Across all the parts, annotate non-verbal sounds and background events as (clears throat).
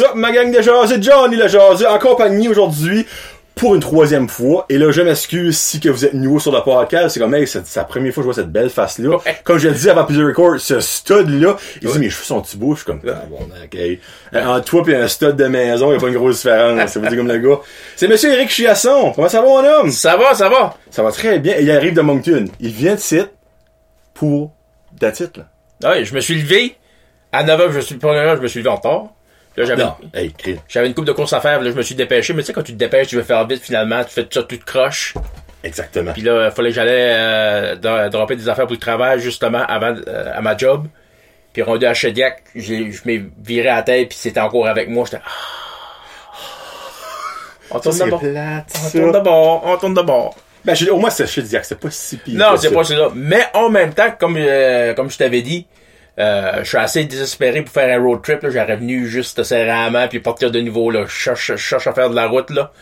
Up, ma gang de jaseux? Johnny le jaseux, en compagnie aujourd'hui pour une troisième fois. Et là, je m'excuse si que vous êtes nouveau sur le podcast. C'est comme, hey, c'est la première fois que je vois cette belle face-là. Ouais. Comme je le disais avant plusieurs records, ce stud-là, il dit, mes cheveux sont petits beaux? Je suis comme, ah, bon, ok. Euh, Entre toi pis un stud de maison, il y a pas une grosse différence. Ça dire comme le gars. C'est monsieur Eric Chiasson. Comment ça va, mon homme? Ça va, ça va. Ça va très bien. Et il arrive de Moncton. Il vient de site pour la titre, là. Ouais, je me suis levé. À 9h, je suis, pour 9h, je me suis levé en retard. Là, j'avais, Non. Hey, crie. j'avais une coupe de course à faire, là, je me suis dépêché. Mais tu sais, quand tu te dépêches, tu veux faire vite, finalement, tu fais ça tout croche. Exactement. Puis là, il fallait que j'allais euh, dro- dropper des affaires pour le travail, justement, avant, euh, à ma job. Puis rendu à Chediac, j'ai, je m'ai viré à la tête, puis c'était encore avec moi. J'étais, ah. On tourne de bord. On tourne de bord, on tourne de bord. Ben, j'ai- au moins, c'est chez Diac. C'est pas si pire. Non, c'est ça. pas ça. Mais en même temps, comme euh, comme je t'avais dit, euh, je suis assez désespéré pour faire un road trip. J'aurais venu juste serrer à la main puis partir de nouveau. Là. Je cherche, je cherche à faire de la route. là.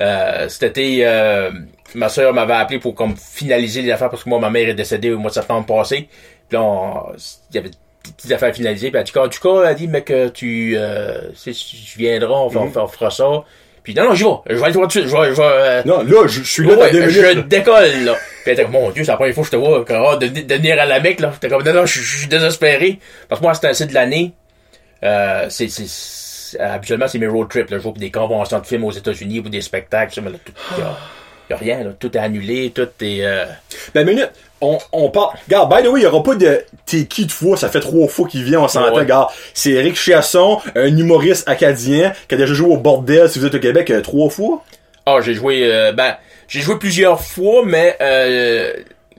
Euh, cet été, euh, ma soeur m'avait appelé pour comme finaliser les affaires parce que moi, ma mère est décédée au mois de septembre passé. Puis là, il y avait des petites affaires finalisées. Puis elle dit, en tout cas, elle dit, mais que tu, euh, tu viendras, on, va- on fera ça. Puis non, non, j'y vais. Je vais aller voir tout de suite. Je vais, je vais, euh, Non, là, je, je suis là Ouais, minutes. je décolle, là. Puis elle était comme, mon Dieu, c'est la première fois que je te vois, que, ah, de, de venir à la Mecque, là. J'étais comme, non, non, je je suis désespéré. Parce que moi, c'est ainsi de l'année. Euh, c'est, habituellement, c'est mes road trips, là. Je vais pour des conventions de films aux États-Unis, pour des spectacles, ça, mais là, tout, y a, y a rien, là. Tout est annulé, tout est, euh, Ben, minute. On, on parle. Regarde, by the way, il y aura pas de t'es qui de fois, ça fait trois fois qu'il vient, on s'entend. Ouais. Regarde, c'est Eric Chiasson, un humoriste acadien, qui a déjà joué au bordel, si vous êtes au Québec, euh, trois fois. Ah, j'ai joué, euh, ben, j'ai joué plusieurs fois, mais euh,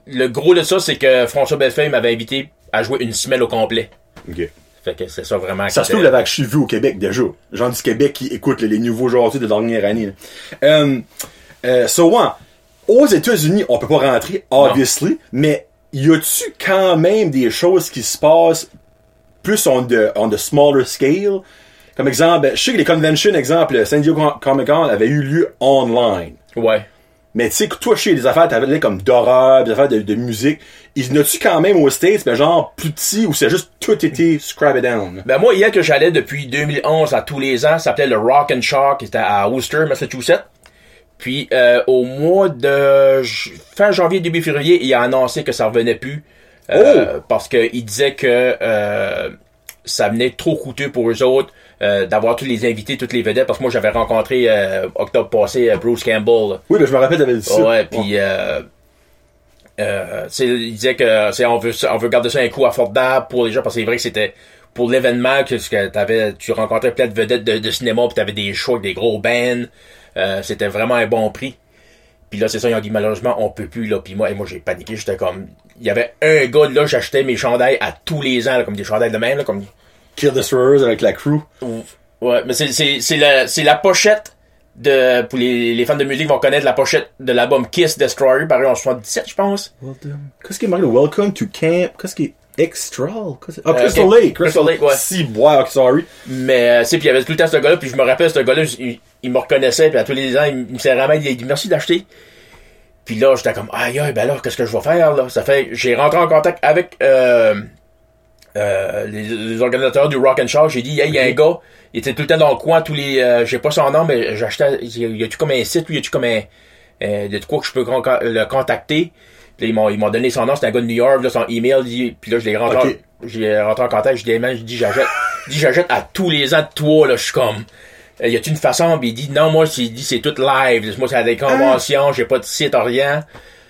le gros de ça, c'est que François Bellefeuille m'avait invité à jouer une semaine au complet. Ok. Fait que c'est ça vraiment. Ça se trouve, était- l'avait vu au Québec déjà. Gens du Québec qui écoutent les, les nouveaux joueurs de la dernière année. Euh, euh, so, aux États-Unis, on peut pas rentrer, obviously, mais y a-tu quand même des choses qui se passent plus on the, on the smaller scale? Comme exemple, je sais que les conventions, exemple, San Diego Comic Con avait eu lieu online. Ouais. Mais tu sais que toi, chez les affaires, t'avais comme d'horreur, des affaires de, de musique. Ils n'ont-tu quand même aux States, mais genre plus petit, ou c'est juste tout été scrapped down? Ben moi, hier que j'allais depuis 2011 à tous les ans, ça s'appelait le Rock and Shark, qui était à Worcester, Massachusetts. Puis euh, au mois de fin janvier, début février, il a annoncé que ça revenait plus. euh, Parce qu'il disait que euh, ça venait trop coûteux pour eux autres d'avoir tous les invités, toutes les vedettes. Parce que moi, j'avais rencontré octobre passé Bruce Campbell. Oui, ben je me rappelle, t'avais dit ça. Ouais, puis il disait que c'est on veut on veut garder ça un coup affordable pour les gens parce que c'est vrai que c'était pour l'événement que, tu rencontrais plein de vedettes de, de cinéma puis t'avais des shows avec des gros bands euh, c'était vraiment un bon prix puis là c'est ça ils ont dit malheureusement on peut plus là puis moi et moi j'ai paniqué j'étais comme il y avait un gars là j'achetais mes chandails à tous les ans là, comme des chandails de même là comme Kill Destroyers avec la crew. Ouais, mais c'est c'est c'est la c'est la pochette de pour les, les fans de musique vont connaître la pochette de l'album Kiss Destroyer paru en 77 je pense. Qu'est-ce qui est marqué? Welcome to Camp? Qu'est-ce qui est Ah, Euh, Crystal. Lake. Crystal Lake, ouais. Si, ok, sorry. Mais euh, sais puis il y avait tout le temps ce gars-là puis je me rappelle ce gars-là il, il me reconnaissait puis à tous les ans il, il me serrait la main il dit merci d'acheter. Puis là j'étais comme aïe aïe ben là qu'est-ce que je vais faire là? Ça fait j'ai rentré en contact avec euh, euh, les, les organisateurs du Rock and Show, j'ai dit, hey, il y a un gars, il était tout le temps dans le coin, tous les, euh, j'ai pas son nom, mais j'achetais, y a-tu comme un site, ou y a-tu comme un, euh, de quoi que je peux con- le contacter? Ils m'ont, ils m'ont donné son nom, c'était un gars de New York, là, son email, il- puis là, je l'ai rentré, en, j'ai rentré en contact, je dis, man, je dis, j'achète, je dis, j'achète à tous les ans de toi, là, je suis comme, euh, y a-tu une façon? Puis il dit, non, moi, il dit, c'est tout live, moi, c'est à des conventions, j'ai pas de site, rien.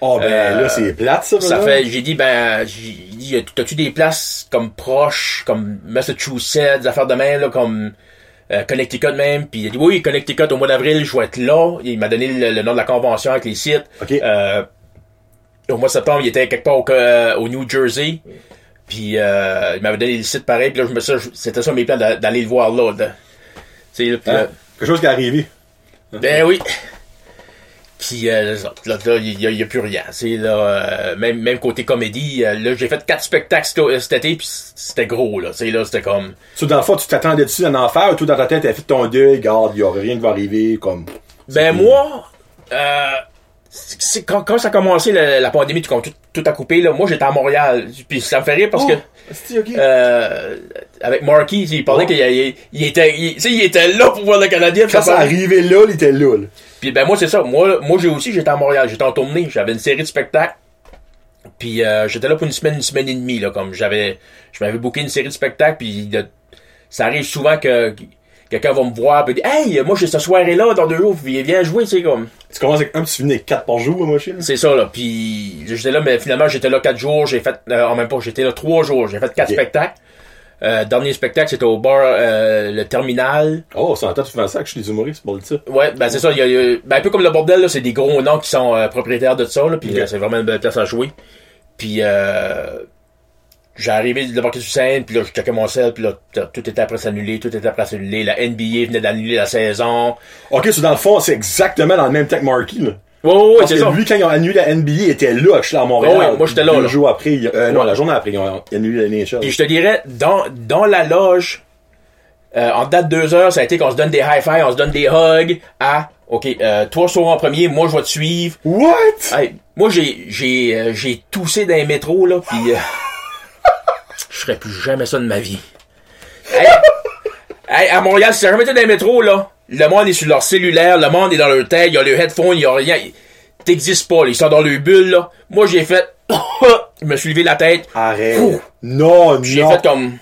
Oh, ben Euh, là, c'est plate, ça. Ça là. fait, j'ai dit, ben, j'ai dit, t'as-tu des places comme proches, comme Massachusetts, des affaires de même, là, comme euh, Connecticut même, puis il a dit, oui, Connecticut, au mois d'avril, je vais être là. Il m'a donné le, le nom de la convention avec les sites. Euh, au mois de septembre, il était quelque part au, euh, au New Jersey. Puis euh, il m'avait donné le site pareil, puis là, je me suis c'était ça mes plans d'a- d'aller le voir là. là. Tu Hein? Quelque chose qui est arrivé. ben oui. Puis euh, là, il y, a- plus rien. C'est là, euh, même même côté comédie, euh, là j'ai fait quatre spectacles cet- été puis c'était gros là. C'est là c'était comme So, dans le fond, tu t'attendais dessus d'en enfer, ou tout dans ta tête, t'as fait ton deuil, garde, il rien qui va arriver, comme. ben moi euh, quand, quand ça a commencé la, la pandémie, tout, tout, tout a coupé, là, moi j'étais à Montréal. Puis ça me fait rire parce que ok. euh, avec Marky, il parlait Oh. qu'il il, il était il, tu sais, il était là pour voir le Canadien. Quand ça arrivait là, il était là. là. Puis ben moi c'est ça. Moi moi j'ai aussi j'étais à Montréal, j'étais en tournée, j'avais une série de spectacles. Puis euh, j'étais là pour une semaine, une semaine et demie là comme j'avais je m'avais booké une série de spectacles puis de- ça arrive souvent que quelqu'un va me voir puis dire "Hey, moi j'ai ce soirée là dans deux jours, puis viens jouer", tu sais comme Tu commences avec un, tu finis avec 4 par jour, moi, chez c'est ça là. Puis j'étais là mais finalement j'étais là quatre jours, j'ai fait euh, en même pas, j'étais là trois jours, j'ai fait quatre spectacles. Euh, dernier spectacle, c'était au bar euh, le Terminal. Oh, c'est en temps, tu fais ça que je suis des humoristes pour le ça. Ouais, ben c'est ça. Il y a, il y a- ben, un peu comme le bordel, là, c'est des gros noms qui sont euh, propriétaires de ça, là, puis c'est vraiment une belle place à jouer. Puis j'ai arrivé de débarquer sur scène, puis là, je checkais mon sel, puis là, tout était après s'annuler, tout était après s'annuler. La NBA venait d'annuler la saison. Ok, c'est dans le fond, c'est exactement dans le même temps que Marky, là. Ouais, ouais, ouais, Parce c'est que ça. lui, quand ils ont annulé la NBA, il était là, je suis là à Montréal. Ouais, ouais, moi, j'étais là, là. jours après, euh, non, la journée après, ils ont annulé la NHL. Puis je te dirais, dans, dans la loge, euh, en date deux heures, ça a été qu'on se donne des high-fives, on se donne des hugs, à, OK, euh, toi, sauve en premier, moi, je vais te suivre. What? Hey, moi, j'ai, j'ai, euh, j'ai toussé dans les métros, là, pis, euh, je ferais plus jamais ça de ma vie. Hey, hey, à Montréal, si t'as jamais été dans les métros, là, le monde est sur leur cellulaire, le monde est dans leur tête, il y a le headphone, il y a rien. T'existes pas, là, ils sont dans leur bulle, là. Moi, j'ai fait, (laughs) je me suis levé la tête, Arrête. Ouh. Non, j'ai non. fait comme,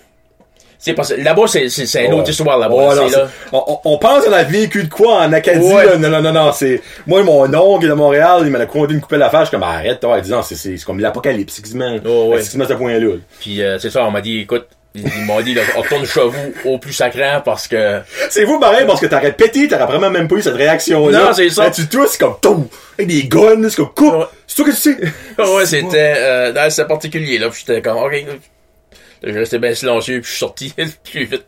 c'est parce que là-bas, c'est, c'est, c'est une autre histoire, là-bas. Oh, là. on, pense qu'on a vécu de quoi en Acadie, Ouais. là? Non, non, non, non, c'est, moi, mon oncle de Montréal, il m'a conté une coupelle d'affaires, je suis comme, arrête, toi, disant, c'est, c'est, c'est comme l'apocalypse, quasiment. Oh, ouais. Ce point-là. Puis, euh, c'est ça, on m'a dit, écoute, ils m'ont dit, là, (laughs) on tourne chez vous au plus sacré parce que, C'est vous, pareil, parce que t'aurais pété, t'aurais vraiment même pas eu cette réaction-là. Non, c'est ça. Là, tu tousses, c'est comme, tout, avec des guns, c'est comme, coupe. Ouais. C'est toi que tu sais. (laughs) ouais, c'était, euh, c'était particulier, là, puis j'étais comme, ok, je restais bien silencieux, puis je suis sorti (laughs) le plus vite,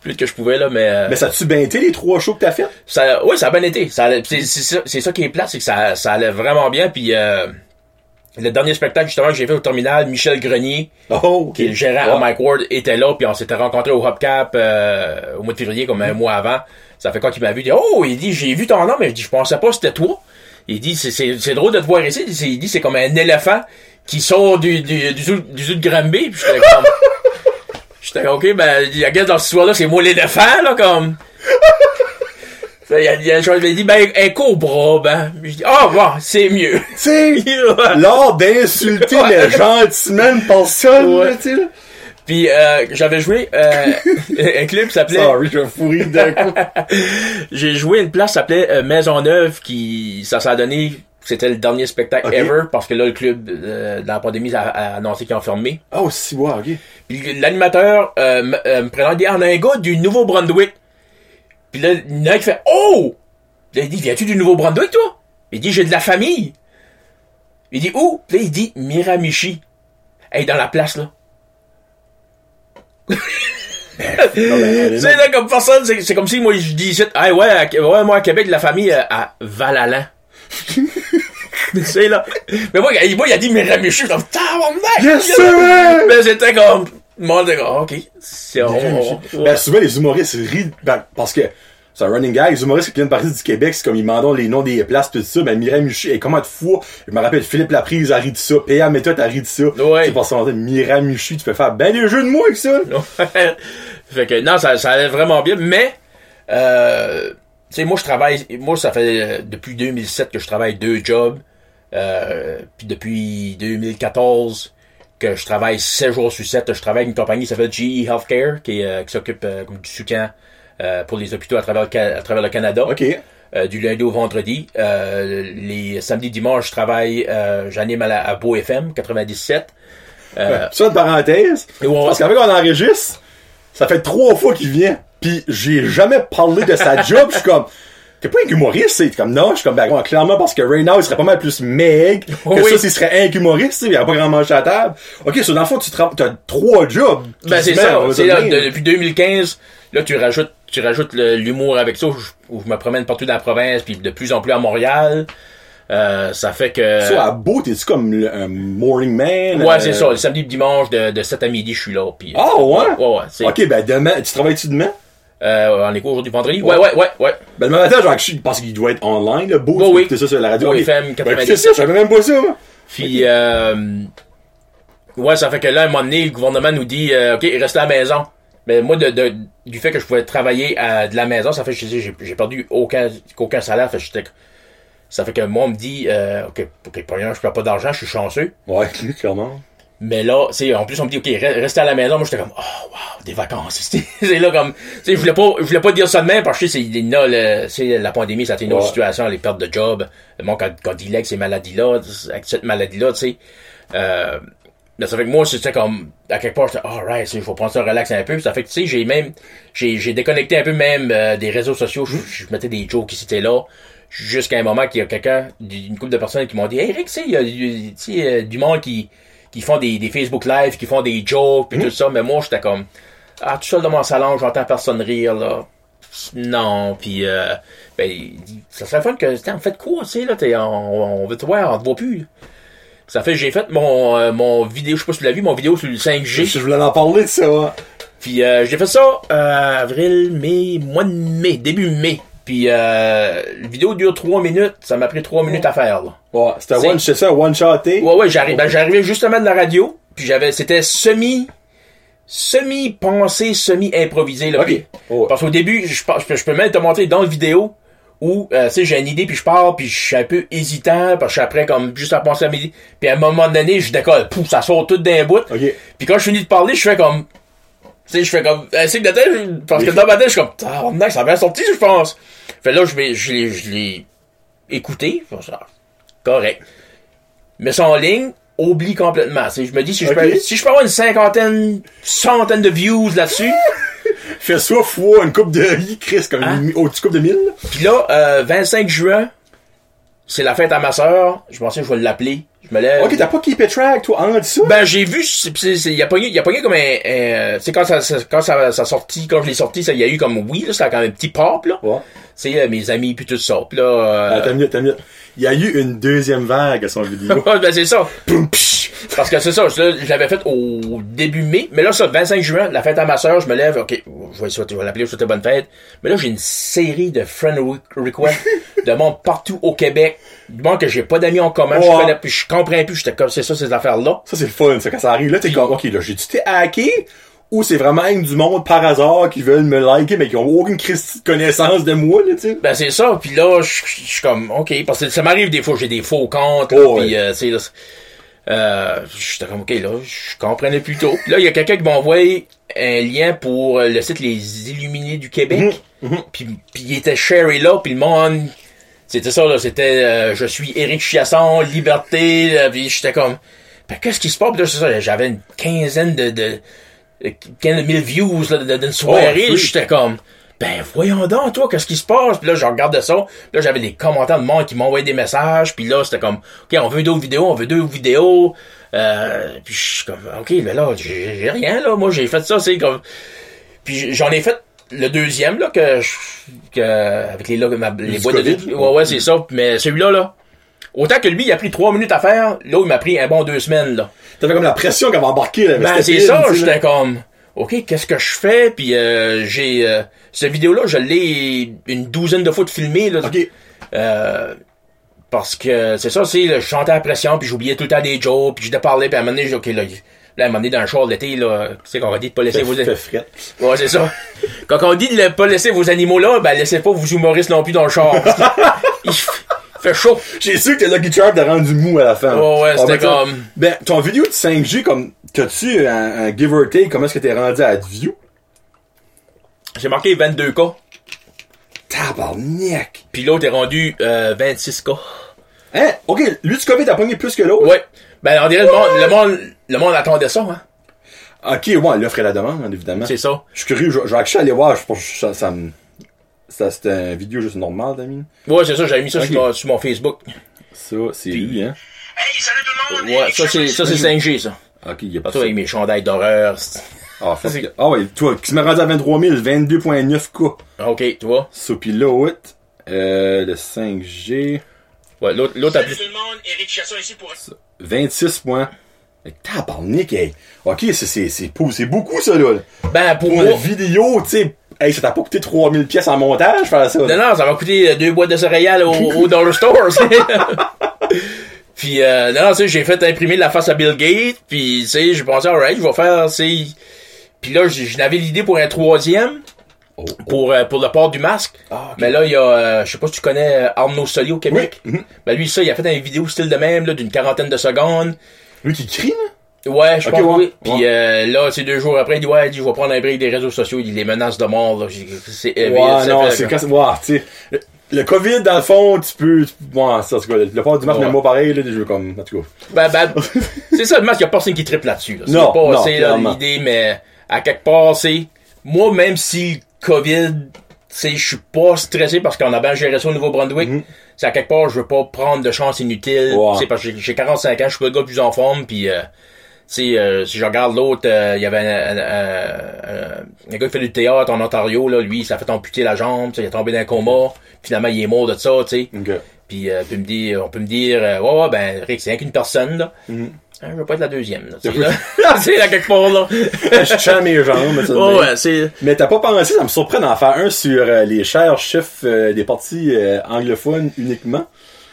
plus vite que je pouvais, là, mais, euh, Mais ça a-tu bien été, les trois shows que t'as fait? ça, ouais, ça a bien été, ça allait- c'est, c'est ça, c'est ça qui est plat, c'est que ça, ça allait vraiment bien, puis, euh, le dernier spectacle, justement, que j'ai fait au terminal, Michel Grenier, Oh, qui est le gérant à Ouais. Mike Ward, était là, puis on s'était rencontrés au Hubcap euh, au mois de février, comme un mois avant. Ça fait quoi qu'il m'a vu, il dit « Oh! » Il dit « J'ai vu ton nom, mais je dis « Je pensais pas que c'était toi. » Il dit « C'est c'est- c'est drôle de te voir ici. » Il dit « C'est comme un éléphant qui sort du, du, du, zoo- du zoo de Granby. » Puis j'étais comme... (laughs) J'étais OK, ben, il y a dans cette histoire-là, c'est moi l'éléphant, là, comme... (laughs) Il y a, il y a chose, il dit, ben, un cobra, ben. Je dis, ah, bon, c'est mieux. Tu sais, (laughs) l'art d'insulter mais gentiment une personne, Ouais. tu sais, là. Puis, euh, j'avais joué euh, (laughs) un club qui s'appelait... Sorry, je vais fourrer d'un coup. (laughs) J'ai joué une place qui s'appelait euh, Maisonneuve, qui ça s'est donné, c'était le dernier spectacle ever, parce que là, le club, euh, dans la pandémie, a, a annoncé qu'ils ont fermé. Oh, si, ouais, ok. Puis l'animateur euh, me euh, me présente, il dit, Ah, on a un gars du Nouveau-Brunswick. Puis là, il y en a un qui fait, oh! Là, il dit, viens-tu du Nouveau-Brunswick, toi? Il dit, j'ai de la famille. Il dit, où? Puis là, il dit, Miramichi. Elle est dans la place, là. Ben, Tu sais, là, comme personne, c'est, comme si moi, je disais, ah ouais, à- ouais, moi, à Québec, la famille, euh, à tu sais, (laughs) là. Mais moi, il, moi, il a dit Miramichi, je suis comme! Yes, sir! Mais c'était comme, était comme, ok, c'est, on, on- on- Ben, souvent, les humoristes rient, ben, parce que c'est un running gag. Les humoristes qui viennent partir du Québec, c'est comme ils demandent les noms des places, tout ça. Ben, Mireille Michu, et comment de fois, je me rappelle, Philippe Laprise a ri de ça, P.A. Méthode a ri de ça. Ouais. C'est parce que Mireille Michu, tu peux faire ben des jeux de mots avec ça. (laughs) fait que, non, ça, ça allait vraiment bien, mais, euh, tu sais, moi, je travaille, moi, ça fait euh, depuis 2007 que je travaille deux jobs, euh, puis depuis 2014 que je travaille 7 jours sur 7, je travaille avec une compagnie qui s'appelle GE Healthcare, qui, euh, qui s'occupe euh, du soutien euh, pour les hôpitaux à travers le, à travers le Canada. OK. Euh, du lundi au vendredi. Euh, les samedis, dimanches, je travaille, j'anime à, la, à Beau FM 97. Euh, (laughs) Ça, une parenthèse. et on- Parce qu'avec on enregistre, ça fait trois fois qu'il vient. Puis j'ai jamais parlé de sa job. Je suis comme, t'es pas un humoriste, c'est comme non. Je suis comme, ben, clairement, parce que right now, il serait pas mal plus meg (laughs) que Oui. ça s'il serait un humoriste, il y a pas grand manche à table. Ok, so, dans le fond, tu t'as trois jobs. Ben c'est ça. là, depuis 2015, là tu rajoutes, tu rajoutes l'humour avec ça, où je, où je me promène partout dans la province, puis de plus en plus à Montréal. Euh, ça fait que. Ça, à Beau, t'es-tu comme le- un morning man? ouais, euh, c'est ça. Le samedi, et dimanche, de, de 7 à midi, je suis là. Puis, Ah, ouais? Ouais, ouais. c'est- Ok, ben demain, tu travailles-tu demain? Euh, en écho aujourd'hui vendredi? Ouais, ouais, ouais, ouais. Ben, le matin, genre, je pense qu'il doit être online, le beau. Bon, oui. C'est ça sur la radio. Bon, Ok. FM Ben, 90. c'est ça, je savais même pas ça, moi. Puis, euh, ouais, ça fait que là, à un moment donné, le gouvernement nous dit, euh, OK, restez à la maison. Mais moi, de, de- du fait que je pouvais travailler à, de la maison, ça fait que j'ai j'ai perdu aucun, aucun salaire. Fait que ça fait que moi, on me dit, euh, OK, OK, pour rien, je perds pas d'argent, je suis chanceux. Ouais, (laughs) clairement. Mais là, c'est en plus, on me dit, OK, re- restez à la maison. Moi, j'étais comme, oh, wow, des vacances. (laughs) C'est là comme, je voulais pas, je voulais pas dire ça de même parce que c'est c'est la pandémie, ça a été une autre situation, les pertes de job. Le monde, quand, quand il ces maladies-là, avec cette maladie-là, tu sais, euh, mais ça fait que moi, c'était comme, à quelque part, j'étais, alright, il faut prendre ça relax un peu. Ça fait que, tu sais, j'ai même, j'ai, j'ai déconnecté un peu même euh, des réseaux sociaux. Je, je mettais des jokes qui étaient là. Jusqu'à un moment qu'il y a quelqu'un, une couple de personnes qui m'ont dit, hey, Eric, tu sais, il y a, euh, du monde qui, qui font des, des Facebook Live, qui font des jokes, puis tout ça. Mais moi, j'étais comme, ah, tout seul dans mon salon, j'entends personne rire, là. Non, puis euh, ben, ça serait fun que, en fait quoi, tu sais, là, t'es, on, on veut te voir, on te voit plus. Ça fait, j'ai fait mon, euh, mon vidéo, je sais pas si tu l'as vu, mon vidéo sur le 5G. Je voulais en parler de ça, ouais. Puis euh, j'ai fait ça euh, avril, mai, mois de mai, début mai. Puis euh, la vidéo dure 3 minutes, ça m'a pris 3 minutes à faire là. Ouais, c'était one, c'est ça, one shoté. Ouais ouais, j'arrive ben, j'arrivais justement de la radio, puis j'avais c'était semi semi pensé, semi improvisé là. Ok. Puis- Ouais. Parce qu'au début, je, je peux- je peux même te montrer dans la vidéo où euh, tu sais j'ai une idée puis je pars puis je suis un peu hésitant parce que je suis après comme juste à penser à mes idées. Puis à un moment donné, je décolle, pouf, ça sort tout d'un bout. Puis quand je finis de parler, je fais comme. Tu sais, je fais comme. Un signe de tête, je- parce que dans ma tête, je suis comme. Tabarnak, ça a bien sorti, je pense. Fait là, je vais, je l'ai, je l'ai écouté. Ça, correct. Mais ça en ligne, oublie complètement. Tu sais, je me dis, si, je peux, si je peux avoir une cinquantaine, centaine de views là-dessus. (laughs) Fais ça fois une coupe de riz, Chris, comme Hein? une au-dessus coupe de mille. Puis là, euh, 25 juin, c'est la fête à ma sœur. Je pensais que je vais l'appeler. Je me lève. Ok, t'as pas keepé track, toi, en dessous? Ben j'ai vu, c'est- c'est- c'est- il a pogné, il a pogné comme un, un- tu sais quand ça, ça- quand ça, ça sorti, quand je l'ai sorti, ça, il y a eu comme oui, là, ça a quand même un petit pop là. Ouais. Tu sais, euh, mes amis puis tout ça. Là, euh, Ah, t'as mieux, t'as mieux. Il y a eu une deuxième vague à son vidéo. (laughs) ben c'est ça. Parce que c'est ça, je, je l'avais fait au début mai, mais là ça, 25 juin, la fête à ma soeur, je me lève, ok, je vais je vais l'appeler, souhaiter bonne fête. Mais là j'ai une série de friend re- requests (laughs) de monde partout au Québec, du monde que j'ai pas d'amis en commun, je connais, je comprends plus, j'étais comme c'est ça ces affaires là. Ça, c'est le fun, ça, quand ça arrive. Là, t'es comme, ok, là, j'ai-tu été hacké? Ou c'est vraiment du monde par hasard qui veulent me liker, mais qui ont aucune connaissance de moi, là, tu sais? Ben c'est ça, puis là je suis comme OK parce que ça m'arrive des fois j'ai des faux comptes là, Oh, ouais. euh, tu sais là, euh j'étais comme OK là, je comprenais plus tôt. Là il y a quelqu'un qui m'a envoyé un lien pour euh, le site Les Illuminés du Québec. Mhm, Puis puis il était sharé là, puis le monde c'était ça là, c'était euh, je suis Éric Chiasson, liberté, puis j'étais comme ben qu'est-ce qui se passe? Là c'est ça, j'avais une quinzaine de 15 000 views là, d'une soirée, Oh, j'étais comme ben voyons donc toi qu'est-ce qui se passe? Puis là je regardais ça. Puis là j'avais des commentaires de monde qui m'envoyaient des messages. Puis là c'était comme ok on veut d'autres vidéos on veut deux vidéos. Euh, puis je suis comme ok mais là j'ai rien là. Moi j'ai fait ça c'est comme puis j'en ai fait le deuxième là que, je- que avec les ma- les boîtes de ouais ouais c'est ça. Mais celui-là là autant que lui il a pris trois minutes à faire là il m'a pris un bon deux semaines là T'avais comme la pression qu'elle va embarquer, là. mais ben, c'est ça, j'étais comme, OK, qu'est-ce que je fais? Puis euh, j'ai... euh, cette vidéo-là, je l'ai une douzaine de fois de filmée. Là, Ok. Euh, parce que c'est ça, c'est, je chantais à la pression, puis j'oubliais tout le temps des jokes, puis je parlais, puis à un moment donné, j'ai OK, là, là, à un moment donné, dans le char l'été, là, tu sais, quand on dit de pas laisser vos... fait. Ouais, c'est ça. Quand on dit de ne pas laisser vos animaux là, ben laissez pas vos humoristes non plus dans le char. (laughs) parce fait chaud. J'ai su que Lucky Charm t'a rendu mou à la fin. Ouais, ouais, Ah, c'était comme- Ben, ton vidéo de 5G, comme, t'as-tu un, un give or take, comment est-ce que t'es rendu à view? J'ai marqué 22K, Tabarnak! puis l'autre est rendu euh, 26K. Hein? Ok, lui, du COVID, t'as pogné plus que l'autre? Ouais. Ben, on dirait le monde, le monde, le monde attendait ça, hein. Ok, ouais, l'offre et la demande, évidemment. C'est ça. Je suis curieux, je vais aller voir, je pense que ça, ça me... Ça, c'était une vidéo juste normale, Damien. Ouais, c'est ça, j'avais mis ça sur, mon, sur mon Facebook. Ça, c'est lui, hein. Hey, salut tout le monde! Ouais, ça c'est, ça c'est 5G, ça. Ok, il y a pas toi ça. avec mes chandails d'horreur. Ah, fait que- ah ouais, toi, qui se met rendu à 23 000, 22.9K. Ok, tu vois. Ça, pis l'autre, euh, le 5G, Ouais, l'autre, l'autre a Salut tout le monde, Eric Chasson ici pour... 26 points. Mais Tabarnak, hey. Ok, c'est, c'est, c'est, pou- c'est beaucoup, ça, là. Ben, pour Pour moi, une vidéo, tu sais, Hey, ça t'a pas coûté 3000 pièces en montage, faire ça? Non, non, ça m'a coûté euh, deux boîtes de céréales au, au Dollar Store. (laughs) puis, euh, non, tu sais, j'ai fait imprimer la face à Bill Gates, puis, tu sais, j'ai pensé, alright, je vais faire, tu. Puis là, j'avais l'idée pour un troisième, Oh, pour, euh, pour le port du masque. Ah. Mais là, il y a, euh, je sais pas si tu connais euh, Arnaud Soli au Québec. Oui. Mhm. Ben lui, ça, il a fait une vidéo style de même, là, d'une quarantaine de secondes. Lui qui crie, là? Ouais, je Ok, pense ouais. Puis Ouais. euh, là, c'est deux jours après, il dit ouais, il dit, je vais prendre un break des réseaux sociaux, il dit les menaces de mort, là, c'est Ouais, non, c'est quand c'est, ouais, le, le COVID, dans le fond, tu peux, ouais, ça, tout cas, le, port du masque, même moi pareil, là, je veux comme, en tout cas. Ben, ben, (laughs) c'est ça, le masque, il y a personne qui triple là-dessus. Là. C'est Non, pas, non, c'est l'idée, mais à quelque part, c'est, moi, même si le COVID, sais, je suis pas stressé parce qu'on a bien géré ça au Nouveau-Brunswick, c'est à quelque part, je veux pas prendre de chance inutile, Mhm. Ouais. sais, parce que j'ai- j'ai 45 ans, je suis pas le gars plus en forme, puis euh, tu sais, euh, si je regarde l'autre, euh, il y avait un, un, un- un gars qui fait du théâtre en Ontario, là, lui, il s'est fait amputer la jambe, il est tombé dans un coma, finalement, il est mort de ça, tu sais. Ok. Puis euh, peut me dire, on peut me dire, euh, ouais, ouais, ben, Rick, c'est rien qu'une personne, là. Hein, je veux pas être la deuxième, là. (laughs) (laughs) c'est là quelque part, là. je tiens mes jambes, mais ça, Ouais, mais- ouais, c'est. Mais t'as pas pensé, ça me surprend d'en faire un sur euh, les chers chefs des partis euh, anglophones uniquement?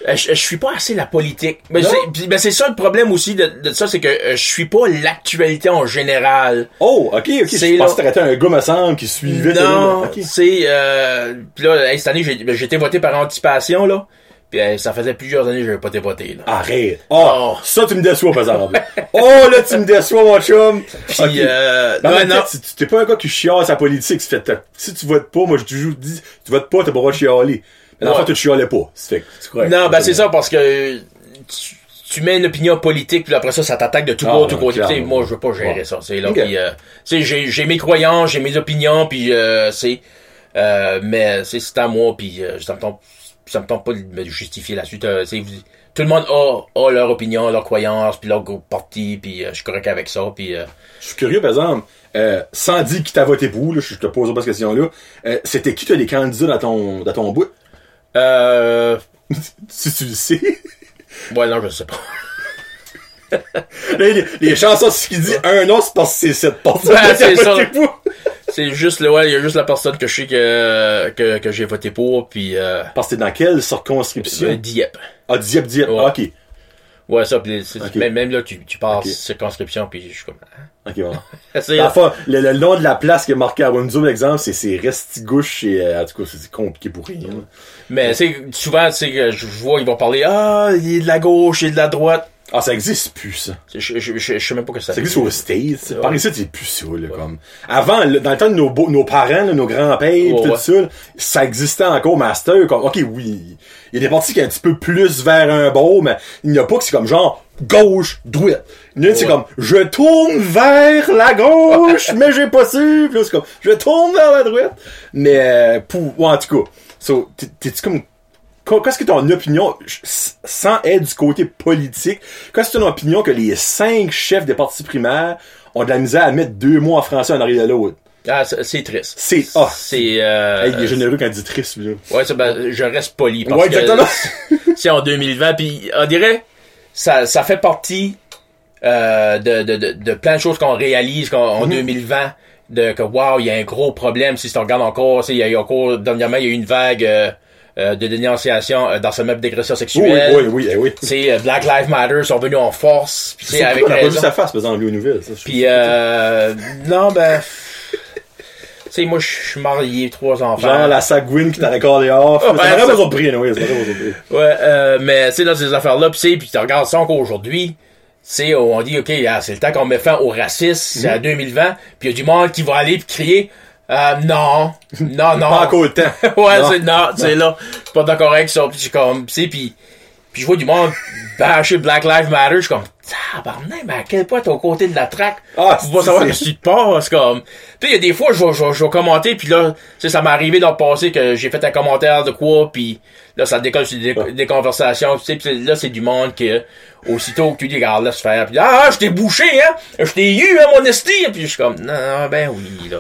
Euh, Je, je suis pas assez la politique. Mais Non? c'est, ben, c'est ça le problème aussi de, de ça, c'est que euh, je suis pas l'actualité en général. Oh, ok, ok. C'est Je pensais là. que un gars, me semble, qui suivait. Non, Ok. c'est euh, puis là, hey, cette année, j'ai, ben, j'ai été voté par anticipation, là. Puis ça faisait plusieurs années que j'avais pas été voté, là. Arrête. Oh, Oh. ça, tu me déçois, par exemple. (laughs) oh, là, tu me déçois, mon chum. Puis, Ok. euh, Non, non. tu- t'es pas un gars qui chiale sa politique. c'est fait, si tu votes pas, moi, je toujours dis, tu votes pas, t'as pas le droit de chialer. Mais dans le Ouais. fond, tu chialais pas. C'est correct. Non, ben c'est ça parce que tu, tu mets une opinion politique puis après ça ça t'attaque de tout Ah, bord, tout côté. Moi je veux pas gérer Ouais. ça. C'est là euh, j'ai mes croyances, j'ai mes opinions puis euh, c'est euh, mais c'est à moi puis euh, ça me ça me tente pas de me justifier sais, vous- Tout le monde a, a leur opinion, leur croyance, puis leur groupe parti, puis je suis correct avec ça, puis Je suis curieux, par exemple, euh, sans dire qui t'a voté pour, là, je te pose pas cette question-là. Euh, c'était qui, toi, les candidats dans ton, dans ton bout? Euh, (laughs) Si tu le sais. ouais non je sais pas. (laughs) Les, les chansons, ce qu'il dit un nom, c'est parce que c'est cette personne Ouais, qui a c'est ça. C'est juste le ouais, il y a juste la personne que je sais que que, que j'ai voté pour, puis euh, Parce que t'es dans quelle circonscription? euh, Dieppe. Ah, Dieppe, Dieppe. Ouais. Ah, ok. Ouais, ça, pis même, même là, tu, tu passes Ok. circonscription, puis je suis comme... hein? Ok, voilà. (laughs) C'est- le nom de la place qui est marqué à Windsor, l'exemple, c'est, c'est Restigouche et, euh, en tout cas, c'est compliqué pour rien. Mais c'est souvent, tu sais, que je vois, ils vont parler, ah, il est de la gauche, il est de la droite. Ah, ça existe plus, ça. Je, je, je, je sais même pas que ça Ça existe aux States. Ouais. Par ici, c'est plus ça, là, comme. Avant, dans le temps de nos, beaux- nos parents, là, nos grands-pères, Ouais, tout ouais. ça, là, ça existait encore, master, comme, ok, oui. Il y a des parties qui sont un petit peu plus vers un bord, mais il n'y a pas que c'est comme genre, gauche, droite. A, c'est comme, je tourne vers la gauche, mais j'ai pas su. Puis là, c'est comme, je tourne vers la droite. Mais, euh, pour, ouais, en tout cas. So, t'es- t'es-tu comme, Qu- Qu'est-ce que ton opinion, sans être du côté politique, qu'est-ce que ton opinion que les cinq chefs des partis primaires ont de la misère à mettre deux mots en français en arrière de l'autre? Ah, c'est triste. C'est, ah, C'est... Euh, hey, il est généreux quand il dit triste, là. Ouais, ça, ben, je reste poli. Parce Ouais, exactement. (laughs) que c'est en 2020, puis on dirait, ça, ça fait partie euh, de, de, de, de plein de choses qu'on réalise qu'en- en Mhm. 2020, de que wow, il y a un gros problème. Si tu regardes encore, il y a eu encore, dernièrement, il y a eu une vague euh, euh, de dénonciation euh, dans ce même d'agression sexuelle. oui, oui, eh oui. Euh, Black Lives Matter sont venus en force. Puis, sais, avec on a pas vu raison. sa face, par exemple, aux nouvelles. Puis, euh, non, ben, sais, moi, je suis marié, trois enfants. Genre la Sagouine qui t'a recordé off. Ouais, ça m'aurait surpris, oui, ça surpris. Ouais, euh, mais tu sais, dans ces affaires-là, pis c'est, puis tu regardes ça encore aujourd'hui, c'est on dit, OK, ah, c'est le temps qu'on met fin au racisme, c'est à Mhm. 2020, puis il y a du monde qui va aller pis crier, euh, non, non, (laughs) non. Pas encore le temps. (laughs) ouais, c'est, non, c'est là, je suis pas d'accord avec ça, pis je comme, tu sais, pis, pis je vois du monde bâcher Black Lives Matter, je suis comme, tabarnak, mais à quel point t'es aux côtés de la traque, Ah, tu vas savoir que tu te passes, comme, tu sais, il y a des fois, je vais, je vais, je vais commenter, puis là, tu sais, ça m'est arrivé dans le passé que j'ai fait un commentaire de quoi, puis là, ça décolle sur des, des conversations, tu sais, pis là, c'est du monde que, aussitôt que tu dis, regarde, laisse faire, puis ah, je t'ai bouché, hein, je t'ai eu, hein, mon esti, puis je suis comme, non, non, ben oui, là.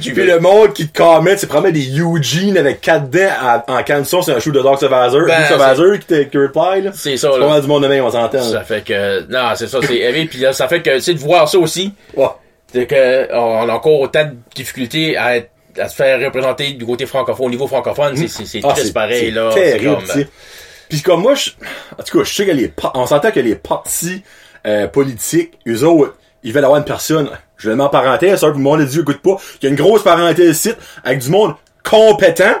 Tu puis le monde qui te commente, c'est probablement des Eugene avec quatre dents à- en canson, c'est un show de Dog Survivor. Ben, qui te qui reply, là. C'est ça, C'est là. mal du monde de même, on s'entend. Ça fait que, non, c'est ça, c'est heavy, puis là, ça fait que, tu sais, de voir ça aussi, Ouais. c'est que, on a encore autant de difficultés à être à se faire représenter du côté francophone, au niveau francophone, c'est, c'est, c'est Ah, triste pareil, c'est là. C'est comme. Puis comme moi, je, en tout cas, je sais que les, on s'entend que les partis euh, politiques, eux autres, ils veulent avoir une personne, je le mets en parenthèse, ça, que le monde a dit, écoute pas, qu'il y a une grosse parenthèse ici, avec du monde compétent,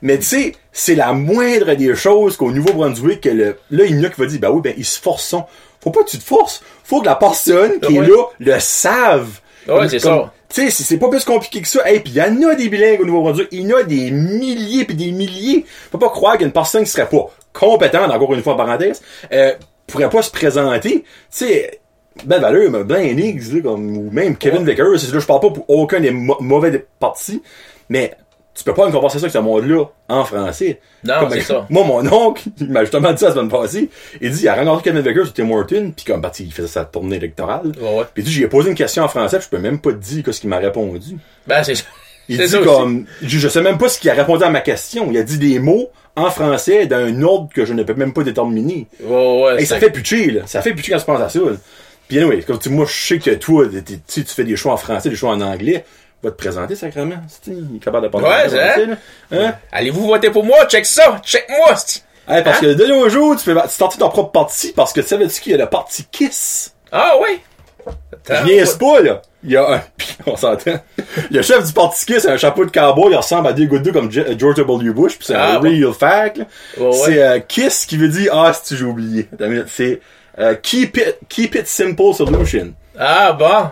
mais tu sais, c'est la moindre des choses qu'au Nouveau-Brunswick, que le, là, il y en a qui va dire, ben oui, ben, ils se forcent. Faut pas que tu te forces. Faut que la personne qui Ouais. est là le save. Ouais, c'est ça. tu sais, c'est c'est pas plus compliqué que ça. Et puis il y en a des bilingues au Nouveau-Brunswick. Il y en a des milliers puis des milliers. Faut pas croire qu'une personne qui serait pas compétente, encore une fois en parenthèse, euh, pourrait pas se présenter. Tu sais, belle valeur, mais ben Higgs, là, comme, ou même Kevin Vickers. C'est là, je parle pas pour aucun des mauvais partis, mais tu peux pas une conversation avec ce monde-là en français. Non, c'est ça. (laughs) Moi, mon oncle, il m'a justement dit ça la semaine passée. Il dit, il a rencontré Kevin Vickers ou Tim Horton, puis comme, bah, il faisait sa tournée électorale. Ouais, ouais. Puis dit, j'ai posé une question en français, puis je peux même pas te dire ce qu'il m'a répondu. Ben, c'est ça. Il dit comme, je, je sais même pas ce qu'il a répondu à ma question. Il a dit des mots en français d'un ordre que je ne peux même pas déterminer. Ouais, ouais, Et ça fait pucher, là. Ça fait pucher quand tu penses à ça, là. Puis anyway, comme tu, moi, je sais que toi, tu fais des choix en français, des choix en anglais. Va te présenter, sacrément. C'est- capable de parler Ouais, c'est. Hein? Allez-vous voter pour moi? Check ça! Check moi! c'ti. Hey, parce Hein? que de nos jours, tu fais, tu ton propre parti parce que tu savais-tu qu'il y a le parti Kiss? Ah, oui! Je niaise pas, là. Il y a un, (laughs) on s'entend. Le chef du parti Kiss a un chapeau de cowboy, il ressemble à des gouttes d'eau comme Ge- George W. Bush, puis c'est Ah, un bon. real fact, là. Ouais, ouais. C'est euh, Kiss qui veut dire, ah, si j'ai oublié. C'est euh, keep it, keep it simple solution. Ah, bon!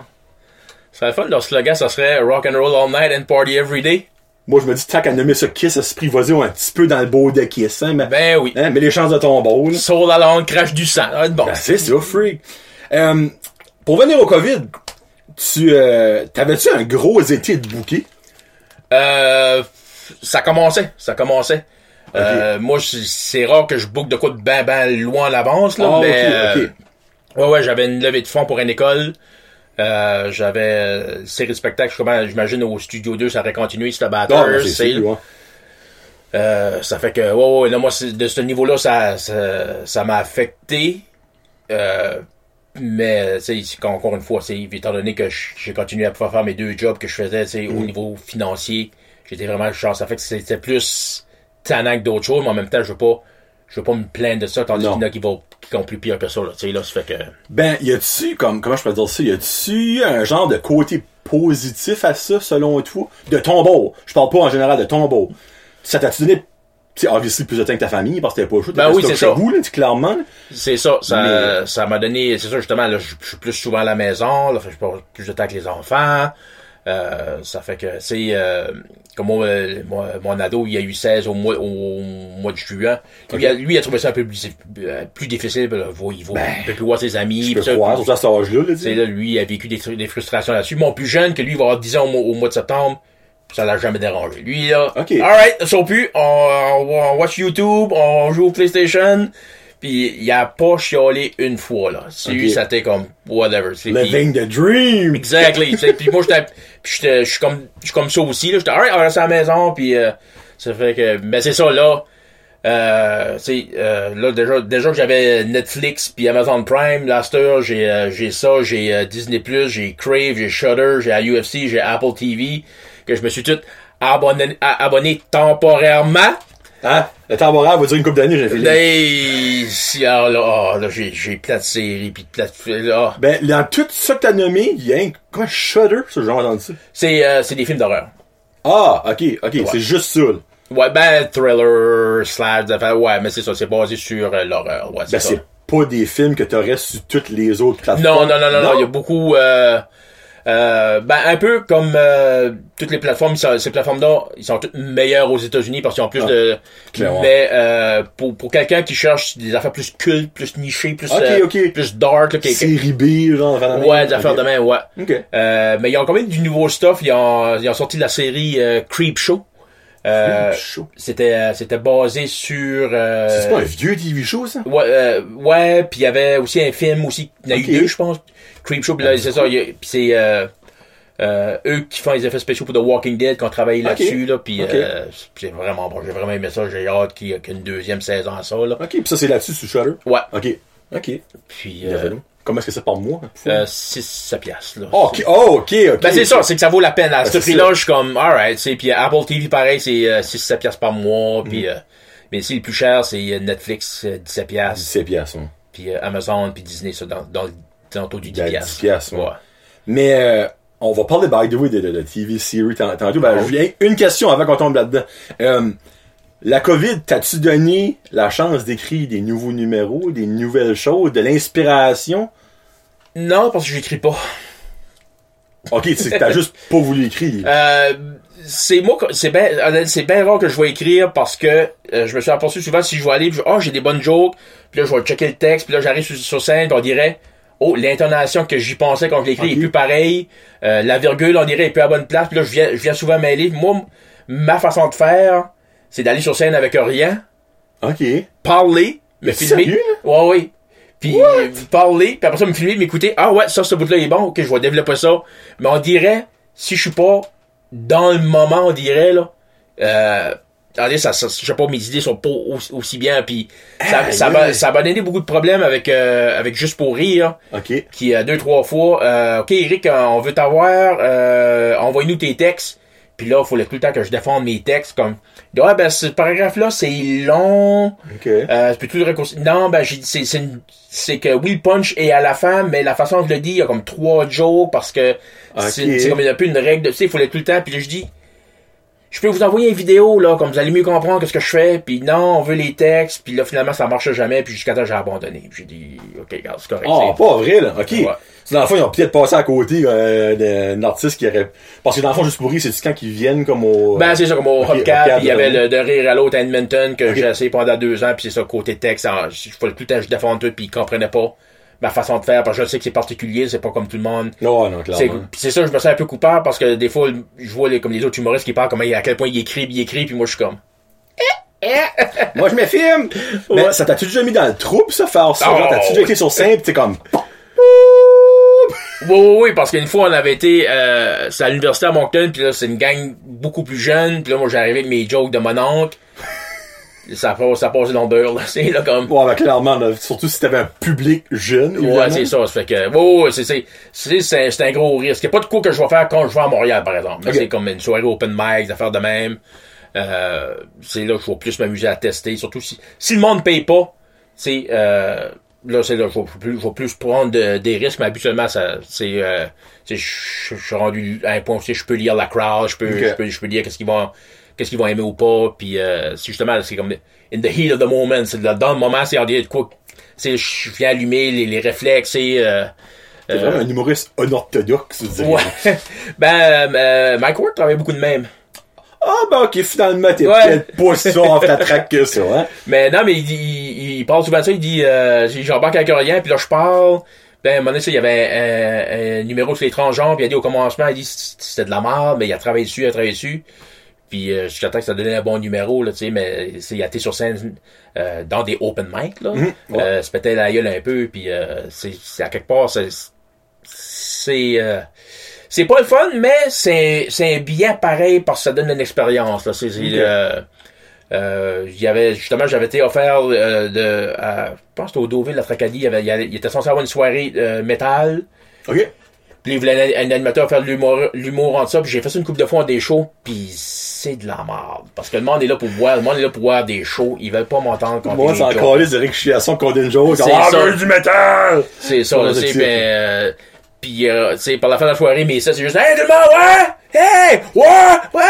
Ça serait fun, leur slogan, ça serait Rock and roll all night and party every day. Moi, je me dis, tant qu'à nommer ça Kiss, esprit, vas-y, un petit peu dans le beau de Kiss, hein, mais, Ben oui. hein, mais les chances de tombeau, là. Soul à crache du sang. Ah, bon. Ben, c'est ça, freak. Euh, pour venir au COVID, tu, euh, t'avais-tu un gros été de bouquet? Euh, ça commençait, ça commençait. Euh, moi, c'est- rare que je book de quoi de ben ben loin à l'avance, là, Ah, mais ok, euh, ouais, ouais, j'avais une levée de fonds pour une école. Euh, j'avais euh, une série de spectacles, j'imagine au Studio 2, ça aurait continué, c'était Non, batteur, mais c'est. Euh, ça fait que, ouais, ouais, là, moi, de ce niveau-là, ça, ça, ça m'a affecté. Euh, mais, tu sais, c'est qu'encore une fois, c'est étant donné que j'ai continué à pouvoir faire mes deux jobs que je faisais, tu sais, Mm. au niveau financier, j'étais vraiment chance. Ça fait que c'était plus tannant que d'autres choses, mais en même temps, je veux pas, je veux pas me plaindre de ça, tandis qu'il y en a qui vont, qui ont plus pire que ça, là, tu sais, là, ça fait que, Ben, y a-tu, comme, comment je peux dire ça, y a-tu un genre de côté positif à ça, selon toi? De bord. Je parle pas en général de bord. Ça t'a-tu donné, tu sais, obviously, plus de temps que ta famille, parce que t'avais pas le choix. Ben oui, c'est ça. vous, là, clairement. c'est ça, ça, Mais- ça m'a donné, c'est ça, justement, là, je suis plus souvent à la maison, là, je passe plus de temps avec les enfants, Euh, ça fait que, c'est euh, comme moi, euh, moi, mon ado, il a eu 16 au mois, au mois de juin. Lui, il a, lui, il a trouvé ça un peu plus, euh, plus difficile. là, il va- peut plus voir ses amis. Ben, ça, croire, puis- surtout à cet âge-là, là, là, lui, il a vécu des, frustrations là-dessus. Mon plus jeune, que lui, il va avoir 10 ans au mois de septembre, ça l'a jamais dérangé. Lui, là, Ok. alright, ça saute plus, on, on, watch YouTube, on joue au PlayStation, puis il a pas chialé une fois, là. C'est lui, ça était comme, whatever. Living the dream! Exactly. (laughs) puis moi, j'étais, j'étais, je suis comme, comme ça aussi, là. J'étais, alright, on reste à la maison, puis euh, ça fait que, mais c'est ça, là. Euh, tu sais, euh, là, déjà, déjà que j'avais Netflix puis Amazon Prime, cette heure, j'ai, euh, j'ai ça, j'ai euh, Disney+, j'ai Crave, j'ai Shudder, j'ai UFC, j'ai Apple TV, que je me suis tout abonné, temporairement. Hein? Le temporaire va durer une couple d'années, j'ai fait. Là, si, alors là, ah, là, j'ai, j'ai plein de séries, puis plein de, là. Ben, dans tout ça que t'as nommé, il y a un, quoi, Shudder, j'ai jamais entendu ça. C'est, euh, c'est des films d'horreur. Ah, ok, ok, c'est juste ça, là. Ouais, ben, thriller, slash, enfin, ouais, mais c'est ça, c'est basé sur euh, l'horreur, ouais, c'est Ben, ça. c'est pas des films que t'aurais sur toutes les autres Non, plateformes. non, non, non, non, il y a beaucoup, euh, euh, ben, un peu comme euh, toutes les plateformes, sont- ces plateformes-là, ils sont toutes meilleures aux États-Unis parce qu'ils ont plus Ah, de... clairement. Mais euh, pour, pour quelqu'un qui cherche des affaires plus cultes, plus nichées, plus, Ok, euh, ok. plus dark, là, Série B, genre, de ouais, des affaires de même, ouais. Euh, mais ils ont quand même du nouveau stuff, ils ont, ils ont sorti la série euh, Creep Show. Euh, Creep Show. C'était c'était basé sur... euh, C'est pas un vieux TV show, ça? Ouais, euh, ouais, puis il y avait aussi un film aussi. Il y en a eu deux, je pense. Creep Show, puis là, c'est ça. Puis c'est euh, euh, eux qui font les effets spéciaux pour The Walking Dead, qui ont travaillé là-dessus, là. Puis euh, c'est vraiment bon. J'ai vraiment aimé ça. J'ai hâte qu'il y ait une deuxième saison à ça, là. Ok, pis ça, c'est là-dessus, sur Shudder? Ouais. Ok. Ok. Puis, euh. Comment est-ce que c'est par mois? Euh, 6 piastres, là. Oh, ok, oh, ok, ok. Ben c'est ça, c'est que ça vaut la peine. À Ben, ce prix-là, je suis comme, alright, tu sais, puis Apple TV, pareil, c'est euh, 6-7 piastres par mois, Mm. puis euh, mais ici, le plus cher, c'est euh, Netflix, euh, 17 piastres, 17 piastres, puis euh, Amazon, puis Disney, ça, dans, dans, le- dans autour du 10 Dans le piastres. 10 piastres, ouais. ouais. Mais euh, on va parler, by the way, de, de, de TV series tant- tantôt. Ben, Oh. je viens, une question avant qu'on tombe là-dedans. Euh, la COVID, t'as-tu donné la chance d'écrire des nouveaux numéros, des nouvelles choses, de l'inspiration? Non, parce que j'écris pas. Ok, c'est que t'as juste pas voulu écrire. (laughs) Euh, c'est moi, c'est bien, c'est bien rare que je vais écrire parce que euh, je me suis aperçu souvent si je vais aller, puis je- oh j'ai des bonnes jokes, puis là je vais checker le texte, puis là j'arrive sur, sur scène, puis on dirait, oh l'intonation que j'y pensais quand je l'écris Ok. est plus pareille, euh, la virgule on dirait est plus à bonne place, puis là je viens, je viens souvent mêler. Moi, ma façon de faire, c'est d'aller sur scène avec rien, Ok. parler, me filmer, sérieux, ouais ouais, puis euh, parler, puis après ça me filmer, m'écouter, ah ouais ça ce bout là est bon, ok je vais développer ça, mais on dirait si je suis pas dans le moment, on dirait, là. Euh, attendez, ça, ça, je sais pas, mes idées sont pas aussi, aussi bien, puis ça, Aïe, ça, va donner beaucoup de problèmes avec, euh, avec Juste pour rire, Ok. qui, euh, deux, trois fois, euh, OK, Eric, on veut t'avoir, euh, envoie-nous tes textes. Puis là, il faut tout le temps que je défende mes textes, comme, ouais, ben, ce paragraphe-là, c'est long, Ok. euh, peux-tu le raccourcir? Non, ben, j'ai dit, c'est, c'est, une- c'est que oui, le punch est à la fin, mais la façon dont je le dis, il y a comme trois jokes parce que c'est, Ok. c'est comme un peu une règle de, tu sais, il faut le tout le temps, puis là, je dis, je peux vous envoyer une vidéo, là, comme vous allez mieux comprendre qu'est-ce que je fais, puis non, on veut les textes, puis là, finalement, ça marche jamais, puis jusqu'à temps, j'ai abandonné. J'ai dit, ok, regarde, c'est correct. Ah, pas vrai, là. Ok. Ouais. C'est dans le fond, ils ont peut-être passé à côté euh, d'un artiste qui aurait... Parce que dans le fond, juste pour rire, c'est quand qu'ils viennent comme au... Ben, c'est ça, comme au Ok, Hubcap, Hubcap, puis il y avait vraiment. le de rire à l'autre à Edmonton que j'ai essayé pendant deux ans, puis c'est ça, côté texte, je fallait tout le temps je défende tout, puis ils comprenaient pas ma façon de faire, parce que je sais que c'est particulier, c'est pas comme tout le monde. Non, non, C'est clairement. c'est ça, je me sens un peu coupable, parce que des fois, je vois les, comme les autres humoristes qui parlent, comment, à quel point ils écrivent, ils écrivent, puis moi, je suis comme... (laughs) Moi, je me filme! Mais Ouais. ça t'a-tu déjà mis dans le troupe, ça, faire ça? Oh. Genre, T'as-tu déjà écrit sur scène, pis t'es comme... Oui, oui, oui, parce qu'une fois, on avait été, euh, c'est à l'université à Moncton, puis là, c'est une gang beaucoup plus jeune, puis là, moi, j'arrivais avec mes jokes de mon oncle. Ça passe, ça passe dans le beurre, là, (laughs) c'est là, comme... Ouais, ben, clairement, là, surtout si t'avais un public jeune, Ouais, c'est ça. Ça fait que, ouais, ouais, c'est, c'est, c'est, c'est, c'est un gros risque. Il n'y a pas de cours que je vais faire quand je vais à Montréal, par exemple. Là, Ok. C'est comme une soirée open mic, des affaires de même. Euh, c'est là que je vais plus m'amuser à tester. Surtout si, si le monde paye pas, c'est, euh, là, c'est là que je vais plus, je vais plus prendre de- des risques, mais habituellement, ça, c'est, euh, c'est- je suis rendu à un point où je peux lire la crowd, je peux, je peux, je peux lire qu'est-ce qu'ils vont, qu'est-ce qu'ils vont aimer ou pas, puis euh, c'est justement, c'est comme in the heat of the moment, c'est dans le moment, c'est dirait de quoi, c'est, je viens allumer les, les réflexes, et euh, vraiment un humoriste unorthodoxe, je dirais. ouais, (laughs) ben, euh, Mike Ward travaille beaucoup de même. Ah, ben, ok, finalement, t'es Ouais. peut-être pas si off la track que ça, hein. (laughs) Mais non, mais il, il, il parle souvent de ça, il dit, euh, j'embarque avec rien, puis là, je parle. Ben, à un moment donné, ça, il y avait un, un numéro sur les transgenres, puis il a dit au commencement, il dit, c'était de la merde, mais il a travaillé dessus, il a travaillé dessus. Puis, euh, jusqu'à temps que ça donnait un bon numéro, là, tu sais, mais c'est, il a été sur scène, euh, dans des open mic, là. Mhm, ouais. Euh, se pétait la gueule un peu, puis, euh, c'est, c'est à quelque part, c'est, c'est, pas le fun, mais c'est, c'est un bien pareil parce que ça donne une expérience, là. C'est, il y avait justement j'avais été offert de à, je pense au Deauville la Tracadie il, y avait, il, y avait- il était censé avoir une soirée métal Ok. Puis il voulait un, un animateur faire de l'humour l'humour entre ça puis j'ai fait ça une couple de fois en des shows puis c'est de la merde parce que le monde est là pour voir le monde est là pour voir des shows ils veulent pas m'entendre quand Moi, c'est encore les de récréation qu'on donne joke. C'est Ah, ça. du métal! c'est ça c'est ben euh, puis euh, tu sais par la fin de la soirée mais ça c'est juste hey tout le monde ouais hey ouais ouais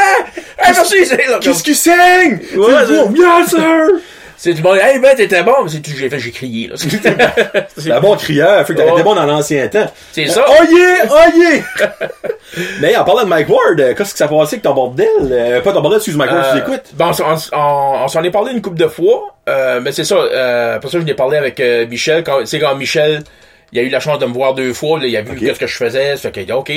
hey merci Qu'est-ce qui saigne? Ouais, C'est c'est- bon, bien sûr! C'est du monde hey ben t'étais bon mais c'est tout j'ai fait j'ai crié là (laughs) C'est bonne crieur, fait que t'avais été bon dans l'ancien temps. C'est ça. Oh yeah! Oh yeah! (laughs) Mais en parlant de Mike Ward, euh, qu'est-ce qui s'est passé avec ton bordel? Euh, pas ton bordel, excuse Mike Ward, tu Euh, l'écoutes? bon, on, on, on s'en est parlé une couple de fois, euh, mais c'est ça. Euh, pour ça, je l'ai parlé avec euh, Michel. Quand, c'est quand Michel, il a eu la chance de me voir deux fois. Là, il a vu Ok. qu'est-ce que je faisais. Ça fait dit OK.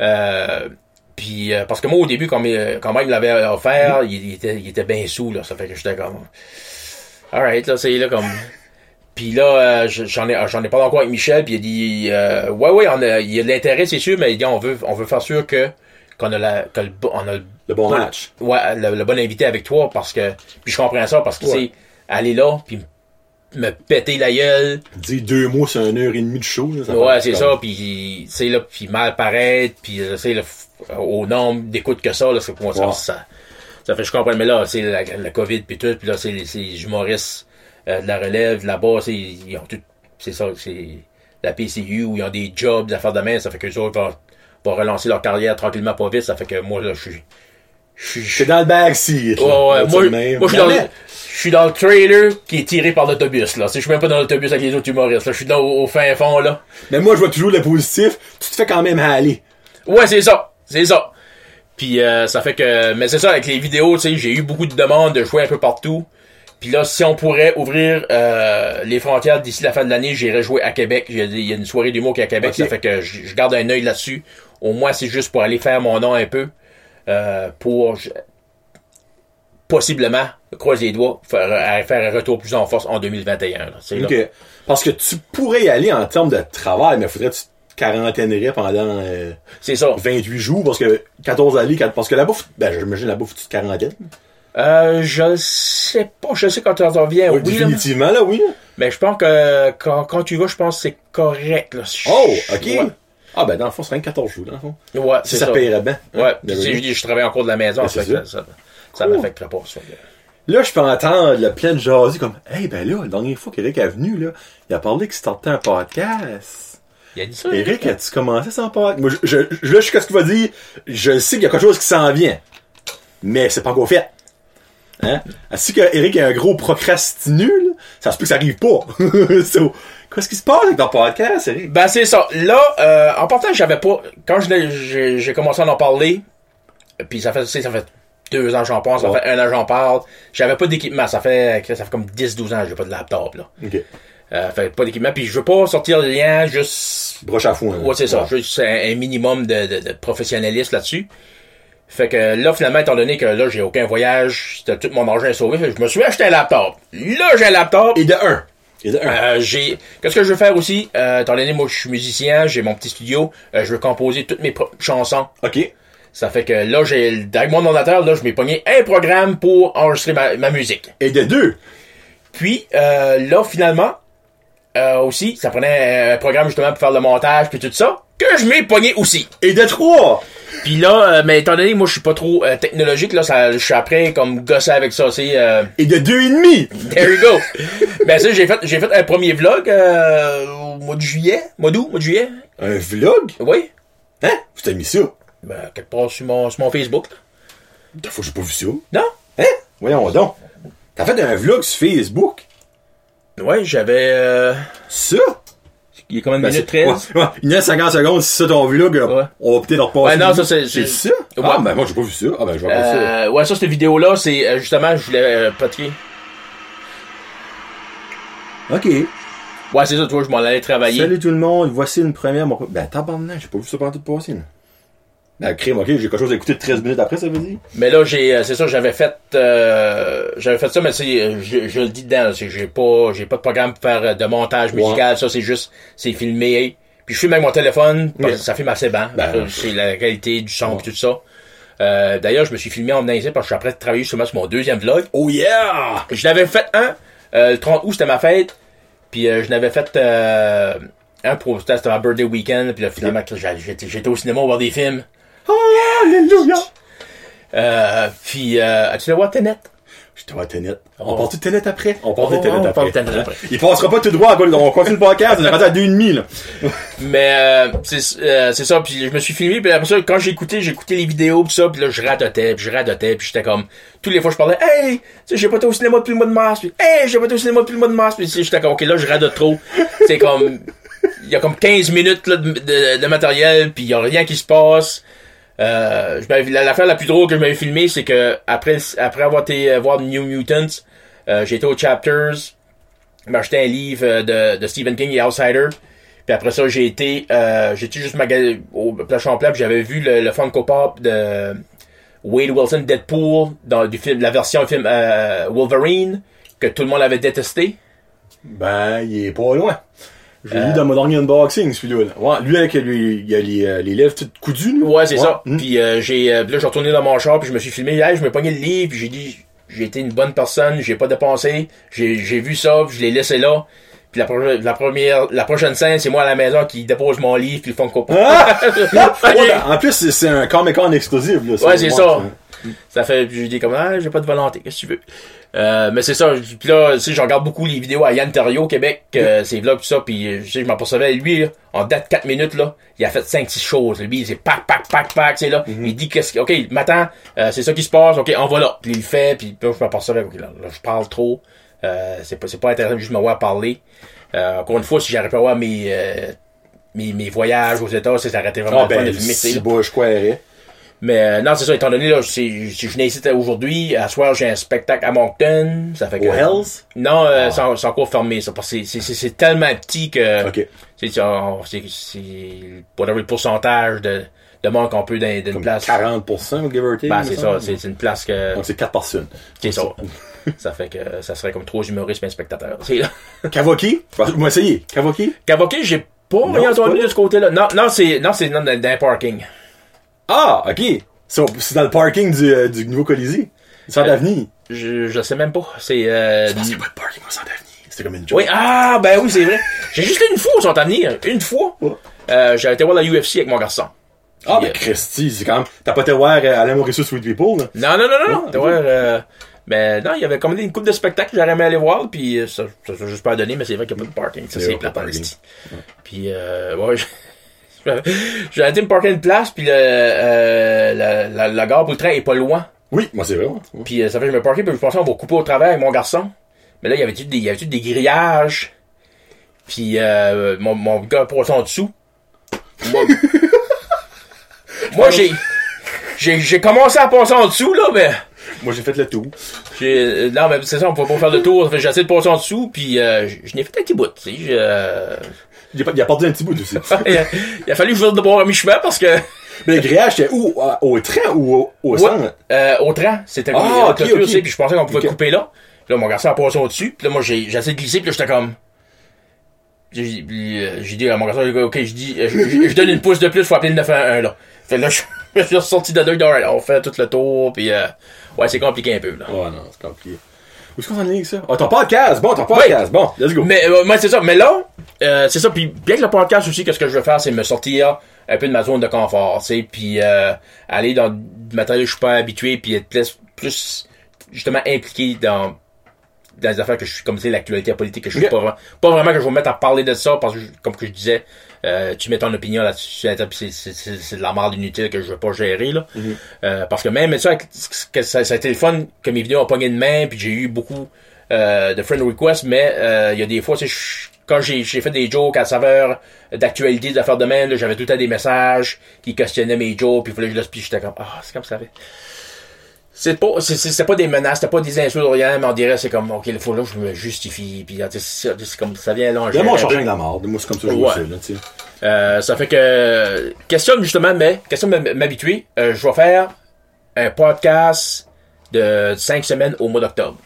Euh, puis euh, parce que moi au début, quand, mes- quand même il l'avait offert, il, il était, il était bien sous là. Ça fait que j'étais comme, alright là, c'est là comme. Puis là, euh, je- j'en ai, j'en ai parlé encore avec Michel, puis il a dit, euh, ouais, ouais, on a, il y a de l'intérêt, c'est sûr, mais il dit, on veut, on veut faire sûr que, qu'on a la, que le, on a le, Le bon match. ouais, le, le bon invité avec toi, parce que, puis je comprends ça, parce que, Ouais. tu sais, aller là, puis me péter la gueule. Dis deux mots, c'est une heure et demie de show. Là, ça Ouais, c'est ça, puis c'est là, puis mal paraître, puis c'est là, f- au nombre d'écoutes que ça, là, c'est pour moi, ça, Ouais. ça, ça fait, je comprends, mais là, c'est la, la COVID puis tout, puis là, c'est les, humoristes euh, de la relève, là-bas, c'est, ils ont tout, c'est ça, c'est la PCU, où ils ont des jobs, des affaires de main, ça fait que les autres vont, vont relancer leur carrière tranquillement pas vite, ça fait que moi, là, je suis, je suis, dans le backseat. Ouais, ouais, moi, moi, je suis dans le, je suis dans le trailer qui est tiré par l'autobus, là. Je suis même pas dans l'autobus avec les autres humoristes, là. Je suis dans, au, au fin fond, là. Mais moi, je vois toujours le positif. Tu te fais quand même aller. Ouais, c'est ça. C'est ça. Puis euh, ça fait que... Mais c'est ça, avec les vidéos, tu sais, j'ai eu beaucoup de demandes de jouer un peu partout. Puis là, si on pourrait ouvrir euh, les frontières d'ici la fin de l'année, j'irai jouer à Québec. Il y a une soirée d'humour qui est à Québec. Ça fait que je, garde un œil là-dessus. Au moins, c'est juste pour aller faire mon nom un peu. euh, pour... possiblement, croise les doigts, faire, faire un retour plus en force en 2021. Là. Parce que tu pourrais y aller en termes de travail, mais faudrait que tu te quarantainerais pendant euh, C'est ça. 28 jours, parce que 14 allées, parce que la bouffe, ben j'imagine la bouffe, tu quarantaine. Euh, je sais pas. Je sais quand tu en reviens. Oui, Oui, définitivement, là, oui. Mais je pense que quand, quand tu vas, je pense que c'est correct. Là. Oh, ok. Ouais, Ah, ben dans le fond, c'est 14 jours, dans le fond. Ouais, c'est ça, ça. paierait bien. Ouais, Hein, tu sais, je dis, je travaille en cours de la maison, Ouais, ça, fait ça, ça Cool. m'affectera pas. ça. Là, je peux entendre le plein de jaser comme, hey, ben là, la dernière fois qu'Éric est venu, là, il a parlé qu'il startait un podcast. Il a dit ça. Eric, as-tu commencé sans podcast? Moi, je, je, je- là, sais qu'est-ce qu'il va dire. Je sais qu'il y a quelque chose qui s'en vient. Mais c'est pas encore fait. Hein? Ainsi que Eric est un gros procrastinule, ça se peut que ça arrive pas. (laughs) so, qu'est-ce qui se passe avec ton podcast, Eric? Ben, c'est ça. Là, euh, en partant, j'avais pas... Quand je j'ai commencé à en parler, puis ça fait, tu sais, ça fait deux ans que j'en parle, ça Ouais. fait un an que j'en parle, j'avais pas d'équipement. Ça fait, ça fait comme 10-12 ans que j'ai pas de laptop, là. Euh, fait pas d'équipement, puis je veux pas sortir le lien juste Broche à foin. là. Ouais, c'est ça. Ouais. Juste un, un minimum de, de, de professionnalisme là-dessus. Fait que là, finalement, étant donné que là, j'ai aucun voyage, c'était tout mon argent est sauvé, je me suis acheté un laptop. Là, j'ai un laptop. Et de un. Et de un. Euh, j'ai. Qu'est-ce que je veux faire aussi? Euh, étant donné, moi, je suis musicien, j'ai mon petit studio, euh, je veux composer toutes mes propres chansons. ok. Ça fait que là, j'ai. Avec mon ordinateur, là, je m'ai pogné un programme pour enregistrer ma, ma musique. Et de deux. Puis euh, là, finalement, euh, aussi, ça prenait un programme justement pour faire le montage puis tout ça, que je m'ai pogné aussi. Et de trois? Puis là, euh, mais étant donné que moi je suis pas trop euh, technologique, là, ça, je suis après comme gosser avec ça, c'est euh, Et de deux et demi? there you go. (laughs) ben ça, j'ai fait j'ai fait un premier vlog euh, au mois de juillet, mois d'août, mois de juillet. Un vlog? Oui. Hein? Tu t'as mis ça? Ben quelque part sur mon sur mon Facebook. Des fois, j'ai pas vu ça. Non? Hein? Voyons donc. T'as fait un vlog sur Facebook? Ouais, j'avais euh, Ça? il combien de Ben, minutes? c'est- 13 Ouais, ouais. Il y a 50 secondes, si c'est ça ton vlog, euh, Ouais. on va peut-être repasser. Ouais, non, ça, c'est- ça? Ouais. Ah, ben moi, j'ai pas vu ça. Ah, ben je vais voir ça. Euh, ouais, ça, cette vidéo-là, c'est euh, justement, je voulais euh, pratiquer. Ok. Ouais, c'est ça, toi, je m'en allais travailler. Salut tout le monde, voici une première. Ben, tabarnak, j'ai pas vu ça pendant tout passer, là. Ben, crime, ok, j'ai quelque chose à écouter 13 minutes après, ça veut dire? Mais là, j'ai, euh, c'est ça, j'avais fait, euh, j'avais fait ça, mais c'est, euh, je, je le dis dedans, j'ai pas, j'ai pas de programme pour faire euh, de montage Ouais. musical, ça, c'est juste, c'est filmé. Puis je filme avec mon téléphone, parce que ça filme assez bien. Ben, c'est la qualité du son Ouais. et tout ça. Euh, d'ailleurs, je me suis filmé en venant ici parce que je suis après de travailler justement sur mon deuxième vlog. Oh yeah! Je l'avais fait un, euh, le 30 août, c'était ma fête. Puis euh, je l'avais fait euh, un pour, c'était ma birthday weekend. Puis là, finalement, j'étais au cinéma voir des films. Alléluia! Euh, puis, euh, as-tu le voir Tenet? Je te vois Tenet. On Oh. parle de Tenet après? On Oh, de Tenet on après. Tenet après. (laughs) Il passera pas tout droit. On continue le podcast, on est rendu à deux et demi, là. Mais euh, c'est euh, c'est ça, puis je me suis filmé, puis après ça, quand j'ai écouté, j'ai écouté les vidéos, puis ça, puis là, je radotais, puis je radotais, puis j'étais comme... Toutes les fois, je parlais « Hey! Tu sais, j'ai pas été au cinéma depuis le mois de mars, puis « Hey! J'ai pas été au cinéma depuis le mois de mars, puis j'étais comme « Ok, là, je radote trop. » C'est comme... Il y a comme 15 minutes là, de, de, de matériel, puis il y a rien qui se passe. Euh, L'affaire la plus drôle que je m'avais filmé, c'est que après, après avoir été euh, voir New Mutants, euh, été aux Chapters, j'ai acheté un livre euh, de, Stephen King et Outsider. Puis après ça, j'ai été, été juste maga- au Plage puis j'avais vu le, le Funko Pop de Wade Wilson Deadpool dans du film, la version film euh, Wolverine que tout le monde avait détesté. Ben, il est pas loin. J'ai Euh. lu dans mon dernier unboxing, celui-là. là. Ouais, lui, avec lui, il a les, euh, les lèvres toutes coudues, là. Ouais, c'est ça. Hmm. Puis euh, j'ai, euh, puis là, j'ai retourné dans mon char, puis je me suis filmé. Hey, je me pognais le livre, puis j'ai dit, j'ai été une bonne personne, j'ai pas dépensé, j'ai, j'ai vu ça, puis je l'ai laissé là. Puis la, pro- la première, la prochaine scène, c'est moi à la maison qui dépose mon livre puis le Funko Pop. Ah! (laughs) Ouais, en plus, c'est- c'est un Comic Con exclusif. Là, Ouais, c'est ça. Ça fait, j'ai dit comme, ah, j'ai pas de volonté, qu'est-ce que tu veux? Euh, mais c'est ça, puis là, tu sais, je regarde beaucoup les vidéos à Yann Terriot, Québec, euh, ses vlogs, tout ça, puis euh, je sais, je lui, là, en date 4 minutes, là, il a fait 5-6 choses. Lui, c'est pack, pack, pack, pack, c'est là. Il dit qu'est-ce que, ok, matin, euh, c'est ça qui se passe, ok, on va là. Puis il le fait, puis là, je m'apercevais, ok, là, là, je parle trop. Euh, c'est pas, c'est pas intéressant juste me voir parler. Euh, encore une fois, si j'arrivais pas à voir mes, euh, mes, mes voyages aux États, ça arrêtait vraiment Ah, ben, de sais, si je croirais. Mais euh, non, c'est ça, étant donné, là, c'est- je je venais ici aujourd'hui, à soir, j'ai un spectacle à Moncton, ça fait que... Au Hells? Non, euh, Ah. c'est en- c'est encore fermé, ça, parce que c'est- c'est c'est- c'est tellement petit que... Ok. C'est c'est- c'est- c'est whatever le pourcentage de, de monde qu'on peut dans, dans une Comme place. 40%, give or take. Ben, c'est ça, c'est une place que... Donc, c'est 4 personnes. C'est ça. (laughs) ça fait que ça serait comme trois humoristes et un spectateur. C'est (laughs) Kavoki? On va essayer. Kavoki? Cavoquet, j'ai pas rien entendu de ce côté-là. Non, non, c'est non, c'est dans un parking. Ah, ok. C'est dans le parking du, euh, du nouveau Colisée. Centre Euh, d'avenir. Je, je sais même pas. C'est... Euh, Je pense qu'il n'y a pas de parking au centre d'avenir. C'était comme une joke. Oui, ah, ben oui, c'est vrai. J'ai juste une fois au centre avenir. Une fois. Ouais. Euh, j'ai été voir la UFC avec mon garçon. Ah, ben euh, Christy, c'est quand même. T'as pas été voir Alain Mauricio Sweet People, là? Non, non, non, non, T'as voir, mais non, il y avait commandé une coupe de spectacles que j'aurais aimé aller voir, puis ça, ça s'est juste pas donné, mais c'est vrai qu'il n'y a pas de parking. Ça, C'est plat. Puis, euh, ouais, j'ai été me parker une place, puis le, euh, la, la, la gare pour le train est pas loin. Oui, moi, c'est vrai. ouais. Puis euh, ça fait que je me parquais, puis je pensais on va couper au travers avec mon garçon. Mais là, il y avait-tu des, il y avait des grillages? Puis euh, mon, mon gars passait en dessous. Moi, (laughs) moi j'ai, j'ai, j'ai commencé à passer en dessous, là, mais... Moi, j'ai fait le tour. J'ai, euh, non, mais c'est ça, on peut pas faire le tour. J'ai essayé de passer en dessous, puis euh, je je n'ai fait un petit bout, tu sais. Il a, pas- il a perdu un petit bout aussi. (laughs) il, a, il a fallu que je de boire à mi-chemin parce que... Mais le grillage, c'était où? à- Au train ou au, au Ouais, centre? euh, au train, c'était Ah, comme ok, clôture, ok. tu sais, puis je pensais qu'on pouvait couper là. Puis là, mon garçon a passé au-dessus, puis là, moi, j'ai, essayé de glisser, puis là, j'étais comme... J'ai, euh, j'ai dit à mon garçon, ok, je dis, je, donne une pouce de plus, faut appeler le 911, là. Fait là, je, (laughs) je suis ressorti de alright, on fait tout le tour, puis euh, ouais, c'est compliqué un peu, là. Oh non, c'est compliqué. Où est-ce qu'on s'en est avec ça? Ah, ton podcast! Bon, ton podcast! Bon, let's go! Mais, euh, ouais, c'est ça. Mais là, euh, c'est ça. Puis bien que le podcast aussi, qu'est-ce que je veux faire, c'est me sortir un peu de ma zone de confort, tu sais, puis euh, aller dans du matériel que je suis pas habitué, puis être plus, plus justement impliqué dans dans les affaires que je suis comme tu sais l'actualité politique que je suis Ok. pas vraiment pas vraiment que je vais me mettre à parler de ça parce que je- comme que je disais euh, tu mets ton opinion là-dessus c'est c'est- c'est c'est de la merde inutile que je veux pas gérer là. Euh, parce que même ça que ça, ça a été le fun que mes vidéos ont pogné de main puis j'ai eu beaucoup euh, de friend requests mais il y a des fois je- quand j'ai fait des jokes à saveur d'actualité d'affaires de main j'avais tout le temps des messages qui questionnaient mes jokes puis il fallait que je laisse puis j'étais comme ah c'est comme ça fait c'est pas c'est c'est- c'est pas des menaces c'était pas des insultes rien mais on dirait c'est comme ok il faut là je me justifie puis sais, c'est comme ça vient là Là, moi, change de la mort. Moi, c'est comme ça que je Ouais. là, tu sais. euh, ça fait que question justement mais question de m'habituer euh, je vais faire un podcast de 5 semaines au mois d'octobre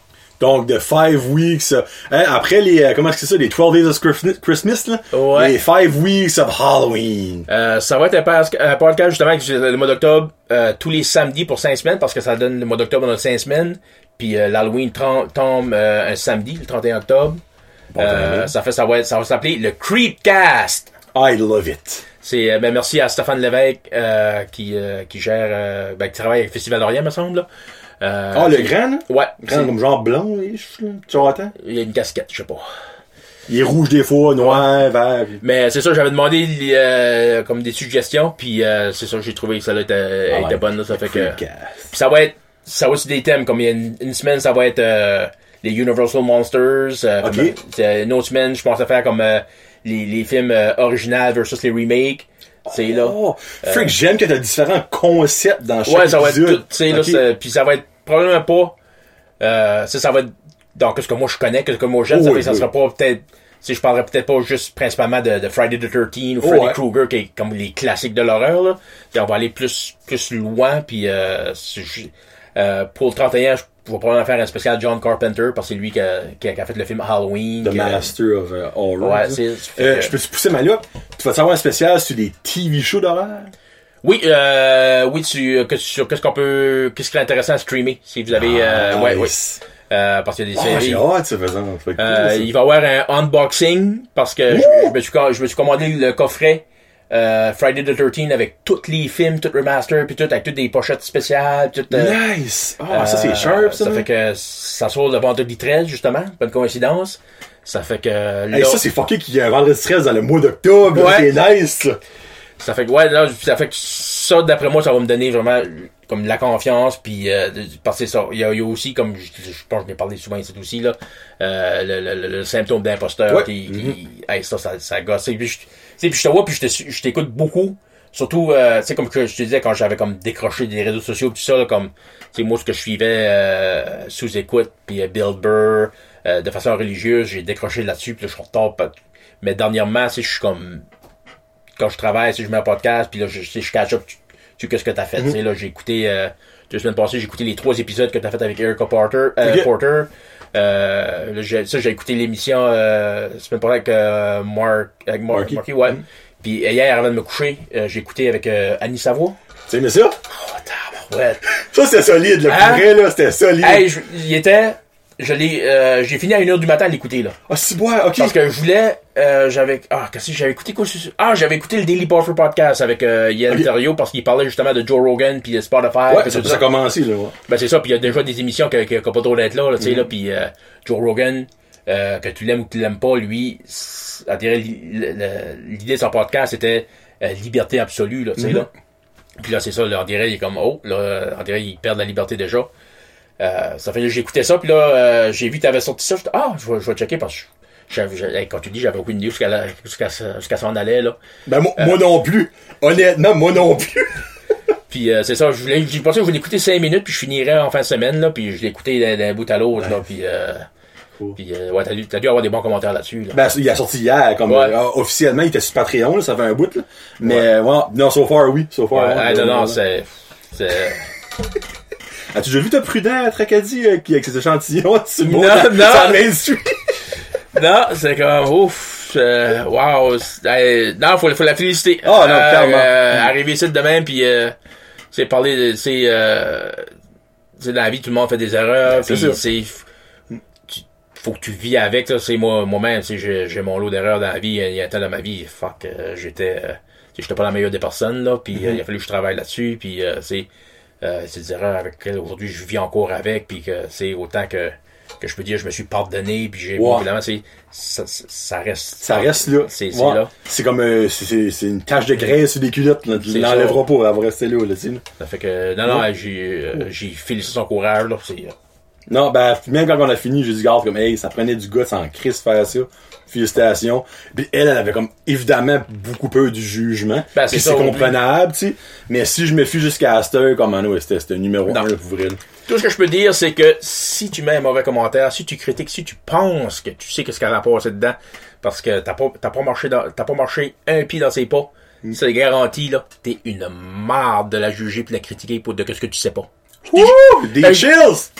Donc, de 5 weeks, hein, après les, euh, comment est-ce que c'est ça, les 12 days of Christmas- Christmas, là? Ouais. Les 5 weeks of Halloween. Euh, ça va être un, un podcast justement qui le mois d'octobre euh, tous les samedis pour 5 semaines parce que ça donne le mois d'octobre dans 5 semaines puis l'Halloween tombe un samedi le 31 octobre Bon ça fait ça va ça va s'appeler le Creepcast I love it. c'est ben, merci à Stéphane Lévesque qui qui gère ben, qui travaille avec Festival d'Orient me semble là. Euh, Ah, le grand, là? ouais Grand comme genre blond, là. Tu vois, il y a une casquette je sais pas Il est rouge des fois, noir, vert. Mais c'est ça, j'avais demandé euh, comme des suggestions, puis euh, c'est ça, j'ai trouvé que ça était, Ah était ouais. bonne. Là, ça fait que puis ça va être, ça va aussi des thèmes comme il y a une, une semaine, ça va être euh, les Universal Monsters. euh, comme, euh, une autre semaine, je pensais faire comme euh, les, les films originaux versus les remakes. C'est là. Oh, Freak, j'aime que t'as différents concepts dans chaque Ouais, ça va être tout, tu sais, là, Ok. c'est- puis ça va être probablement pas, euh, ça, ça va être, donc, ce que moi je connais, que ce que moi j'aime, ça Oh, oui, ça oui. sera pas peut-être, si je parlerai peut-être pas juste principalement de, de Friday the 13 ou Oh, Freddy ouais. Krueger, qui est comme les classiques de l'horreur, là. Puis on va aller plus, plus loin, puis euh, euh, pour le 31, je vais probablement faire un spécial John Carpenter, parce que c'est lui qui a, qui a- qui a fait le film Halloween. The Master of uh, Horror. Ouais, c'est- Euh, que- je peux te pousser ma lutte. Tu vas te savoir un spécial sur des TV shows d'horreur? Oui, euh, oui, tu, que, sur qu'est-ce qu'on peut, qu'est-ce qui est intéressant à streamer, si vous avez, euh, ouais, ouais. Euh, parce qu'il y a des Ah, séries. hâte, ça faisant. Euh, cool, ça. il va y avoir un unboxing parce que je, je me suis, je me suis commandé le coffret euh, Friday the 13 avec tous les films, tout remaster, puis tout avec toutes des pochettes spéciales, tout. euh, Nice! Ah, ça, euh, c'est sharp, ça. Ça fait que ça sort le vendredi 13, justement. Pas de coïncidence. Ça fait que là, Hey, ça, c'est fucké qu'il y a un vendredi 13 dans le mois d'octobre. Ouais. C'est nice. Ça fait que ouais, là, ça fait que ça, d'après moi, ça va me donner vraiment comme la confiance, puis euh, parce que ça. Il y, a, il y a aussi, comme je, je pense que je l'ai parlé souvent ici aussi, là, euh, le, le, le, symptôme d'imposteur Ouais. qui, qui hey, ça, ça, ça gosse. Puis je, puis je te vois, puis je te suis- je t'écoute beaucoup. Surtout, euh, tu sais, comme que je te disais, quand j'avais comme décroché des réseaux sociaux, tout ça, là, comme, tu sais, moi, ce que je suivais euh, sous écoute, puis euh, Bill Burr, euh, de façon religieuse, j'ai décroché là-dessus, puis là, je suis en retard. pas- Mais dernièrement, tu sais, je suis comme, quand je travaille, si je mets un podcast, puis là, je, je, je catch up tu, tu qu'est-ce que t'as fait? Tu sais, là, j'ai écouté, euh, deux semaines passées, j'ai écouté les trois épisodes que t'as fait avec Erica Porter. Euh. Porter. Euh, ça, j'ai écouté l'émission, euh, semaine passée avec, euh, Mark, avec Mark, Marky. Marky, ouais. Puis hier, avant de me coucher, j'ai écouté avec Annie Savoie. Tu aimais ça? Oh, tabarouette. Ça, c'était solide, le Hein? vrai, là, c'était solide. Hey, il était, je l'ai, euh, j'ai fini à 1h du matin à l'écouter, là. Ah, si, ouais, ok. Parce que je voulais, euh, j'avais, ah, qu'est-ce que j'avais écouté quoi Ah, j'avais écouté le Daily Buffer podcast avec euh, Yann Ok. Terrio parce qu'il parlait justement de Joe Rogan puis de Spotify. Ouais, ça, tout ça a commencé, là, ouais. Ben c'est ça, puis il y a déjà des émissions qui qui- qui ont pas trop d'être là, là tu sais Mhm. là, puis euh, Joe Rogan, euh, que tu l'aimes ou que tu l'aimes pas, lui, l'idée de son podcast c'était liberté absolue, là, tu sais Mhm. là. Puis là c'est ça, là, on dirait il est comme oh, là, on dirait il perd la liberté déjà. Euh, ça fait que j'écoutais ça, puis là euh, j'ai vu que t'avais sorti ça, j'étais ah, je vais, je vais checker parce que j'avais, quand tu dis j'avais aucune idée jusqu'à la- jusqu'à jusqu'à s'en allait là. Ben, moi, Euh. moi non plus. Honnêtement, moi non plus. (laughs) Puis euh, c'est ça, je voulais, j'ai pensé que je voulais écouter 5 minutes, puis je finirais en fin de semaine, là, puis je l'ai écouté d'un, bout à l'autre, là, puis, euh, Cool. puis euh, ouais, t'as dû, t'as dû avoir des bons commentaires là-dessus, là. Ben, il a sorti hier, comme, Ouais. euh, officiellement, il était sur Patreon, là, ça fait un bout, là. Mais, euh, ouais, non, so far, oui, so far. ouais, ouais, ah, non, ouais, non, ouais. c'est, c'est, (laughs) As-tu déjà vu ta prudent à Tracadie, euh, qui, avec ses échantillons, (laughs) sur le Non, non. Main Street? (laughs) non, c'est comme, ouf, euh, wow, c'est- non, faut, faut la féliciter. Ah, non, Euh, clairement. euh, arriver ici de même, puis, euh, c'est parler, de- c'est, euh, c'est dans la vie, tout le monde fait des erreurs, C'est puis sûr. c'est, tu- faut que tu vis avec, là, c'est moi, moi-même, tu sais, j'ai, j'ai mon lot d'erreurs dans la vie, il y a un temps dans ma vie, fuck, euh, j'étais, euh, tu sais, j'étais pas la meilleure des personnes, là, puis euh, Mm-hmm. il a fallu que je travaille là-dessus, puis euh, c'est, euh, c'est des erreurs avec lesquelles aujourd'hui je vis encore avec, puis que c'est autant que, que je peux dire, je me suis pardonné, puis j'ai, évidemment, c'est, ça, ça- reste, Ça reste là. C'est- là. C'est comme, euh, c'est- une tache de graisse sur les culottes, là. Tu l'enlèveras pas, elle va rester là, là, ça fait que, non, non, j'ai, euh, j'ai félicité son courage, là, c'est, euh, Non, ben, même quand on a fini, j'ai dit, garde, comme, hey, ça prenait du gars sans crise faire ça. Félicitations. Puis elle, elle avait comme, évidemment, beaucoup peur du jugement. Ben, c'est comprenable, tu sais. Mais si je me fie jusqu'à Aster, comme, ah, non, c'était, numéro Non. un, là, pour vrai, là. Tout ce que je peux dire, c'est que si tu mets un mauvais commentaire, si tu critiques, si tu penses que tu sais qu'est-ce qu'il y a à passer dedans, parce que t'as pas, pas marché dans, t'as pas marché un pied dans ses pas, Mm. c'est garanti, là, t'es une marde de la juger puis de la critiquer pour de ce que tu sais pas. Wouh! Des Ben, chills!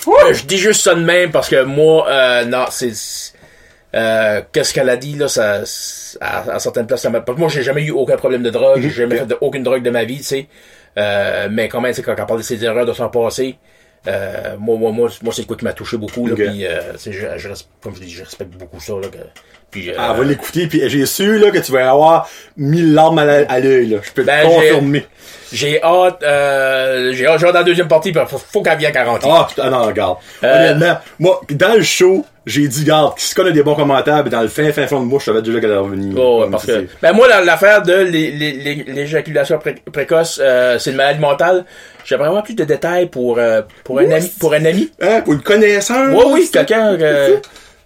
Euh, je dis juste ça de même parce que moi, euh, non, c'est, euh, qu'est-ce qu'elle a dit, là, ça, à, à certaines places, ça m'a, parce moi, j'ai jamais eu aucun problème de drogue, j'ai jamais fait de- aucune drogue de ma vie, tu sais, euh, mais quand même, tu sais, quand elle parle de ses erreurs de son passé, euh, moi, moi, moi, moi, c'est quoi qui m'a touché beaucoup, là, puis, euh, je, comme je dis, je respecte beaucoup ça, là, que, puis, euh, Ah, va l'écouter, puis j'ai su, là, que tu vas avoir mille larmes à à l'œil. Je peux Ben, te j'ai- confirmer. j'ai hâte, j'ai hâte, hâte dans la deuxième partie, puis faut, faut qu'elle vienne 40 Ah, putain, non, regarde. Honnêtement, moi, dans le show, j'ai dit, regarde, si qu'on a des bons commentaires, mais dans le fin, fin fond de moi, je savais déjà qu'elle allait revenir. Oh, ouais, parce que, ben moi, dans l'affaire de l'é- l'é- l'é- l'éjaculation pré- précoce, euh, c'est une maladie mentale. J'aimerais avoir plus de détails pour euh, pour un ami, pour un ami. Hein, pour une connaissance. Oui, oui, quelqu'un euh,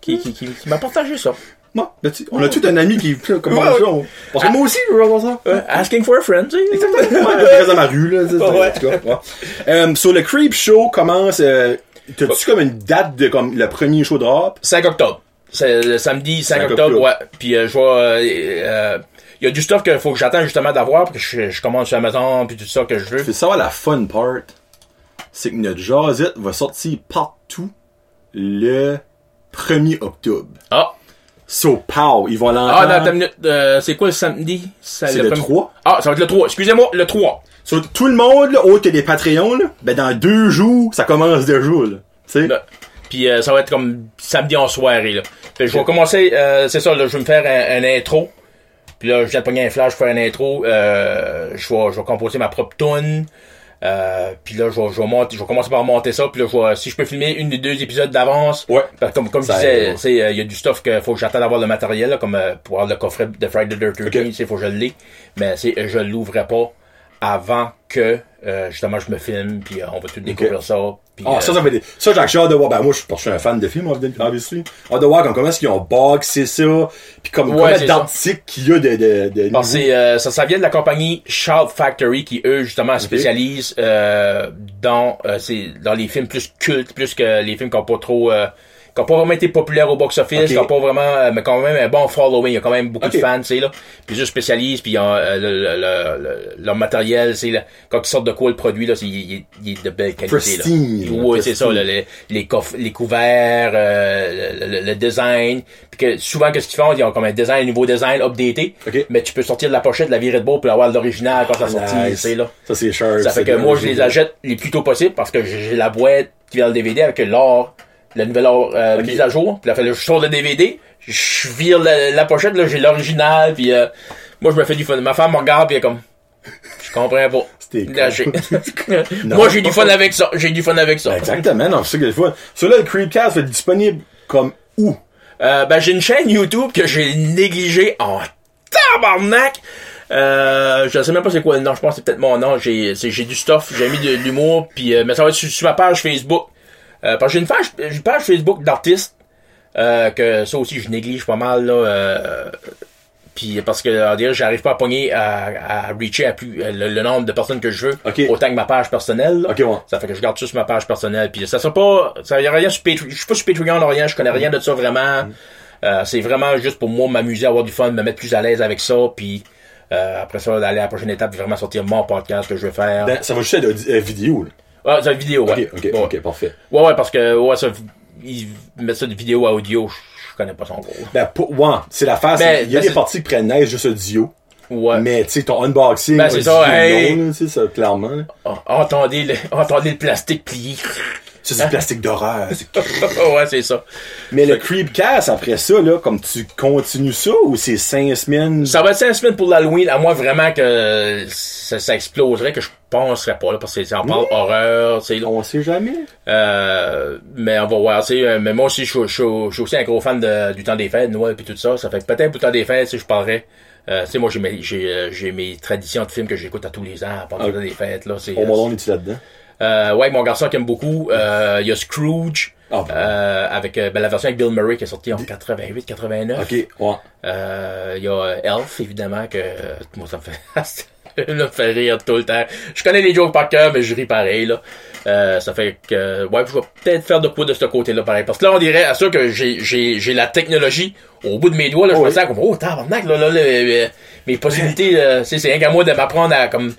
qui, qui, qui, qui m'a partagé ça. Bon, ben, tu- on a tout un ami qui, comme Ouais, ça, ouais. on- Parce que moi aussi, je veux avoir ça. Asking for a friend, tu sais. Exactement. Ouais, dans ma rue, là. Ouais. en tout cas, ouais. Euh, sur le Creep Show commence, euh, t'as-tu comme une date de, comme, le premier show drop? 5 octobre. C'est le samedi 5, 5 octobre, octobre. ouais. Puis euh, je vois, euh, euh, il y a du stuff qu'il faut que j'attends justement d'avoir, parce que je, je commande sur Amazon, puis tout ça que je veux. Fais savoir la fun part, c'est que notre Jazette va sortir partout le 1er octobre. Ah, So, pow, ils vont l'entendre. Ah, dans ta minute, euh, c'est quoi le samedi? C'est le premier- 3. Ah, ça va être le 3. Excusez-moi, le 3. So, tout le monde, là, autre que les Patreons, là, ben, dans deux jours, ça commence déjà, là. Tu sais? Puis euh, ça va être comme samedi en soirée, là. Fait je vais commencer, euh, c'est ça, là, je vais me faire un, un intro. Puis là, je viens de pogner un flash, je vais faire un intro. Euh, je, vais, je vais composer ma propre tune. Euh, puis là, je vais, je, vais monter, je vais commencer par monter ça. Puis là, je vais, si je peux filmer une des deux épisodes d'avance. Ouais. Que Comme, comme je disais, sais, euh, il y a du stuff qu'il faut que j'attende d'avoir le matériel, là, comme euh, pour avoir le coffret de Friday the 13 Ok. tu sais, faut que je l'ai. Mais c'est, je l'ouvrais pas avant que, euh, justement, je me filme, puis euh, on va tout découvrir ça. Puis, Ah, euh, ça, ça fait des... Ça, j'ai hâte de voir. Ben, moi, je, suis un fan de films, obviously. Hâte de voir comme, comment est-ce qu'ils ont boxé ça? Puis comme, Ouais, ça. d'articles qu'il y a de, de, de euh, ça, ça vient de la compagnie Shout Factory qui eux justement spécialisent euh, dans euh, c'est dans les films plus cultes, plus que les films qui ont pas trop euh, qui ont pas vraiment été populaires au box-office, Ok. qui pas vraiment euh, mais quand même un bon following, il y a quand même beaucoup de fans, tu sais là. Puis eux spécialisent puis ils ont, euh, le, le, le- le- leur matériel, c'est là, quand ils sortent de quoi le produit là, c'est il, il est de belle qualité Pristine, là. Ouais, c'est ça là, les les, coffres, les couverts, euh, le, le- le design, puis que souvent qu'est-ce qu'ils font, ils ont comme un design, un nouveau design updaté. Ok. Mais tu peux sortir de la pochette, la virer de beau pour avoir l'original quand ça sorti, Nice. tu sais, là. Ça, c'est cher. Ça fait que moi, je les achète les plus tôt possible parce que j'ai la boîte qui vient le DVD avec l'or, la nouvelle euh, mise à jour. Puis là, je sors le DVD, je vire la, la pochette, là, j'ai l'original, puis euh, moi, je me fais du fun. Ma femme me regarde, puis elle est comme, je comprends pas. (laughs) C'était Là, (laughs) (laughs) Non, moi, j'ai du fun avec ça. J'ai du fun avec ça. Exactement, non, c'est ça que le fois. Celui-là, le Creepcast être disponible comme où? Euh, ben, j'ai une chaîne YouTube que j'ai négligée en tabarnak. Euh, je sais même pas c'est quoi le nom, je pense que c'est peut-être mon nom. J'ai, c'est- j'ai du stuff, j'ai mis de, de l'humour, puis euh, mais ça va être sur, sur ma page Facebook. Euh, parce que j'ai une page, une page Facebook d'artiste, euh, que ça aussi je néglige pas mal là. Euh, puis parce que j'arrive pas à pogner à, à reacher à plus le, le nombre de personnes que je veux, autant que ma page personnelle. là. Ok, ouais. Ça fait que je garde sur ma page personnelle. Puis ça sera pas. Ça y a rien sur Patreon. Je suis pas sur Patreon, rien, je connais rien de ça vraiment. Euh, c'est vraiment juste pour moi m'amuser, avoir du fun, me mettre plus à l'aise avec ça. Puis après ça, d'aller à la prochaine étape, vraiment sortir mon podcast que je veux faire. Ben, ça va juste être vidéo, là. Ah, c'est une vidéo, ouais. Ok, ok, ouais. ok, parfait. Ouais, ouais, parce que ouais, ça, ils mettent ça de vidéo à audio, je, connais pas son gros. Ben, pour, ouais, c'est l'affaire, c'est- Ben, il y a ben, des parties qui prennent neige juste audio. Ouais. Mais, tu sais, ton unboxing. Ben, c'est ça, hey. non, là, ça, clairement. là. Ah, entendez, le, (laughs) entendez le plastique plié. C'est du plastique d'horreur. (laughs) c'est- ouais, c'est ça. Mais le Creepcast, après ça, là, comme tu continues ça, ou c'est cinq semaines? Ça va être 5 semaines pour l'Halloween, à moins vraiment que ça, ça exploserait, que je penserais pas, là, parce que ça en parle horreur, tu. On sait jamais. Euh, mais on va voir, tu sais, euh, mais moi aussi, je suis- aussi un gros fan de- du temps des fêtes, Noël puis tout ça. Ça fait peut-être pour le temps des fêtes, si je parlerais. Euh, tu sais, moi, j'ai mes, j'ai, euh, j'ai mes traditions de films que j'écoute à tous les ans pendant le temps des fêtes, là. C'est, Au moment où es-tu là-dedans? Euh, ouais, mon garçon qui aime beaucoup, euh, il y a Scrooge, Ah, bon. euh, avec, euh, ben, la version avec Bill Murray qui est sortie en 88, 89. Ok, ouais. Euh, il y a Elf, évidemment, que moi, ça me fait... (laughs) me rire tout le temps. Je connais les jokes par cœur, mais je ris pareil, là. Euh, ça fait que... Ouais, je vais peut-être faire de quoi de ce côté-là, pareil. Parce que là, on dirait, à ça que j'ai, j'ai, j'ai la technologie au bout de mes doigts, là, je Oh, me oui. sens comme, oh, tabarnak, là, là, là, mes possibilités, c'est, c'est rien qu'à moi de m'apprendre à, comme,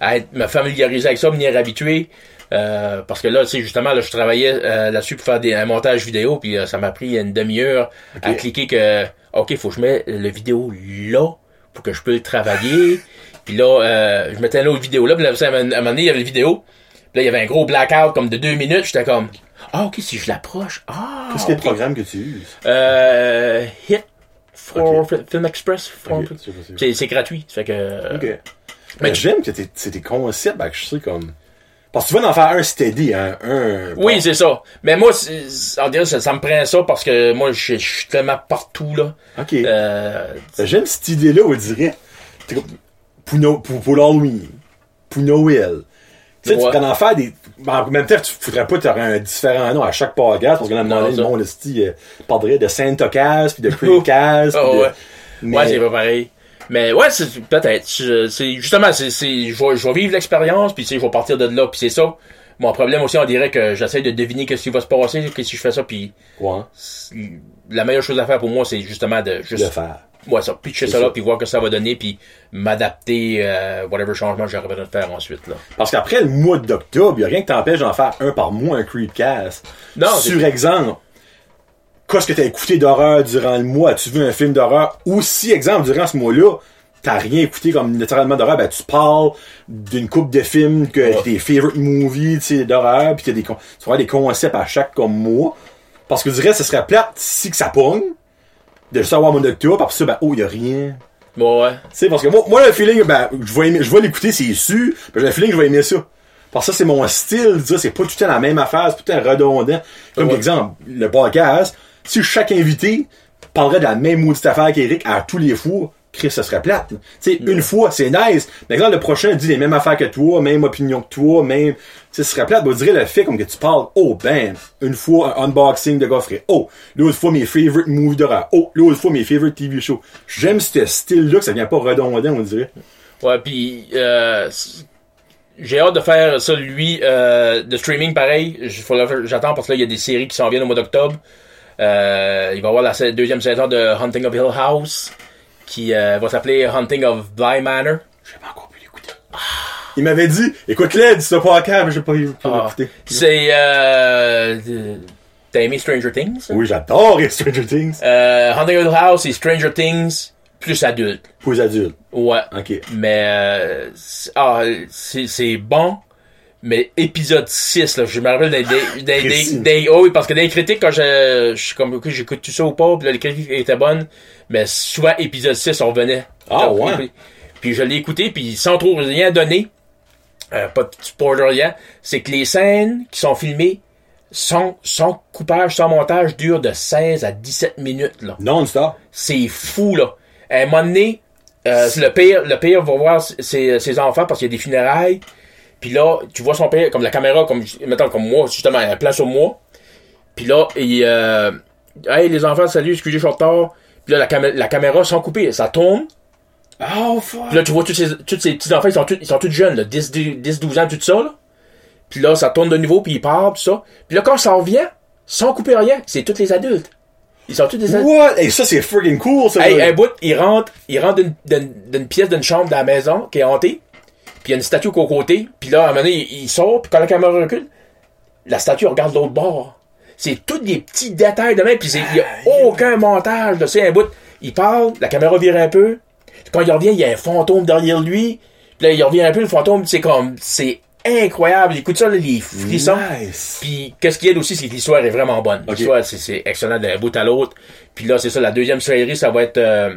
à être, me familiariser avec ça, me venir habituer. Euh, parce que là, tu sais, justement, là, je travaillais euh, là-dessus pour faire des, un montage vidéo, puis euh, ça m'a pris une demi-heure à cliquer que, ok, faut que je mette le vidéo là pour que je peux le travailler. (laughs) puis là, euh, je mettais l'autre vidéo là, puis là, à un moment donné, il y avait la vidéo. Puis là, il y avait un gros blackout comme de deux minutes. J'étais comme, ah, ok, si je l'approche, ah, Qu'est-ce qu'il y a ok. de programme que tu uses? Euh, Hit for Film Express. for- Ok, c'est gratuit. Ça fait que. Mais tu- j'aime que t'es- c'est tes concepts, ben, que je sais comme. Parce que tu vas en faire un steady, hein, un. Oui, bon. c'est ça. Mais moi, dirait que ça, ça me prend ça parce que moi, je suis tellement partout, là. Ok. Euh, Ben, J'aime cette idée-là, on dirait. Pour, No- pour, pour l'Halloween. Pour Noël. Tu sais, Ouais. tu pourrais en faire des. ben, En même temps, tu voudrais pas t'aurais un différent nom à chaque podcast, parce que là, le monde, esti, euh, parlerait de Santa Cast, puis de (laughs) Creepcast, Ah, de- ouais. Mais- Ouais, c'est pas pareil. Mais ouais, c'est peut-être. C'est justement, c'est c'est je vais vivre l'expérience puis je vais partir de là puis c'est ça. Mon problème aussi, on dirait que j'essaie de deviner qu'est-ce qui va se passer, que si je fais ça puis Ouais, la meilleure chose à faire pour moi, c'est justement de juste le faire. ouais, ça pitcher ça là puis voir que ça va donner puis m'adapter euh, whatever changement j'aurais besoin de faire ensuite là. Parce qu'après le mois d'octobre, il a rien qui t'empêche d'en faire un par mois, un Creepcast. Non, Sur exemple, qu'est-ce que t'as écouté d'horreur durant le mois? As-tu vu un film d'horreur? Ou si, exemple, durant ce mois-là, t'as rien écouté comme naturellement d'horreur, ben tu parles d'une coupe de films que Ouais. tes favorite movies, tu sais, d'horreur, pis t'as des, con- tu vas des concepts à chaque comme mois. Parce que je dirais, ce serait plate si que ça pogne. De juste avoir mon octobre, après ça, ben, oh, y a rien. Bon, ouais. Tu sais, parce que moi, moi, le feeling, ben, je vais je vais l'écouter, c'est sûr, mais j'ai le feeling que je vais aimer ça. Parce que ça, c'est mon style, dire, c'est pas tout le temps la même affaire, c'est tout le temps redondant. Comme Ouais. exemple, le podcast, si chaque invité parlerait de la même maudite affaire qu'Eric à tous les fois, Chris, ça serait plate. Tu sais, une fois, c'est nice. Mais quand le prochain dit les mêmes affaires que toi, même opinion que toi, même, tu sais, ce serait plate. Ben, je dirais le fait comme que tu parles, oh, ben, une fois, un unboxing de coffret. Oh, l'autre fois, mes favorite movies d'horreur. Oh, l'autre fois, mes favorite TV shows. J'aime ce style-là, que ça vient pas redondant, on dirait. Ouais, puis euh, j'ai hâte de faire ça, lui, euh, de streaming pareil. J'attends parce que là, il y a des séries qui s'en viennent au mois d'octobre. Euh, il va y avoir la deuxième saison de Hunting of Hill House qui euh, va s'appeler Hunting of Bly Manor. J'ai pas encore pu l'écouter. Il m'avait dit, écoute-le, dis ça pas à cave, mais j'ai pas pas Ah. l'écouter. C'est... Euh, T'as aimé Stranger Things? Oui, j'adore les Stranger Things. Euh, Hunting of Hill House, c'est Stranger Things plus adulte. Pour les adultes. Ouais. Ok. Mais euh, c'est- ah, c'est c'est bon. Mais épisode 6, là, je me rappelle des, des, oh oui, parce que dans les critiques, quand je, je suis comme, ok, j'écoute tout ça ou pas, puis là, les critiques étaient bonnes, mais souvent, épisode 6, on revenait. Ah, ouais. Puis, puis je l'ai écouté, puis sans trop rien donner, euh, pas de spoiler rien, c'est que les scènes qui sont filmées, sans, sans coupage, sans montage, durent de 16 à 17 minutes, là. Non-stop. C'est fou, là. À un moment donné, euh, le père, le père va voir ses, ses enfants parce qu'il y a des funérailles. Puis là, tu vois son père, comme la caméra, comme, mettons, comme moi, justement, elle place sur moi. Puis là, il, euh, hey, les enfants, salut, excusez, je suis en retard. Puis là, la, camé- la caméra, sans couper, ça tourne. Oh, fuck. Puis là, tu vois tous ces, tous ces petits-enfants, ils sont tous, ils sont tous jeunes, là, 10, 10, 12 ans, tout ça, là. Puis là, ça tourne de nouveau, puis ils partent, tout ça. Puis là, quand ça revient, sans couper rien, c'est tous les adultes. Ils sont tous des adultes. What? Hey, ça, c'est friggin' cool, ça. Hey, un bout, il rentre, il rentre d'une, d'une, d'une pièce d'une chambre de la maison qui est hantée. Puis il y a une statue au côté. Puis là, à un moment donné, il, il sort, puis quand la caméra recule, la statue regarde l'autre bord. C'est tous des petits détails de même, puis il y a aucun montage. C'est un bout, il parle, la caméra vire un peu. Quand il revient, il y a un fantôme derrière lui. Puis là, il revient un peu, le fantôme, c'est comme, c'est incroyable. Écoute ça, là, les frissons. Nice. Puis, qu'est-ce qu'il y a aussi, c'est que l'histoire est vraiment bonne. L'histoire, c'est, c'est excellent d'un bout à l'autre. Puis là, c'est ça, la deuxième série, ça va être... euh,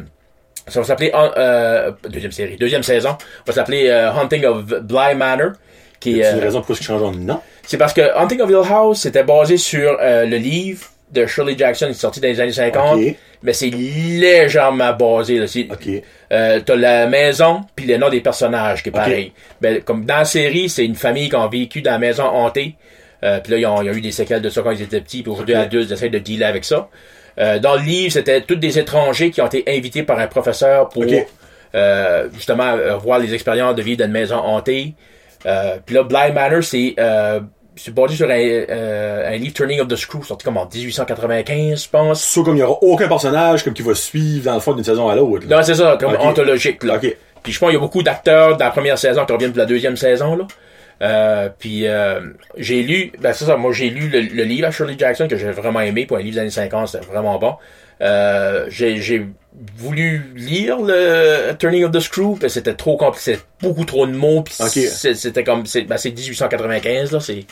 ça va s'appeler... euh, deuxième série, deuxième saison, va s'appeler euh, Hunting of Bly Manor. Qui, C'est est, une euh, raison pourquoi ils changent de nom? c'est parce que Hunting of Hill House, c'était basé sur euh, le livre de Shirley Jackson, qui est sorti dans les années 50. Ok. Mais c'est légèrement basé. Là. C'est, Ok. euh, t'as la maison puis le nom des personnages qui est pareil. Ben, comme dans la série, c'est une famille qui a vécu dans la maison hantée. Euh, puis là, ils ont, ils ont eu des séquelles de ça quand ils étaient petits. Puis aujourd'hui, adultes, ils essaient de dealer avec ça. Euh, dans le livre, c'était tous des étrangers qui ont été invités par un professeur pour euh, justement euh, voir les expériences de vivre dans une maison hantée. Puis là, Bly Manor, c'est c'est basé sur un, euh, un livre Turning of the Screw, sorti comme en 1895, je pense. Sauf comme il y aura aucun personnage comme qui va suivre dans le fond d'une saison à l'autre. Non, c'est ça, comme anthologique. Là. Puis je pense qu'il y a beaucoup d'acteurs de la première saison qui reviennent pour la deuxième saison. Là. Euh, puis euh, j'ai lu, ben c'est ça, moi j'ai lu le, le livre à Shirley Jackson que j'ai vraiment aimé pour un livre des années 50, c'était vraiment bon. Euh, j'ai, voulu lire le Turning of the Screw, mais c'était trop compliqué, c'était beaucoup trop de mots, puis c'était comme, c'est, ben c'est 1895 là, c'est.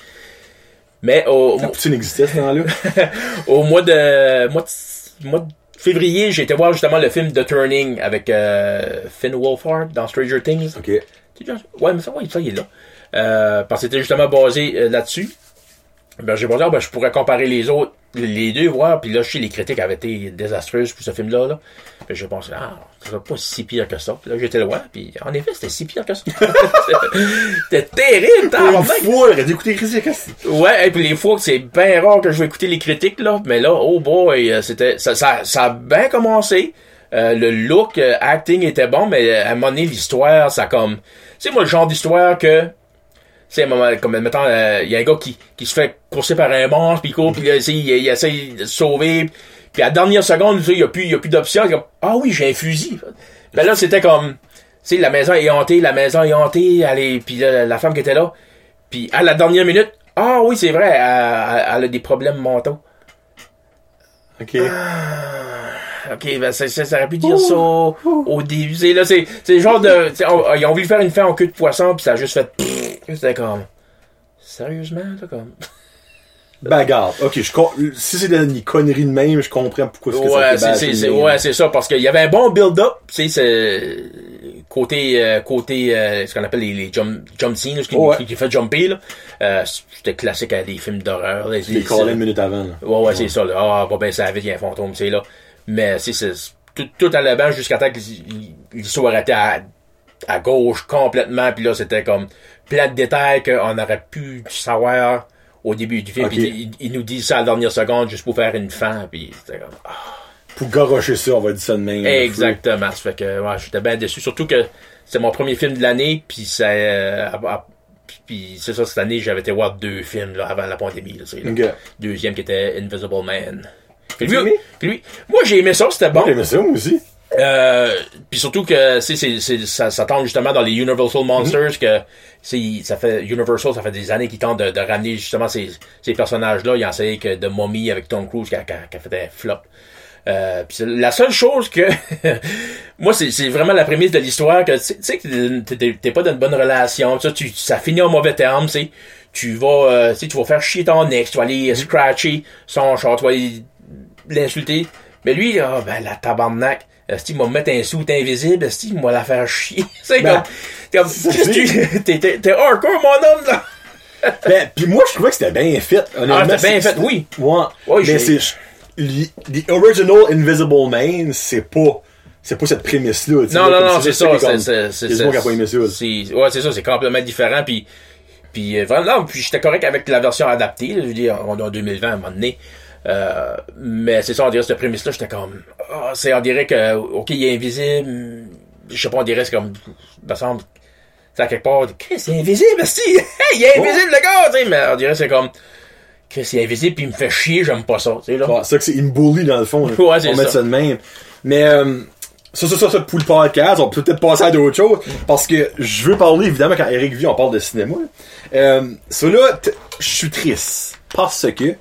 Mais au, La poutine existait ce temps-là. (laughs) au mois de, mois de, mois de février, j'ai été voir justement le film The Turning avec Finn Wolfhard dans Stranger Things. ok. Ouais, mais ça, ouais, ça, il est là. Euh, parce que c'était justement basé euh, là-dessus. Ben, j'ai pensé, ah, ben, je pourrais comparer les autres, les deux, voir. Puis là, je sais, les critiques avaient été désastreuses pour ce film-là. Là. Puis j'ai pensé, ah, serait pas si pire que ça. Puis là, j'étais loin. Puis en effet, c'était si pire que ça. (laughs) c'était terrible, Une tabarnak. fois, aurait dû écouter Chris Cass. Ouais, et puis les fois que c'est bien rare que je vais écouter les critiques, là. Mais là, oh boy, euh, c'était, ça, ça, ça a bien commencé. Euh, le look, euh, acting était bon, mais à un moment donné, l'histoire, ça comme, sais, moi, le genre d'histoire que, sais, comme, mettons, euh, il y a un gars qui, qui se fait courser par un monstre, puis il court, puis sais, il, il essaie de se sauver, puis à la dernière seconde, tu sais, il y a plus, il y a plus il comme, ah oui, j'ai un fusil. Ben là, c'était comme, tu sais, la maison est hantée, la maison est hantée, est, puis là, la femme qui était là, puis à la dernière minute, ah oui, c'est vrai, elle, elle- a des problèmes mentaux. Ok. Ok, ben ça, ça, ça aurait pu dire ça au, au début. C'est, là, c'est, c'est le genre de. on- ils ont voulu faire une fin en queue de poisson, puis ça a juste fait. C'était comme. Sérieusement, là, comme. (laughs) Bagarre. Ok, je si c'est des conneries de même, je comprends pourquoi Ouais, c'est, c'est, c'est- ouais, c'est ça, parce qu'il y avait un bon build-up, tu sais, c'est. Côté, euh, côté, euh, ce qu'on appelle les, les jump, jump scenes, là, ce qui, Ouais. qui, fait jumper, là. Euh, c'était classique à des films d'horreur, là. L'ai callé une minute avant. là. Ouais, ouais, c'est ça, là. Ah, va bien, ça va vite, il y a un fantôme, tu sais, là. Mais, c'est, c'est, tout, tout à l'avant jusqu'à temps que l'histoire était à, à gauche complètement, puis là, c'était comme plein de détails qu'on aurait pu savoir au début du film, Ok. puis ils, ils nous disent ça à la dernière seconde juste pour faire une fin, puis c'était comme... Pour garocher ça, on va dire ça de même. Exactement, ça fait que, ouais, j'étais bien déçu, surtout que c'est mon premier film de l'année, puis ça... euh, puis c'est ça, cette année, j'avais été voir deux films, là, avant la pandémie, là. Deuxième qui était Invisible Man. Puis aimé? lui, puis lui, moi j'ai aimé ça, c'était bon. Bon, j'aimais ça, moi aussi. Euh, puis surtout que c'est, ça, ça tombe justement dans les Universal Monsters que c'est, ça fait Universal, ça fait des années qu'ils tentent de, de ramener justement ces, ces personnages-là. Ils ont essayé que de Mommy avec Tom Cruise qui a, qui a- qui a fait un flop. Euh, c'est la seule chose que (laughs) moi c'est, c'est vraiment la prémisse de l'histoire que tu sais- que t'es- t'es, t'es pas dans une bonne relation ça tu ça finit en mauvais terme tu vas euh, tu vas faire chier ton ex tu vas aller scratcher son char tu vas aller l'insulter. Mais lui, ah, ben, la tabarnak, Esti, me mettre un sou invisible, Esti, va la faire chier. (laughs) C'est Ben, comme, (laughs) t'es hardcore, mon homme, là. (laughs) Ben, puis moi, je trouvais que c'était bien fait. Ah, c'était bien fait, oui. Ouais. Oui, mais c'est. The original Invisible Man, c'est pas. C'est pas cette prémisse-là. Non, non, non, c'est ça. C'est, c'est, c'est, pas aimé ça. c'est- ouais, c'est ça, c'est complètement différent, puis, puis, euh, vraiment, non, puis j'étais correct avec la version adaptée, là, je veux dire, on est en 2020, à un moment donné. Euh, mais c'est ça, on dirait, cette prémisse-là, j'étais comme, ah, c'est, on dirait que, ok, il est invisible, je sais pas, on dirait, c'est comme, me semble, c'est à quelque part, Chris, c'est invisible, si! Il est (laughs) invisible, le gars! Tu sais, mais on dirait, c'est comme, Chris, il est invisible, puis il me fait chier, j'aime pas ça, tu sais, là. Ouais, c'est ça que c'est une bully dans le fond. là. (laughs) Ouais, c'est on va mettre ça. ça de même. Mais euh, ça, ça, ça, ça, pour le podcast, on peut peut-être passer à d'autres choses. Parce que je veux parler, évidemment, quand Eric vit, on parle de cinéma. Euh, ça là, t- je suis triste. Parce que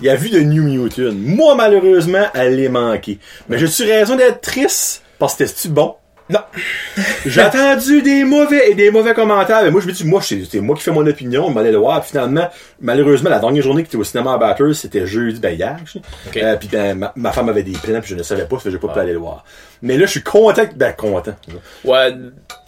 il a vu de New Mutant. Moi, malheureusement, elle est manquée. Mais je suis raison d'être triste? Parce que c'était bon? Non. (laughs) J'ai entendu des mauvais et des mauvais commentaires. Mais moi, je me dis, moi, c'est moi qui fais mon opinion. Je m'allais le voir. Finalement, malheureusement, la dernière journée qui était au cinéma à Batters, c'était jeudi, ben hier. je sais. Ok. Euh, puis ben, ma, ma femme avait des plans, puis je ne savais pas, que j'ai pas pu aller le voir. Mais là, je suis content. que- Ben, content. Ouais,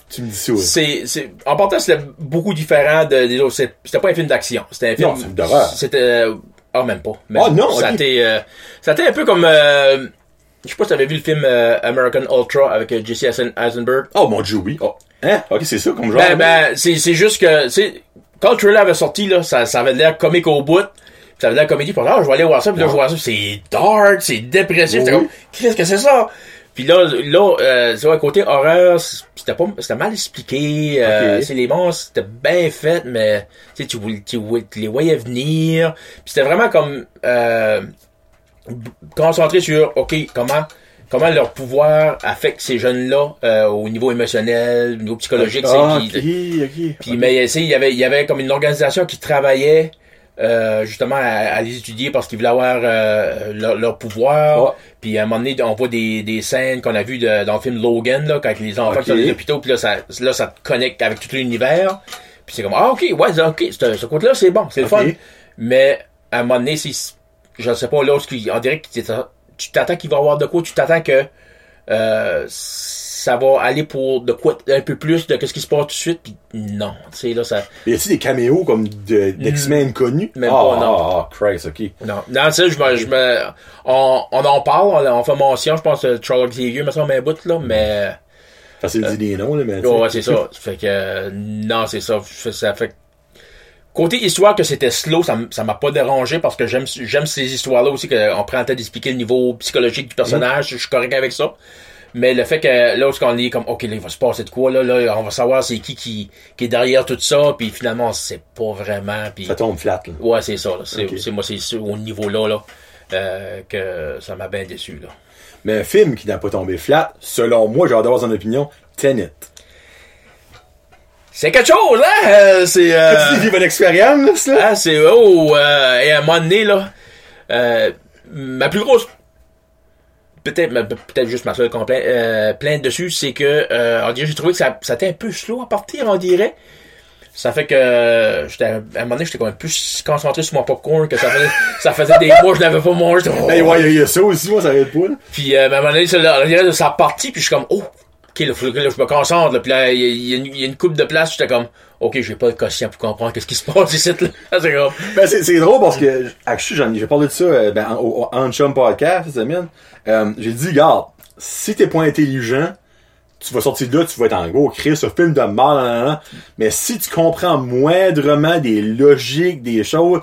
Tu me dis ça. ouais. c'est, c'est, en partant, c'était beaucoup différent de, des autres. C'était pas un film d'action. C'était un film. Non, c'est d'horreur. C'était, euh, ah, même pas. Même Ah, non, Ça ok. a été, euh, a un peu comme, euh, je sais pas si t'avais vu le film euh, American Ultra avec euh, Jesse Eisen- Eisenberg. Oh mon dieu, oui. Oh. Hein? Ok, c'est ça, comme genre. Ben, ben, c'est, juste que, tu quand le trailer avait sorti, là, ça, ça avait l'air comique au bout. Ça avait l'air comédie. Puis là, je vais aller voir ça. Puis là, je vois ça. C'est dark, c'est dépressif. J'étais Oui. comme, qu'est-ce que c'est ça? Puis là, là, euh, côté horreur, c'était pas, c'était mal expliqué. Euh, les monstres, c'était bien fait, mais tu tu, tu, les voyais venir. Puis c'était vraiment comme euh, concentré sur, ok, comment comment leur pouvoir affecte ces jeunes-là euh, au niveau émotionnel, au niveau psychologique. Ah, puis- ok, ok. puis, mais il y avait, il y avait comme une organisation qui travaillait euh, justement à, à les étudier parce qu'ils voulaient avoir euh, leur, leur pouvoir. Ouais. Puis à un moment donné, on voit des, des scènes qu'on a vues de- dans le film Logan, là, quand les enfants Ok. sont dans les hôpitaux, puis là ça, là, ça te connecte avec tout l'univers. Puis c'est comme, ah ok, ouais, ok, ce, ce côté-là, c'est bon, c'est le fun. Mais à un moment donné, c'est, je sais pas, là, ce qui- on dirait que tu t'attends- tu t'attends qu'il va y avoir de quoi, tu t'attends que euh, ça va aller pour de quoi un peu plus de ce qui se passe tout de suite puis non tu sais là ça Y a-t-il des caméos comme d'X-Men connus? Même ah, pas, non. Ah, Christ, ok. non non tu sais je me je me on, on en parle on, on fait mention je pense que Charles Xavier me semble un bout là mais Facile de dire des noms, là, mais. ouais, ouais, c'est ça (laughs) fait que euh, non c'est ça ça fait Côté histoire que c'était slow, ça ça m'a pas dérangé parce que j'aime j'aime ces histoires-là aussi qu'on prend le temps d'expliquer le niveau psychologique du personnage, je suis correct avec ça. Mais le fait que là, lorsqu'on est comme, ok, là, il va se passer de quoi, là, là, on va savoir c'est qui, qui qui est derrière tout ça, puis finalement, c'est pas vraiment, puis Ça tombe flat, là. ouais, c'est ça, c'est moi, c'est ce- au niveau là, là, euh, que ça m'a bien déçu, là. Mais un film qui n'a pas tombé flat, selon moi, d'avoir son opinion, Tenet. C'est quelque chose, hein? Euh, c'est, euh, As-tu vécu votre expérience, là? Ah, c'est oh, euh, et à un moment donné, là, euh, ma plus grosse peut-être peut-être juste ma seule complainte euh, plainte dessus, c'est que euh, on dirait j'ai trouvé que ça, ça était un peu slow à partir, on dirait. Ça fait que euh, j'étais à un moment donné j'étais quand même plus concentré sur mon popcorn que ça faisait (laughs) ça faisait des mois je n'avais pas mangé. Oh. Hey, ouais, il y a ça aussi, moi, ça arrête pas, là. Puis euh, à un moment donné, ça, ça a parti, puis je suis comme oh OK, là, faut que là, je me concentre, là. puis là, il y, a- y une- il y a une coupe de place, j'étais comme OK, j'ai pas le quotient pour comprendre qu'est-ce qui se passe ici là. (laughs) C'est Ben, c'est, drôle parce que, actually, j'ai parlé de ça, euh, ben, en- au, en chum podcast, cette semaine. Euh, j'ai dit, regarde, si t'es pas intelligent, tu vas sortir de là, tu vas être en gros, créer ce film de mal, mais si tu comprends moindrement des logiques, des choses,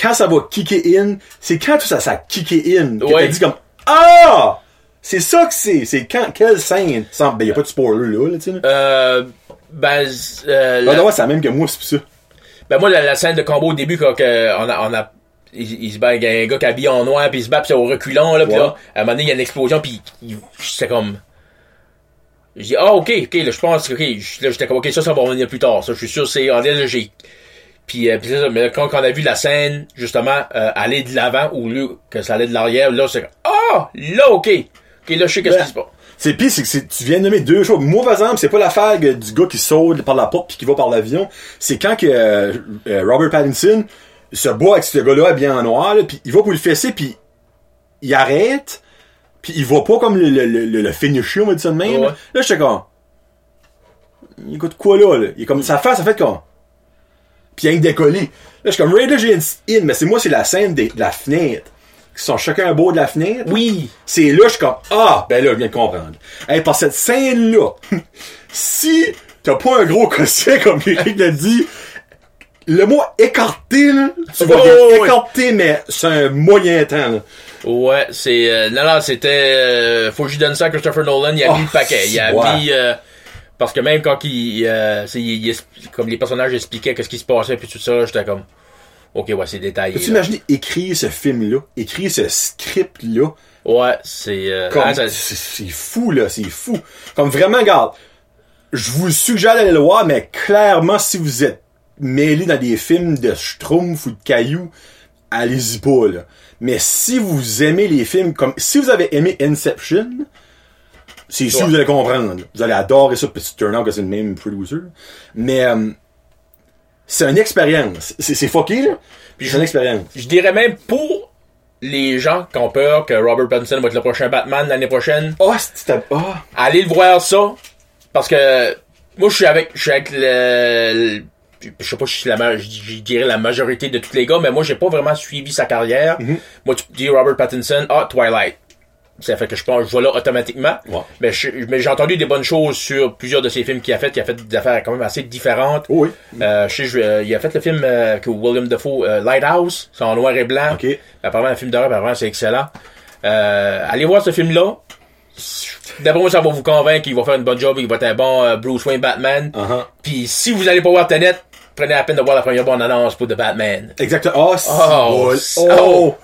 quand ça va kicker in, c'est quand tout ça, ça kicker in, que Ouais. t'as dit comme, ah! C'est ça que c'est, c'est quand, quelle scène? Sans, ben, y a pas de spoiler là, là, tu sais, là. euh, ben, euh, la- ouais, c'est la même que moi, c'est ça. Ben moi, la, la scène de combo au début, quand on a, on a il, il se bat, il y a un gars qui est habillé en noir, puis il se bat, puis c'est au reculant, là, puis Ouais. là, à un moment donné, il y a une explosion, puis c'est comme... Je dis, ah, ok, ok, là, je pense, ok, là, j'étais comme, ok, ça, ça va revenir plus tard, ça, je suis sûr, c'est en logique. Puis, euh, puis c'est ça, mais quand, quand on a vu la scène, justement, euh, aller de l'avant, au lieu que ça allait de l'arrière, là, c'est comme, ah, là, ok, ok, là, je sais qu'est-ce Ben, qui se passe? C'est pire, c'est que tu viens de nommer deux choses. Moi, par exemple, c'est pas l'affaire du gars qui saute par la porte puis qui va par l'avion. C'est quand que euh, euh, Robert Pattinson se bat avec ce gars-là bien en noir, là, puis il va pour le fesser, puis il arrête, puis il va pas comme le, le, le, le finisher, on va dire ça de même. Ouais. Là, j'étais comme... Il écoute quoi là, là? Il est comme... Sa face, ça fait comme... Puis il y a décollé. Là, je suis comme, Raider, j'ai une in, mais c'est moi, c'est la scène des- de la fenêtre. Qui sont chacun un beau de la fenêtre. Oui. C'est là, je suis comme, ah, ben là, je viens de comprendre. Hey, par cette scène-là, (laughs) si t'as pas un gros quotient, comme Eric l'a dit, le mot écarté, là, tu vas Oh, ouais. écarté, mais c'est un moyen temps, là. Ouais, c'est euh, non non, c'était euh, faut que je donne ça à Christopher Nolan, il a Oh, mis le paquet, il a ouais. mis euh, parce que même quand il, euh, il- comme les personnages expliquaient qu'est-ce qui se passait puis tout ça, j'étais comme OK, ouais, c'est détaillé. Peux-tu là. imaginer écrire ce film-là, écrire ce script-là, Ouais, c'est euh, ah, c'est fou, là, c'est fou. Comme vraiment, regarde, je vous suggère d'aller le voir, mais clairement, si vous êtes mêlé dans des films de schtroumpf ou de cailloux, allez-y pas, là. Mais si vous aimez les films comme, si vous avez aimé Inception, c'est sûr que vous allez comprendre. Vous allez adorer ça, petit turn out que c'est le même producer. Mais, euh, c'est une expérience. C'est c'est fucké, là. Puis c'est une expérience. je dirais même pour les gens qui ont peur que Robert Pattinson va être le prochain Batman l'année prochaine, Oh, c'était, ah. allez le voir ça parce que moi je suis avec je suis avec le, le- je sais pas si c'est la je dirais la majorité de tous les gars mais moi j'ai pas vraiment suivi sa carrière moi tu dis Robert Pattinson ah Twilight ça fait que je pense je vois là automatiquement Ouais. mais je- mais j'ai entendu des bonnes choses sur plusieurs de ses films qu'il a fait il a fait des affaires quand même assez différentes Oh oui. euh, je sais, je- euh, il a fait le film euh, que William Dafoe, euh, Lighthouse, c'est en noir et blanc. Apparemment, un film d'horreur, apparemment, c'est excellent. Allez voir ce film-là. D'après moi, ça va vous convaincre qu'il va faire une bonne job, qu'il va être un bon Bruce Wayne Batman. Uh-huh. Puis si vous allez pas voir Tenet, prenez la peine de voir la première bande annonce pour The Batman. Exactement. Oh, c'est Oh, c'est- oh. oh.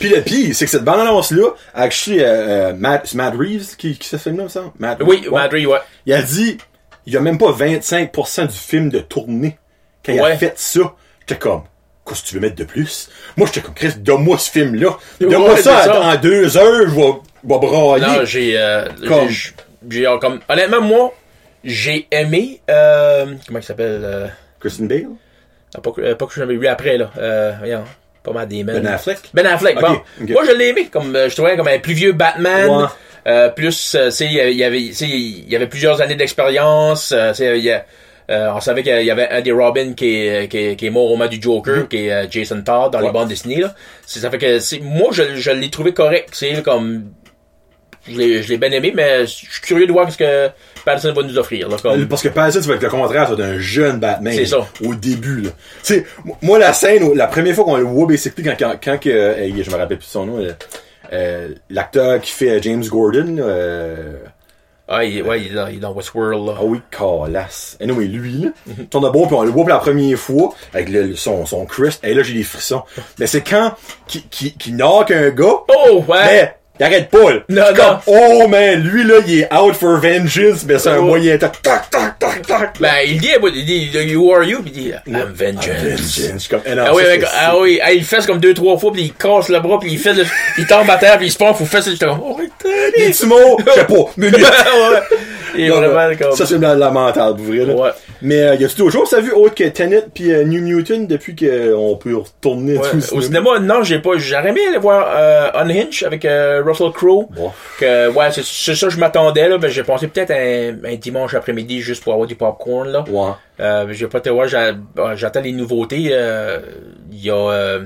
Puis le pire, c'est que cette bande-annonce-là, actually, euh, euh, Matt, c'est Matt Reeves qui, qui se film là, ça? Matt Oui, ouais. Matt Reeves, ouais. Il a dit, il y a même pas 25% du film de tournée. Quand il a fait ça, j'étais comme, qu'est-ce que tu veux mettre de plus? Moi, j'étais comme, Chris, donne-moi ce film-là. Donne-moi Ouais, ça, ça. en deux heures, je vais, brailler. Non, j'ai, euh, Comme- j'ai, comme, honnêtement, moi, j'ai aimé, euh, comment il s'appelle, euh, Kristen Bale? ah, pas, que- euh, pas que je l'avais vu après, là, euh, voyons, pas mal des Ben Affleck? Ben Affleck, bon. Moi, je l'ai aimé, comme, euh, je trouvais comme un plus vieux Batman. Ouais. Euh, plus, euh, il y avait- il y avait, plusieurs années d'expérience. euh, euh, on savait qu'il y avait des Robin qui est, qui est, qui est mort au moment du Joker, qui est euh, Jason Todd dans. Ouais. les bandes dessinées, là. Ça fait que, moi, je, je l'ai trouvé correct, c'est comme, je l'ai, je l'ai bien aimé, mais je suis curieux de voir ce que Pattinson va nous offrir, là, comme. Parce que Pattinson, ça va être le contraire, d'un jeune Batman. C'est ça. Au début, là. Tu sais, moi, la scène, où- la première fois qu'on le voit, basically, quand, quand, quand que, euh, je me rappelle plus son nom, euh, euh, l'acteur qui fait James Gordon, euh, Ah, il, ouais, il est dans, il est dans Westworld, là. ah oui, calasse. Et oui, lui, là, tourne bon, puis on le voit pour la première fois, avec le, son, son crest, et là, j'ai des frissons. Mais c'est quand, qui, qui, qui knock un gars, Oh, ouais! mais, Il arrête pas, là. Non, non. comme, oh, man, lui, là, il est out for vengeance, mais c'est un Oh. moyen tac, tac, tac, tac, tac. Ben, il dit, il dit, You are you, puis il dit, I'm vengeance. Vengeance. Je suis comme, eh non, Ah oui, ça, mec, c'est- ah oui, ah, il fesse comme deux, trois fois, puis il casse le bras, puis il fait le, il tombe à terre, puis il se prend, faut faire ça, j'étais comme, oh, Les petits mots, je sais pas. (laughs) Il est Non, vraiment comme, Ça, c'est la- lamentable, pour vrai, là. ouais. Mais euh, y a-tu d'autres choses, t'as vu, autre que Tenet puis euh, New Mutant, depuis qu'on peut retourner Ouais, tout Au cinéma, non, j'ai pas. J'aurais aimé aller voir euh, Unhinged avec euh, Russell Crowe. Bon. Que, ouais, c'est ça que je m'attendais, là. J'ai pensé peut-être un, un dimanche après-midi juste pour avoir du popcorn, là. Ouais. Euh, j'ai pas été voir, j'a- euh, j'attends les nouveautés. euh, Il y a euh,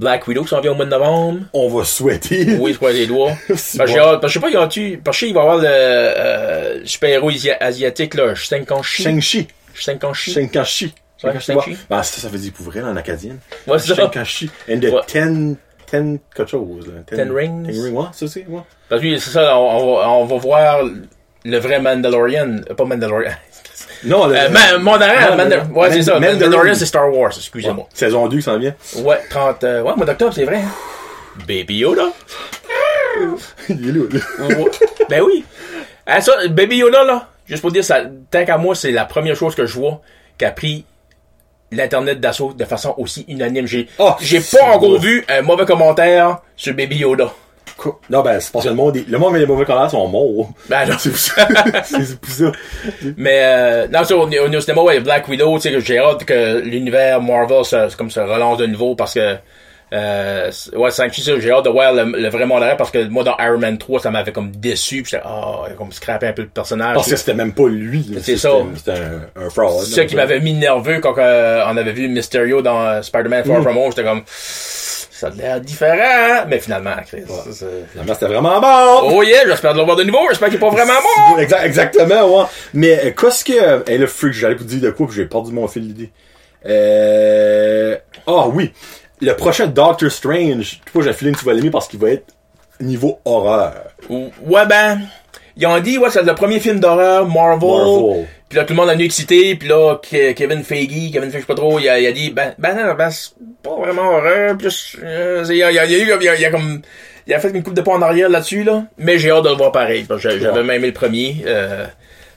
Black Widow qui s'en vient au mois de novembre. On va souhaiter. Oui, je les doigts. Parce que bon. je sais pas, y a-tu, parce il va y avoir le euh, super-héros asia- asiatique, là. Shinkanshi. Shinkanshi. Ouais, Shinkanshi. Shang-Chi. Ben, ça, ça veut dire pour vrai, en acadienne. Ouais, c'est ça. And the Ouais. ten, ten, quelque chose, là. Ten Rings. Ten rings, ouais, ça c'est, ouais. Parce que c'est ça, on, on va, on va voir le vrai Mandalorian, pas Mandalorian. Non, le, Euh, Ma- Mandarin, ouais, Man- c'est ça. Mandalorian, c'est Star Wars, Ouais. excusez-moi. Saison 2 qui s'en vient. Ouais, 30, euh, ouais, mois d'octobre, c'est vrai. hein. Baby Yoda. (laughs) Il est là, là. Ouais. ben oui. Ah, ça, Baby Yoda, là, juste pour dire, ça, tant qu'à moi, c'est la première chose que je vois qui a pris l'Internet d'assaut de façon aussi unanime. J'ai, Oh, j'ai pas encore vu un mauvais commentaire sur Baby Yoda. Quoi? Non, ben, c'est parce que le monde, le monde, mais les mauvais commentaires sont morts. Ben non. C'est pour ça. c'est pour ça. Mais euh, non, ça, on est, on est au cinéma, ouais, Black Widow, tu sais, que j'ai hâte que l'univers Marvel se, comme se relance de nouveau parce que euh, c'est- ouais, Shang-Chi, ça, j'ai hâte de voir le, le vrai Mandarin parce que moi dans Iron Man 3, ça m'avait comme déçu, puis j'étais ah, il a comme scrappé un peu le personnage. Parce que c'était même pas lui. C'est ça. C'était un, un fraud. c'est ça qui m'avait mis nerveux quand euh, on avait vu Mysterio dans euh, Spider-Man Mm. Far From Home, j'étais comme ça a l'air différent, mais finalement, Chris, ça, c'est- Finalement, c'était vraiment bon. Oh yeah, j'espère de le voir de nouveau, j'espère qu'il est pas vraiment (laughs) mort. Exact- exactement, ouais. Mais euh, qu'est-ce que... Et le freak, j'allais vous dire de quoi, puis j'ai perdu mon fil d'idée. Euh... Ah oui. Le prochain Doctor Strange, tu vois, j'ai feeling que tu vas l'aimer parce qu'il va être niveau horreur. Ouais, ben, ils ont dit, ouais, c'est le premier film d'horreur Marvel. Marvel. Puis là, tout le monde a venu excité. Puis là, Ke- Kevin Feige, Kevin Feige, je sais pas trop, il a, il a dit, ben, ben, non, ben, c'est pas vraiment horreur. Plus, euh, il, a, il, a, il, a, il, a, il a comme, il a fait une coupe de pas en arrière là-dessus, là. Mais j'ai hâte de le voir pareil. J'avais Ouais. même aimé le premier. Euh,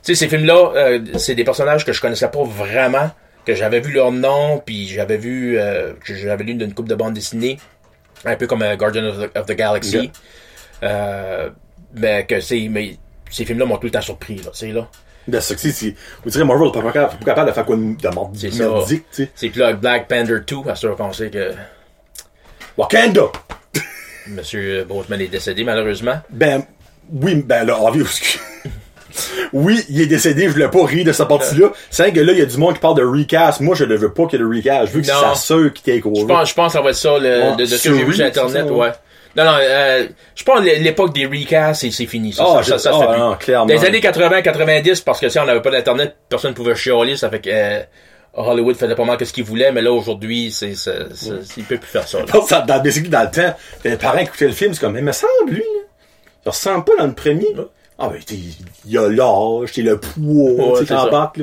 tu sais, ces films-là, euh, c'est des personnages que je connaissais pas vraiment. Que j'avais vu leur nom, puis j'avais vu, que j'avais lu d'une coupe de bande dessinée. Un peu comme Guardian of the, of the Galaxy. Yeah. Euh, mais que c'est, mais ces films-là m'ont tout le temps surpris, là, c'est là. Ben, c'est que c'est... Vous direz, Marvel n'est pas capable, pas capable de faire quoi de, merdique, tu sais. C'est plus là Black Panther 2, à sûr qu'on sait que Wakanda! (laughs) M. Boseman est décédé, malheureusement. Ben, oui, ben là, obvious. (laughs) Oui, il est décédé, je voulais pas rire de sa partie-là. C'est vrai que là, il y a du monde qui parle de recast. Moi, je ne veux pas qu'il y ait de recast. Je veux que c'est sa sœur qui take over. Je pense, je pense que ça va être ça, le, Ouais, de, de ce que j'ai vu sur Internet, ouais. Non, non, euh, je pense que l'époque des recasts, c'est, c'est fini. Ça, Ah, ça, ça, plus. non, clairement. Années 80-90, parce que si on n'avait pas d'Internet, personne ne pouvait chialer, ça fait que euh, Hollywood faisait pas mal que ce qu'il voulait, mais là, aujourd'hui, c'est, c'est, c'est- il peut plus faire ça. dans, dans le temps, les parents écoutaient le film, c'est comme, mais me semble, lui. Il ressemble pas dans le premier. Ah, ben, il y a l'âge, t'sais, le poids, Ouais, tu c'est sais, quand ça. bac,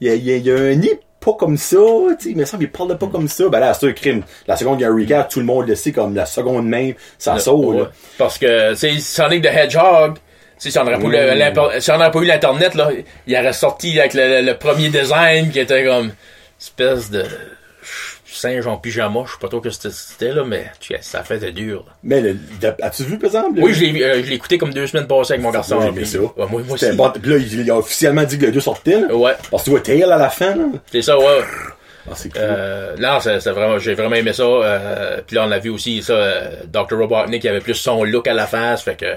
il y a, y a- il y a un nez pas comme ça, tu sais, il me semble, il parle pas comme ça. Ben là, c'est un crime. La seconde, il y a un recap, tout le monde le sait, comme la seconde même, ça saute, Ouais. Parce que, c'est Sonic the Hedgehog, si on n'aurait Mm. si on n'aurait pas eu l'Internet, là, il aurait sorti avec le, le premier design qui était comme, espèce de singe en pyjama, je sais pas trop que c'était- là, mais tu sais, ça fait dur, là. Mais, as-tu vu, par exemple? le- Oui, je l'ai vu, euh, je l'ai écouté comme deux semaines passées avec mon garçon. Mais vu. ça. Ouais, moi, moi aussi. Bon. Là, il, il a officiellement dit que le 2 sortait, là. Ouais, Parce que tu vois Tail à la fin, là. c'est ça, ouais. Ah, c'est cool. Euh, non, c'est vraiment, j'ai vraiment aimé ça. Euh, puis là, on a vu aussi ça, euh, Dr. Robotnik qui avait plus son look à la face, fait que.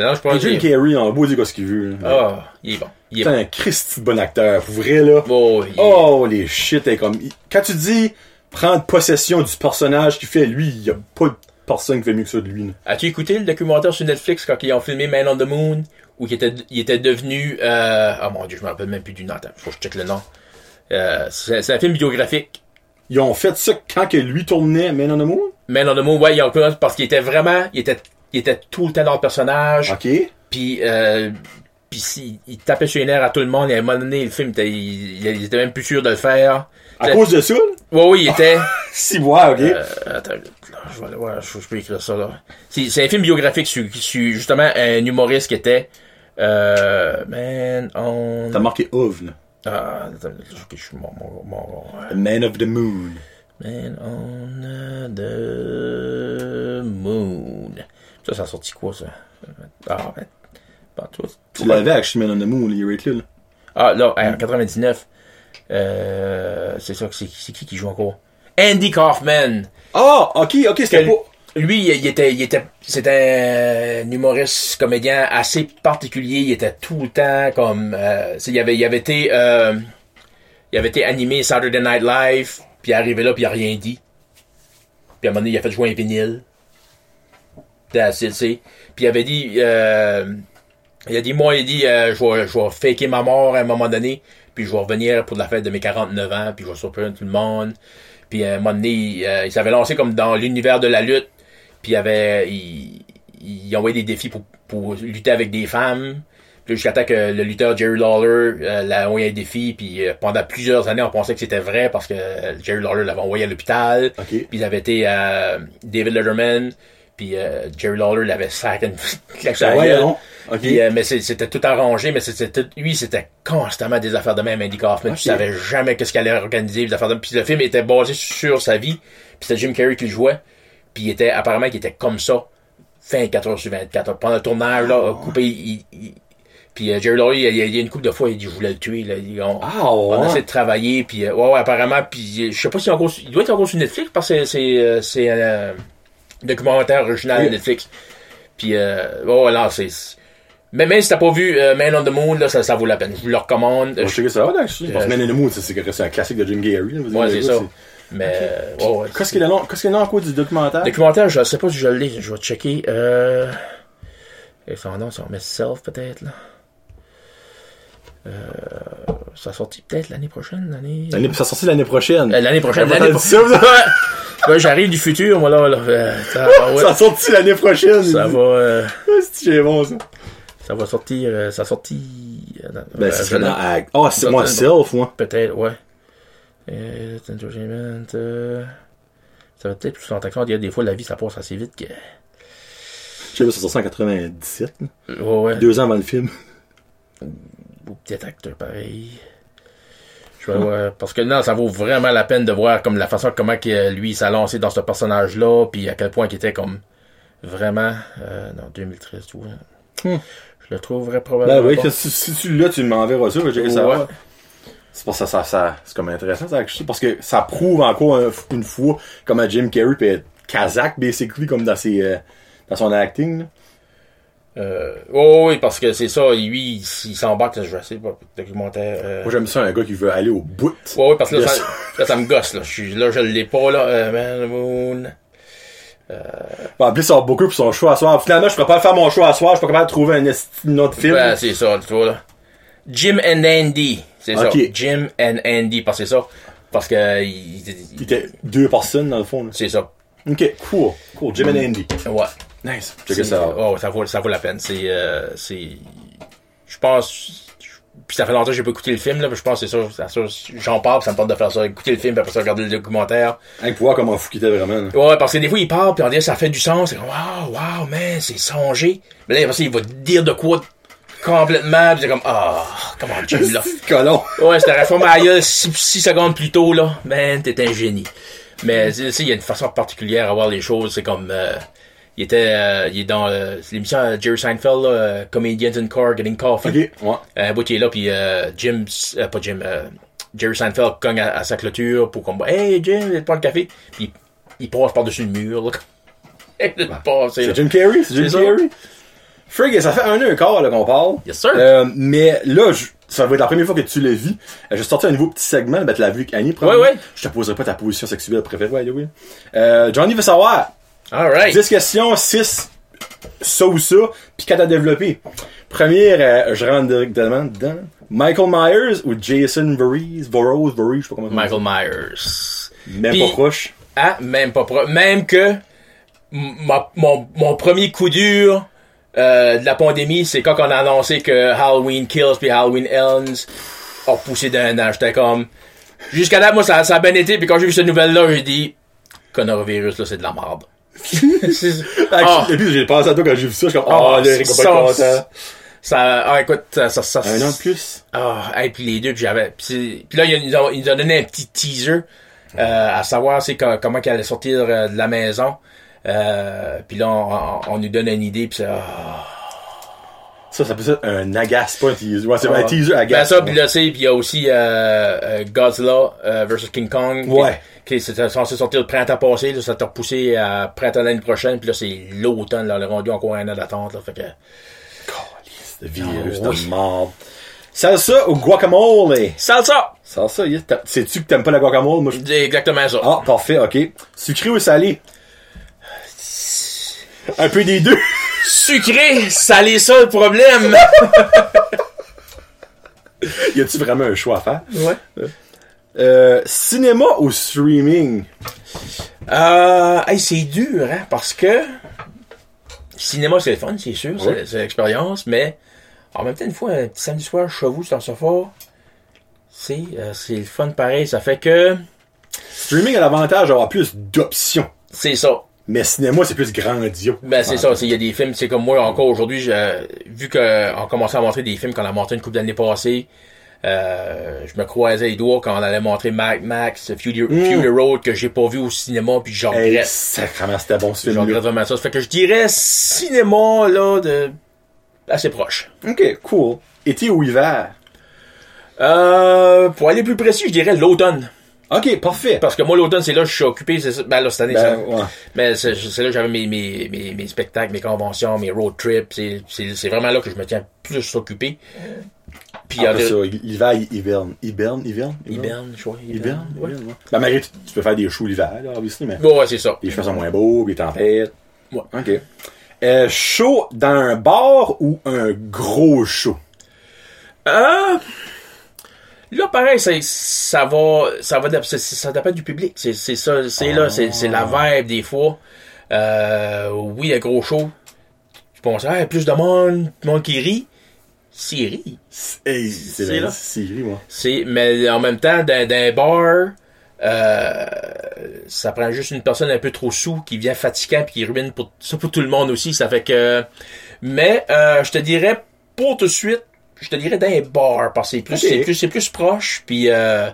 Non, je pense Jim. Carrey, on va dire ce qu'il veut. là. Ah, il est bon. Il est C'est bon. un Christy bon acteur. Pour vrai, là. Oh, est- Oh, les shit, est comme. Quand tu dis prendre possession du personnage qu'il fait, lui, il y a pas de personne qui fait mieux que ça de lui. As-tu écouté le documentaire sur Netflix quand ils ont filmé Man on the Moon où il était, il était devenu euh, oh mon dieu je me rappelle même plus du nom attends faut que je check le nom euh, c'est un film biographique Ils ont fait ça quand que lui tournait Man on the Moon? Man on the Moon ouais ils ont parce qu'il était vraiment il était il était tout le temps dans le personnage Ok. puis euh, puis si, il tapait sur les nerfs à tout le monde et à un moment donné le film il, il était même plus sûr de le faire À cause de ça, là? Ouais, oui, il était. (laughs) Si, ouais, ok. Euh, attends, là, je vais aller voir, je, je peux écrire ça là. C'est, un film biographique sur, sur justement un humoriste qui était euh, Man on. T'as marqué Ov, là. Ah, attends, ok, je suis mon, mon, mon- The Man of the Moon. Man on the moon. Ça, ça a sorti quoi ça? Ah, ben, pas. Tu l'avais actually, Man on the Moon, il est là. Ah, là, en 99. Euh, c'est ça, c'est, c'est qui qui joue encore? Andy Kaufman. Ah, ok, ok, c'était pas... Lui, il était, il était, c'était un humoriste, comédien assez particulier. Il était tout le temps comme, euh, il avait, il avait été, euh, il avait été animé Saturday Night Live, puis il est arrivé là, puis il a rien dit. Puis à un moment donné, il a fait jouer un vinyle. Puis il avait dit, euh, il a dit, moi, il a dit, euh, je vais, je vais faker ma mort à un moment donné, puis je vais revenir pour la fête de mes 49 ans, puis je vais surprendre tout le monde. Puis à un moment donné, il, euh, il s'avait lancé comme dans l'univers de la lutte, puis il avait, il, il envoyait des défis pour, pour lutter avec des femmes. Puis jusqu'à temps que le lutteur Jerry Lawler euh, l'a envoyé un défi, puis euh, pendant plusieurs années, on pensait que c'était vrai parce que euh, Jerry Lawler l'avait envoyé à l'hôpital. Puis ils avaient été à David Letterman, puis euh, Jerry Lawler l'avait une claque (laughs) Puis, euh, mais c'était tout arrangé, mais c'était tout- lui, c'était constamment des affaires de même, Andy Kaufman. Ok. Tu savais jamais qu'est-ce qu'elle allait organiser, des affaires de Puis le film était basé sur sa vie. Puis c'était Jim Carrey qui le jouait. Puis il était, apparemment, qu'il était comme ça, fin 4 heures sur 24. Pendant le tournage, là, coupé, il, il- puis euh, Jerry Lawler, il, y a- il y a une couple de fois, il dit, je voulais le tuer, là. Il- on, Ah, on ouais. essaie de travailler, puis euh, ouais, ouais, apparemment, puis je sais pas si encore, il doit être encore sur Netflix parce que c'est, un euh, documentaire original Oui. de Netflix. Puis, euh, ouais, ouais, là, c'est, mais même si t'as pas vu euh, Man on the Moon, là, ça, ça vaut la peine. Je vous le recommande. Moi, je sais que ça va, actually. Parce que Euh, Man in the Moon, c'est- un classique de Jim. Vous ouais, c'est ça. Mais, euh, ouais, ouais. Qu'est-ce qu'il y a là- qu'est-ce qu'il y a quoi du documentaire? Documentaire, je sais pas si je l'ai. Je vais checker. Euh... Et son nom, c'est on met Self peut-être là. Euh... Ça sorti peut-être l'année prochaine, l'année. L'année- Ça sortit l'année prochaine. L'année prochaine. L'année pas pro- dit ça, vous? (laughs) Ouais. J'arrive du futur, moi là. là. Ça, (laughs) ouais, Ça sortit l'année prochaine. ça va. euh, C'est bon, ça. Ça va sortir. euh, ça sorti. euh, Ben, euh, c'est Act. Ah, c'est Dans- moi, Self, moi. Peut-être, ouais. Euh, entertainment. euh, Ça va peut-être plus que ça. Il y a des fois, la vie, ça passe assez vite que. Je sais pas, ça sortit en 97. là. Ouais, ouais. Deux ans avant le film. Ou peut-être acteur pareil. Je vais voir. Parce que non, ça vaut vraiment la peine de voir comme la façon comment que, lui s'est lancé dans ce personnage-là, puis à quel point il était comme vraiment. Euh, non, 2013, tu vois. Hmm. Je le trouverais probablement. Ben oui, pas. que si, si tu l'as, tu m'enverras ça, checker ça. Ouais. C'est pour ça, ça, ça c'est comme intéressant, ça, parce que ça prouve encore un- une fois comment Jim Carrey peut être kazakh, basically, comme dans ses, euh, dans son acting, là. Euh, oh, oui, parce que c'est ça, lui, il, s'embarque, je voir le documentaire. Euh... Moi, j'aime ça, un gars qui veut aller au bout. Ouais, oui, parce que là, ça, ça me gosse, là. Je suis, là, je l'ai pas, là. Euh, Man, Moon. En plus, ça va beaucoup pour son choix à soir. Finalement, je pourrais pas faire mon choix à soir, je suis pas capable de trouver un autre film. Ben, c'est ça, tu vois, là. Jim and Andy. C'est ça. Jim and Andy, parce que c'est ça. Parce que, il- Il était deux personnes, dans le fond, là. c'est ça. Ok, cool. Cool. Jim and Andy. Ouais. Nice. C'est- Checker ça. Oh, ça vaut, ça vaut la peine. C'est, euh, c'est, je pense, puis ça fait longtemps que j'ai pas écouté le film, là, je pense que c'est ça, c'est ça, j'en parle, puis ça me tente de faire ça, écouter le film, puis après ça, regarder le documentaire. Hein, pour voir comment fou qu'il était vraiment. là. Ouais, parce que des fois, il parle, puis on dit, ça fait du sens, c'est comme, wow, wow, man, c'est songé. Mais là, après ça, il va dire de quoi complètement, puis c'est comme, ah, comment Jim, là. Colon. Ouais, c'était réformé à la gueule six, six secondes plus tôt, là. Man, t'es un génie. Mais, tu sais, il y a une façon particulière à voir les choses. C'est comme, euh, il était, euh, il est dans euh, l'émission euh, Jerry Seinfeld, là, euh, Comedians in Car Getting Coffee. Ok, ouais. Euh, bout, il est là, puis Jim, pas Jim, Jerry Seinfeld cogne à, à sa clôture pour qu'on Hey, Jim, prends le café. Puis il passe par-dessus le mur, là. (laughs) C'est Jim Carrey, c'est Jim. Carrey. Frig, ça fait un an et un quart là, qu'on parle. Yes, sir. Euh, mais là, je- ça va être la première fois que tu le vis. Euh, je vais sortir un nouveau petit segment. Ben, tu l'as vu avec Annie, probablement. Ouais, ouais. Je te poserai pas ta position sexuelle préférée, ouais, oui. Euh, Johnny veut savoir. Alright. 10 questions, 6 ça ou ça, puis 4 à développer. Première, euh, je rentre directement dedans. Michael Myers ou Jason Voorhees, Voorhees, Voorhees, je sais pas comment. Michael Myers. Même pas proche. Ah, même pas pro- Même que m- ma- mon, mon premier coup dur euh, de la pandémie, c'est quand on a annoncé que Halloween Kills puis Halloween Ends ont poussé d'un an. J'étais comme, Jusqu'à là, moi, ça, ça a bien été, puis quand j'ai vu cette nouvelle-là, j'ai dit, coronavirus, là, c'est de la merde. (laughs) Ah. Et puis j'ai pensé à toi quand j'ai vu ça, je suis comme, Ah, oh, ça, être content. ça, ah, écoute, ça, ça, ça- Un an de plus? Ah, et puis les deux, puis j'avais. Puis, là, il nous, a, il nous a donné un petit teaser euh, à savoir c'est co- comment qu'elle allait sortir euh, de la maison. Euh, puis là, on, on- on nous donne une idée, puis c'est. ah. Ça, ça s'appelle ça un agace, pas un teaser. Ouais, c'est un Ah. teaser Ben agace. ça, puis là, c'est, puis il y a aussi euh, Godzilla versus King Kong. Ouais. Qui, qui c'était censé sortir le printemps passé, là, ça t'a repoussé à printemps l'année prochaine, puis là, c'est l'automne, là, on est rendu encore un an d'attente, là, fait que... Calice de virus Ah, oui. de mort. Salsa ou guacamole? Salsa! Salsa, yes. Sais-tu que t'aimes pas la guacamole? Moi, je... C'est exactement ça. Ah, parfait, ok. Sucré ou salé? Un peu des deux. Sucré, salé ça le problème! (laughs) y a-tu vraiment un choix à faire? ouais. Euh, cinéma ou streaming? Euh, hey, c'est dur, hein, parce que cinéma, c'est le fun, c'est sûr, c'est- l'expérience, mais en même temps, une fois, un petit samedi soir, chez vous, dans le sofa, c'est euh, c'est le fun pareil, ça fait que Streaming a l'avantage d'avoir plus d'options. c'est ça. Mais cinéma, c'est plus grandiose. Ben, c'est ça, c'est- il y a des films, c'est comme moi, encore aujourd'hui, vu qu'on commençait à montrer des films qu'on a montré une couple d'années passées, euh, je me croisais les doigts quand on allait montrer Mad Max, Fury, Fury Road, que j'ai pas vu au cinéma, puis j'en Hey, regrette. sacrément, c'était bon ce J'en film-là. regrette vraiment. Ça fait que je dirais cinéma, là, de assez proche. Ok, cool. Été ou hiver? Euh, pour aller plus précis, je dirais l'automne. Ok, parfait. Parce que moi, l'automne, c'est là que je suis occupé. C'est ça. Ben, là, cette année, ça. Ben, ouais. Mais c'est là que j'avais mes, mes, mes, mes spectacles, mes conventions, mes road trips. C'est- C'est c'est vraiment là que je me tiens plus occupé. Puis, il y ça, l'hiver, il hiberne. Hiberne, hiberne? Hiberne, je vois. Hiberne? Ouais. hiberne, ouais. Ben, tu tu peux faire des shows l'hiver, là, obviously, mais Ouais, ouais, c'est ça. les cheveux sont moins beaux, les tempêtes. Ouais. Ok. Euh, show dans un bar ou un gros show? Euh, là, pareil, c'est- ça va, ça va, c'est- ça dépend du public. C'est, c'est ça, c'est là, c'est, c'est la vibe des fois. Euh, oui, un gros show. Tu penses, ah, plus de monde, monde qui rit. S'il rit. Hey, c'est C'est là. gris, moi. C'est, mais en même temps, dans, dans un bar, euh, ça prend juste une personne un peu trop sous qui vient fatigant puis qui ruine pour, ça pour tout le monde aussi. Ça fait que, mais, euh, je te dirais, pour tout de suite, je te dirais dans un bar parce que c'est plus, c'est plus, c'est plus proche puis, euh,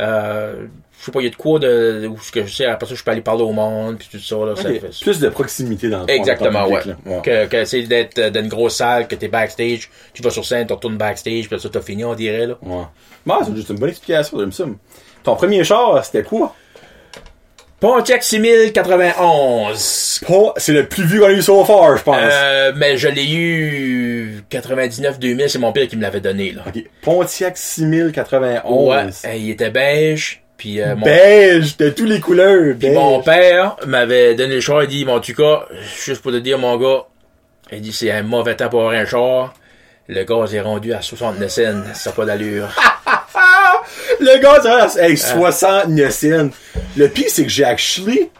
euh, je sais pas, il y a de quoi de, où ce que je sais, après ça, je peux aller parler au monde puis tout ça, là, ça fait- Plus de proximité dans le Exactement, ouais. public. Ouais. Que, que c'est d'être euh, dans une grosse salle, que t'es backstage, tu vas sur scène, tu retournes backstage, puis ça t'as fini, on dirait, là. Ouais. Bon, c'est juste une bonne explication, j'aime ça. Ton premier char, c'était quoi? Pontiac 6091. Pas, c'est le plus vieux qu'on a eu so far, je pense. Euh, mais je l'ai eu 99-2000, c'est mon père qui me l'avait donné, là. Ok. Pontiac 6091. Ouais, euh, il était beige, puis euh, mon, Beige, de tous les couleurs, puis beige. mon père m'avait donné le char, il dit, mon en tout cas, juste pour te dire, mon gars, il dit, c'est un mauvais temps pour avoir un char. Le gaz est rendu à 69 cents, ça n'a pas d'allure. (laughs) Le gars, ça, hey, 69 cents. Le pire, c'est que j'ai actually,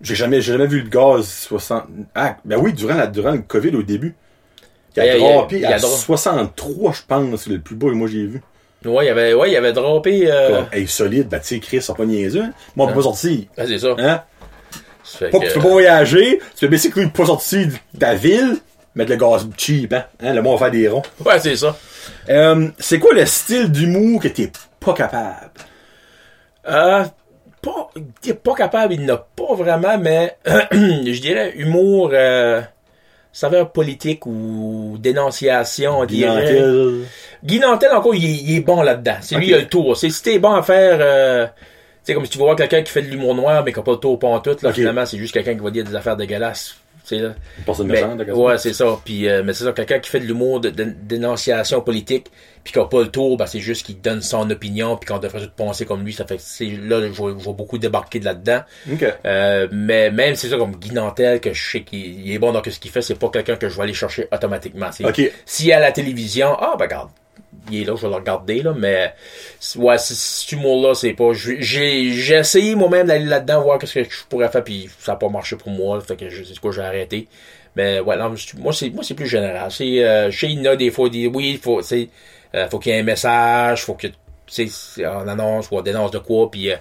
j'ai jamais, j'ai jamais vu le gaz 60, ah, ben oui, durant la, durant le COVID au début. Il a Il y a- il y a- droppé il y a à dro- 63, je pense, c'est le plus beau que moi j'ai vu. Ouais, il avait, ouais, il avait droppé, euh, Comme, hey, solide, ben tu sais, Chris, c'est pas niaiseux. Moi, on peut pas sortir. ah, c'est ça. Hein? Ça Pas, que- Tu peux pas voyager, tu peux basically pas sortir de ta ville, mettre le gaz cheap, hein? hein? Le monde va faire des ronds. Ouais, c'est ça. Euh, c'est quoi le style d'humour que t'es pas capable? Euh, pas, il pas capable, il n'a pas vraiment, mais (clears throat) je dirais humour, euh, saveur politique ou dénonciation, on dirait. Clientèle. Guy Nantel, encore, il, est- il est bon là-dedans. C'est lui qui a le tour. C'est si t'es bon à faire, euh, tu sais, comme si tu voir quelqu'un qui fait de l'humour noir, mais qui a pas le tour tout, là, finalement, c'est juste quelqu'un qui va dire des affaires dégueulasses. Là. Une personne Mais- d'accord. ouais, c'est ça. Puis, euh, mais c'est ça, quelqu'un qui fait de l'humour de, de- dénonciation politique, puis qui a pas le tour, ben, c'est juste qu'il donne son opinion, puis qu'on devrait tout penser comme lui. Ça fait que là, je vois, je vois beaucoup débarquer de là-dedans. Ok. Euh, mais même c'est ça comme Guy Nantel, que je sais qu'il il est bon dans ce qu'il fait, c'est pas quelqu'un que je vais aller chercher automatiquement. C'est- Ok. S'il est à la télévision, ah ben regarde, il est là, je vais le regarder là, mais ouais, cet humour-là, c'est pas. J'ai essayé moi-même d'aller là-dedans voir qu'est-ce que je pourrais faire, puis ça a pas marché pour moi, fait que je sais quoi, j'ai arrêté. Mais ouais, non, moi c'est moi c'est plus général. C'est euh, chez Ina des fois, il dit oui, il faut, c'est, euh, faut qu'il y ait un message, faut que en annonce ou en dénonce de quoi, puis... euh,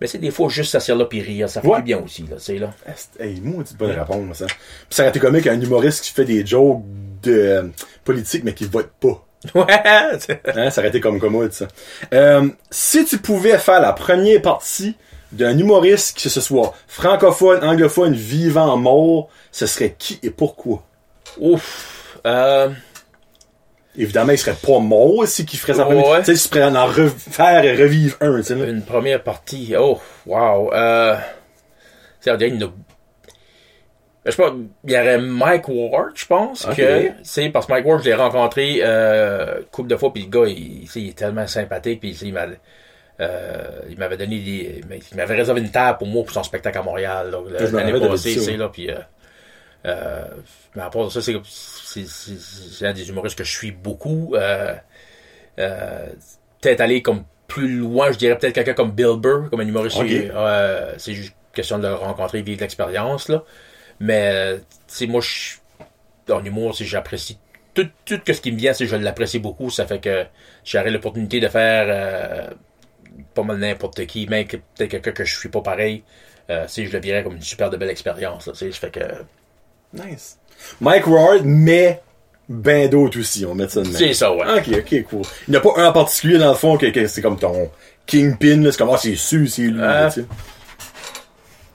mais c'est des fois juste s'asseoir là puis rire, ça fait Ouais. bien aussi, là, c'est là. Hey, c'est bonne réponse, hein. Puis ça aurait été comique un humoriste qui fait des jokes de politique, mais qui vote pas. (laughs) Ouais, Hein, ça aurait été comme commode, ça. Euh, si tu pouvais faire la première partie d'un humoriste, que ce soit francophone, anglophone, vivant, mort, ce serait qui et pourquoi? ouf. Euh, Évidemment, il serait pas mort si qu'il ferait première. Ouais. Tu sais, il se pourrait en refaire et revivre un, tu sais. une première partie. Oh, wow. Euh, c'est à dire, il y en a- Je sais pas, il y aurait Mike Ward, je pense, que, c'est parce que Mike Ward, je l'ai rencontré, euh, couple de fois, puis le gars, il, sais, il est tellement sympathique, puis il m'a, euh, il m'avait donné des, il m'avait réservé une table pour moi pour son spectacle à Montréal, l'année passée, ouais. là, puis, euh, euh, mais à part de ça, c'est, c'est, c'est, c'est un des humoristes que je suis beaucoup, euh, euh, peut-être aller comme plus loin, je dirais peut-être quelqu'un comme Bill Burr, comme un humoriste. C'est juste question de le rencontrer, vivre l'expérience, là. Mais, tu sais, moi, je, en humour, c'est j'apprécie tout, tout ce qui me vient, c'est je l'apprécie beaucoup. Ça fait que j'aurai l'opportunité de faire euh, pas mal n'importe qui, même que- peut-être quelqu'un que je suis pas pareil. Euh, sais, je le dirais comme une super de belle expérience. Tu sais, fait que Nice. Mike Ward, mais ben d'autres aussi, on va mettre ça de même. c'est ça, ouais. Ok, ok, cool. Il n'y a pas un en particulier dans le fond que, que c'est comme ton kingpin, là, c'est comme, ah, c'est sûr, c'est lui, Euh, là, tu sais.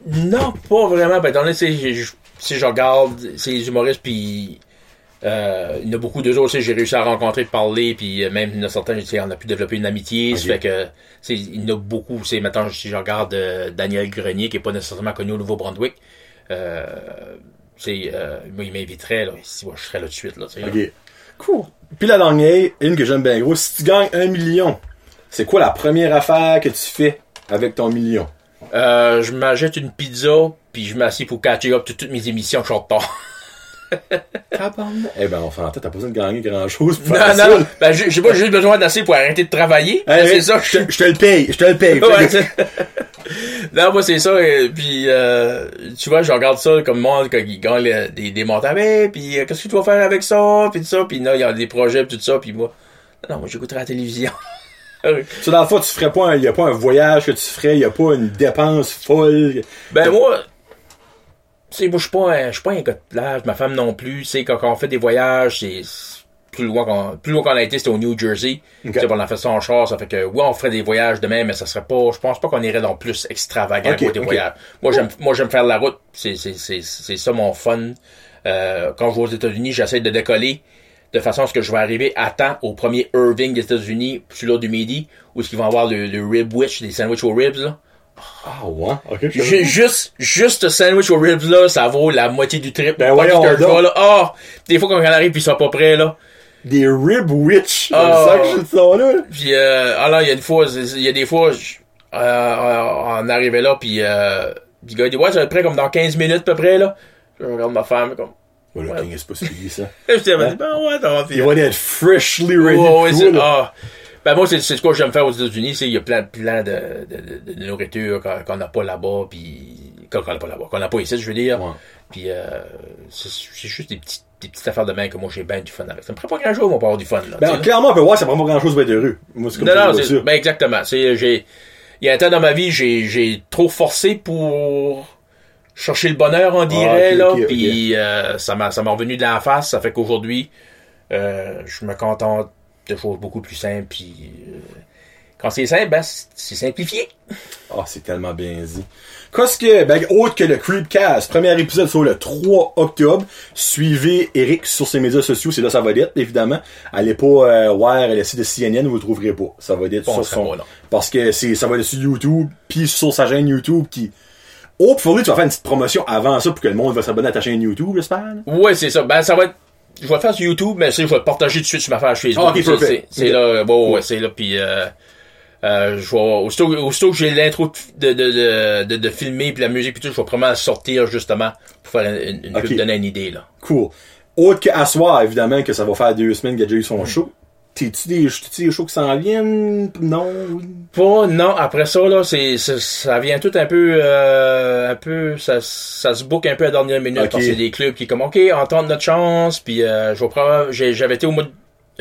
Non, pas vraiment. Ben, j'ai- je- si je regarde ces humoristes, puis euh, il y en a beaucoup d'eux autres, tu sais, j'ai réussi à rencontrer, parler, puis euh, même il y en a certains, tu sais, on a pu développer une amitié. Ça fait que, tu sais, il y en a beaucoup. C'est maintenant, si je regarde euh, Daniel Grenier, qui est pas nécessairement connu au Nouveau-Brunswick, euh, c'est, euh, moi, il m'inviterait, là, si moi, je serais là de suite, là, tu sais, là. Ok. Cool. Puis la dernière, une que j'aime bien gros, si tu gagnes un million, c'est quoi la première affaire que tu fais avec ton million? Euh, je m'achète une pizza, puis je m'assieds pour catcher up toutes, toutes mes émissions que je. (laughs) Eh ben, enfin, t'as pas besoin de gagner grand chose pour Non, faire ça. non, ben, j'ai pas juste besoin d'assez pour arrêter de travailler. Hey, c'est hey, ça, je te- le paye, je te le paye. (laughs) Ouais, c'est- non, moi, c'est ça. Et, puis, euh, tu vois, je regarde ça comme moi, quand ils gagnent les- des, des montants. Mais, puis, euh, qu'est-ce que tu vas faire avec ça? Puis tout ça. Puis là, il y a des projets, puis tout ça. Puis moi, non, moi, j'écouterai la télévision. (laughs) Ça, dans le fond, tu ferais pas un, y a pas un voyage que tu ferais, y a pas une dépense folle. Ben, moi, tu sais, moi, je suis pas un, je suis pas un gars de plage. Ma femme non plus. Sais, quand, quand on fait des voyages, c'est plus loin qu'on, plus loin qu'on a été, c'était au New Jersey. Tu sais, on a fait ça en char. Ça fait que, ouais, on ferait des voyages demain, mais ça serait pas, je pense pas qu'on irait dans plus extravagant Ok, pour des voyages. Moi, j'aime, moi, j'aime faire la route. C'est, c'est, c'est, c'est ça mon fun. Euh, quand je vais aux États-Unis, j'essaie de décoller de façon à ce que je vais arriver à temps au premier Irving des États-Unis, sur l'autre du midi, où est-ce qu'ils vont avoir le, le rib witch, des sandwichs aux ribs, là. Ah, ouais, ok. je- Ju- juste, juste sandwich aux ribs là, ça vaut la moitié du trip. Ben fois, là. Ah! des fois quand on arrive puis ils sont pas prêts là. Des rib witch. Ah. C'est ça que je dis ça, là. Puis euh, là, il y a une fois, il y a des fois, euh, on arrivait là puis euh, le gars il dit ouais, ça va être prêt comme dans 15 minutes à peu près là. Je regarde ma femme comme. Voilà, Ouais. King, (laughs) c'est pas celui, ça. Je dit, ben ouais, ça va Il va être freshly ready. Ouais, c'est- ah. Ben moi, c'est c'est ce que j'aime faire aux États-Unis, c'est il y a plein, plein de, de, de, de nourriture qu'on n'a pas là-bas, puis qu'on n'a pas là-bas, qu'on n'a pas ici, je veux dire. Ouais. Puis euh, c'est c'est juste des petites, des petites affaires de main que moi j'ai bien du fun avec. Ça me prend pas grand-chose, moi, pour avoir du fun. Là, Ben, clairement, on peut voir, ça prend pas grand chose pour être heureux. Moi, c'est comme Non, ça, non, c'est, ben exactement. C'est, j'ai, il y a un temps dans ma vie, j'ai, j'ai trop forcé pour chercher le bonheur, on dirait, Ah, ok, là. ok, ok. Puis euh, ça m'a, ça m'a revenu de la face. Ça fait qu'aujourd'hui, euh, je me contente de choses beaucoup plus simples. Puis euh, quand c'est simple, ben, c'est, simplifié. Ah, c'est tellement bien dit. Qu'est-ce que, ben, autre que le Creepcast, premier épisode sur le 3 octobre. Suivez Eric sur ses médias sociaux, c'est là ça va être, évidemment. Allez pas euh, voir le site de CNN, vous le trouverez pas. Ça va être Bon, sur son... Parce que c'est, ça va être sur YouTube, puis sur sa chaîne YouTube qui... Oh, pour lui, tu vas faire une petite promotion avant ça pour que le monde va s'abonner à ta chaîne YouTube, j'espère. Ouais, c'est ça. Ben, ça va être. Je vais le faire sur YouTube, mais je vais le partager tout de suite sur ma page Facebook. Ah, ok, C'est- là, bon, ouais, c'est là, puis euh, euh, je vais, aussitôt, aussitôt que j'ai l'intro de, de, de, de, de filmer, puis la musique, puis tout, je vais vraiment sortir, justement, pour faire une, donner une idée, là. Cool. Autre qu'à soir, évidemment, que ça va faire deux semaines a déjà eu son show. T'es-tu des, t'es-tu des shows qui s'en viennent? Non? Pas, non, après ça, là, c'est, c'est- ça vient tout un peu, euh, un peu, ça, ça se book un peu à la dernière minute, Ok. parce que c'est des clubs qui, comme, OK, on tente notre chance, puis euh, je vais j'ai- j'avais été au mois,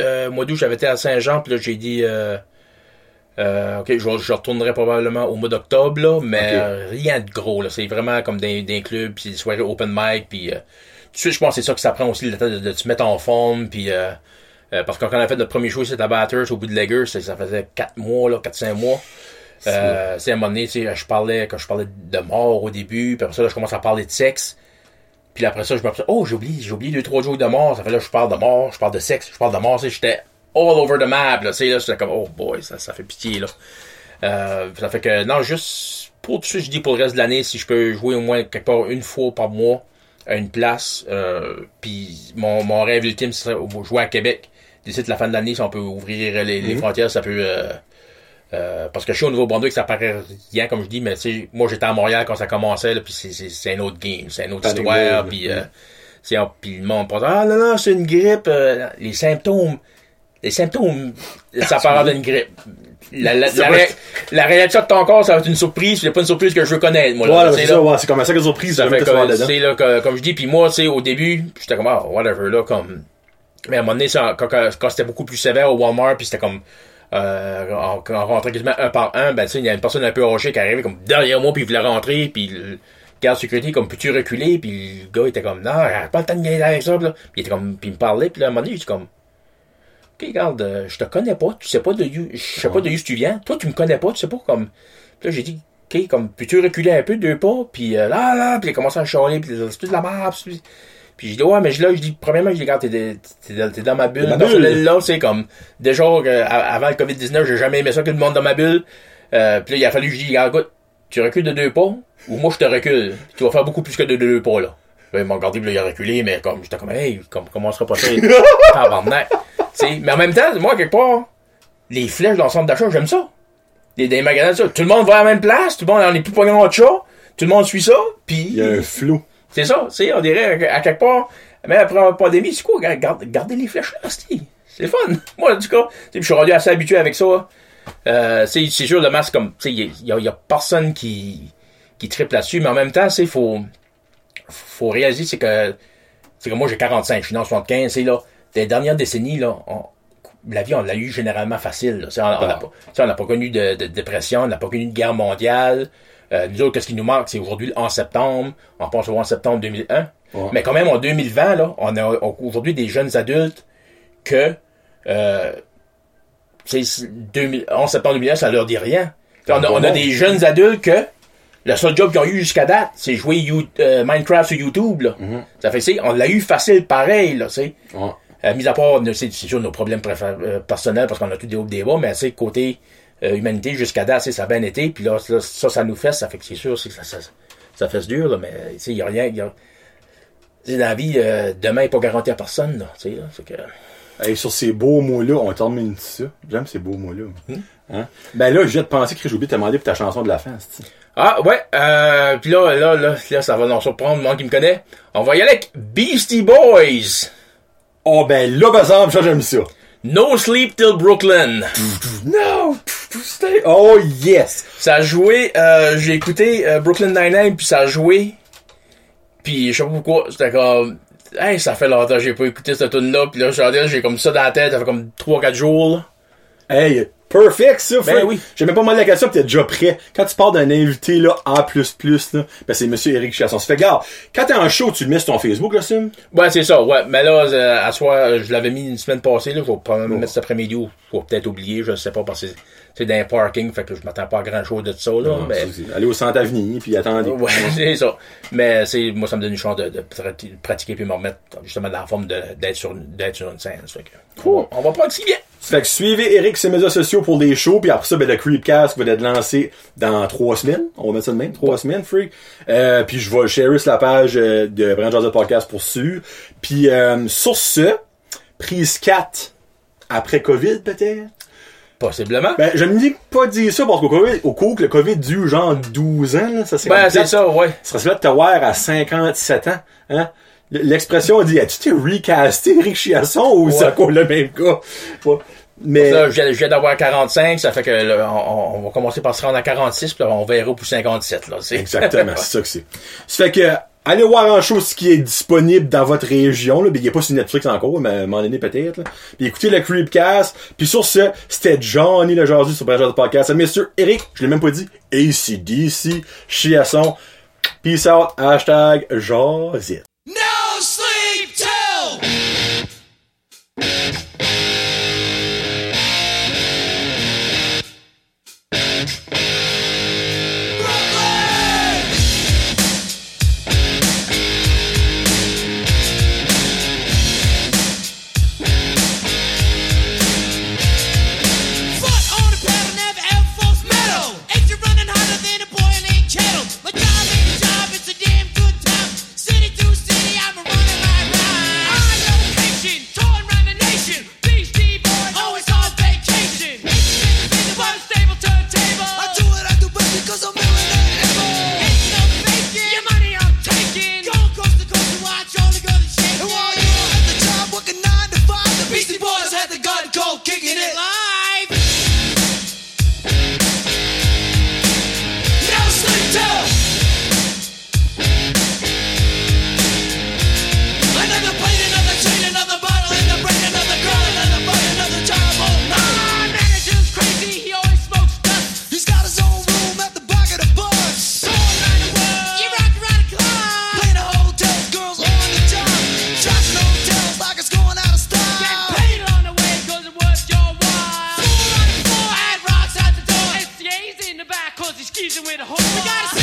euh, mois d'août, j'avais été à Saint-Jean, puis là, j'ai dit, euh, ok, je, je retournerai probablement au mois d'octobre, là, mais euh, rien de gros. Là. C'est vraiment comme des, des clubs, puis des soirées open mic, puis euh, de suite, je pense que c'est ça que ça prend aussi, le temps de, de te mettre en forme, puis euh, parce que quand on a fait notre premier show, c'était à Batters, au bout de Leggers, ça ça faisait 4 mois, là, 4-5 mois. Euh, c'est à un moment donné, je parlais, quand je parlais de mort au début, puis après ça, là, je commence à parler de sexe. Puis après ça, je me oh, j'ai oublié, j'ai oublié deux, trois jours de mort. Ça fait là, je parle de mort, je parle de sexe, je parle de mort, tu sais, j'étais all over the map, là, tu sais, là, j'étais comme, oh boy, ça, ça fait pitié, là. Euh, ça fait que, non, juste, pour tout suite, je dis pour le reste de l'année, si je peux jouer au moins quelque part une fois par mois à une place, euh, puis mon, mon rêve ultime, ce serait jouer à Québec. D'ici la fin de l'année, si on peut ouvrir les, les frontières, ça peut, euh, euh, parce que je suis au Nouveau-Brunswick, ça paraît rien, comme je dis, mais tu sais, moi j'étais à Montréal quand ça commençait, là, puis c'est, un autre game, c'est une autre Pas histoire, puis euh, c'est, puis le monde pense, ah non, non, c'est une grippe, euh, les symptômes, les symptômes, ça (laughs) parle d'une grippe. La, la, la, vrai. ré- la réaction de ton corps, ça va être une surprise, c'est pas une surprise que je veux connaître, moi, là, c'est ça, ouais, c'est comme sac de surprise, Ça fait que, là, que- comme je dis, puis moi, tu sais, au début, j'étais comme, ah, whatever, là, comme, mais à un moment donné, ça, quand, quand, quand c'était beaucoup plus sévère au Walmart, puis c'était comme, euh, on, on rentrait quasiment un par un, ben, tu sais, il y a une personne un peu rochée qui arrivait comme derrière moi, puis il voulait rentrer, puis le garde sécurité, comme, peux-tu reculer, puis le gars était comme, non, pas le temps de gagner avec ça, là. Puis il était comme, puis il me parlait, puis là, à un moment donné, j'étais comme, ok, regarde, euh, je te connais pas, tu sais pas de où, je sais pas de où tu viens, toi, tu me connais pas, tu sais pas, comme, puis là, j'ai dit, ok, comme, peux-tu reculer un peu, deux pas, puis euh, là, là, puis il a commencé à chialer, puis c'est toute la merde, puis puis je dis, ouais, mais je- là, je dis, premièrement, je dis, regarde, t'es, t'es, dans- ma bulle. Dans là, c'est comme, déjà, avant le COVID-19, j'ai jamais aimé ça que le monde dans ma bulle. Euh, puis là, il a fallu que je dis, regarde, écoute, tu recules de deux pas, ou moi, je te recule. Tu vas faire beaucoup plus que de deux pas, là. Là, il m'a regardé, puis là, il a reculé, mais comme, j'étais comme, hey, comme, comment on sera pas (laughs) sais, mais en même temps, moi, quelque part, les flèches dans le centre d'achat, j'aime ça. Des, des magasins, ça. Tout le monde va à la même place, tout le monde, on est plus pognons de chat, tout le monde suit ça, puis... Il y a un flou. C'est ça, c'est, on dirait, à quelque part, mais après la pandémie, c'est quoi, garde, gardez les flèches là, c'est, fun. (laughs) Moi, en tout cas, je suis rendu assez habitué avec ça. Euh, c'est, sûr, le masque, comme, il y a, y a personne qui, qui triple là-dessus, mais en même temps, c'est, faut, faut réaliser, c'est que, c'est que moi, j'ai 45, je suis en 75, c'est là, des dernières décennies, là, on- la vie, on l'a eu généralement facile, là. On, n'a pas, on n'a pas connu de, de dépression, on n'a pas connu de guerre mondiale. Euh, nous autres, qu'est-ce qui nous manque, c'est aujourd'hui en septembre, on pense au 11 septembre 2001. Ouais. Mais quand même, en 2020, là, on a aujourd'hui des jeunes adultes que, euh, c'est, c'est 2000 11 septembre 2001, ça leur dit rien. Puis on, a, on a des jeunes adultes que, le seul job qu'ils ont eu jusqu'à date, c'est jouer You- euh, Minecraft sur YouTube, là. Ça fait, on l'a eu facile pareil, là, tu sais. Ouais. Euh, mis à part, c'est sûr, nos problèmes euh, personnels, parce qu'on a tous des hauts des bas, mais tu côté euh, humanité, jusqu'à date, ça a bien été, puis là, là, ça, ça nous fait, ça fait que c'est sûr, c'est que ça, ça, ça fait dur, là, mais tu sais, il y a rien, y a... dans la vie, euh, demain n'est pas garanti à personne, là, tu sais, là, c'est que... Hey, sur ces beaux mots-là, on termine ça. J'aime ces beaux mots-là. Hmm? Hein? Ben là, je viens de penser que j'ai oublié de te demander pour ta chanson de la fin. Ah, ouais, euh, puis là, là, là, là, ça va nous surprendre, le monde qui me connaît. On va y aller avec Beastie Boys. Oh ben là, par exemple, ça j'aime ça. No Sleep Till Brooklyn. No! stay- Oh yes! Ça a joué, euh, j'ai écouté euh, Brooklyn Nine-Nine, puis ça a joué. Puis je sais pas pourquoi, c'était comme... Hey, ça fait longtemps que j'ai pas écouté cette tune là puis là, j'ai j'ai comme ça dans la tête, ça fait comme 3-4 jours, là. Hey, perfect ça. Ben oui. J'ai même pas mal la question pis t'es déjà prêt. Quand tu parles d'un invité là, A++, là, ben c'est monsieur Eric Chasson. Ça fait garde. Quand t'es en show, tu le mets sur ton Facebook, là, Sim? Ouais, c'est ça, ouais. Mais là, euh, à soir, euh, je l'avais mis une semaine passée, là. Je vais probablement le mettre cet après-midi ou je vais peut-être oublier, je sais pas, parce que c'est- c'est dans un parking, fait que je m'attends pas à grand chose de ça, là. mais... Allez au centre avenir puis attendez. Ouais, (laughs) c'est ça. Mais c'est, moi, ça me donne une chance de, de prati- pratiquer puis me remettre justement dans la forme de, d'être sur, d'être sur une scène. Fait que, on, on va prendre si bien. Fait que suivez Eric sur ses médias sociaux pour des shows, puis après ça, ben, le Creepcast va être lancé dans trois semaines. On va mettre ça de même, trois semaines, freak. Euh, puis je vais share sur la page euh, de Brand Jazz Podcast pour suivre. Puis euh, sur ce, prise 4 après COVID peut-être? Possiblement. Ben, je me dis pas dire ça parce qu'au COVID, au cours que le COVID dure genre 12 ans, là, ça serait Ben, c'est ça, ouais. Ça serait de te voir à 57 ans, hein. L'expression dit, as-tu été recasté, Eric Chiasson, ou c'est encore le même? Ouais. Mais, Là, je viens, d'avoir 45, ça fait que là, on, on va commencer par se rendre à 46, puis là, on verra pour 57, là. C'est... Exactement, (laughs) c'est ça que c'est. Ça fait que, allez voir en show ce qui est disponible dans votre région. Là. Il a pas sur Netflix encore, mais à un moment donné peut-être. Puis écoutez le Creepcast. Puis sur ce, c'était Johnny le Jordi sur Brasseur de Podcast. Messieurs, Eric, je l'ai même pas dit, ACDC, Chiasson. Peace out, hashtag Jazit. just keeps him with a hole. We gotta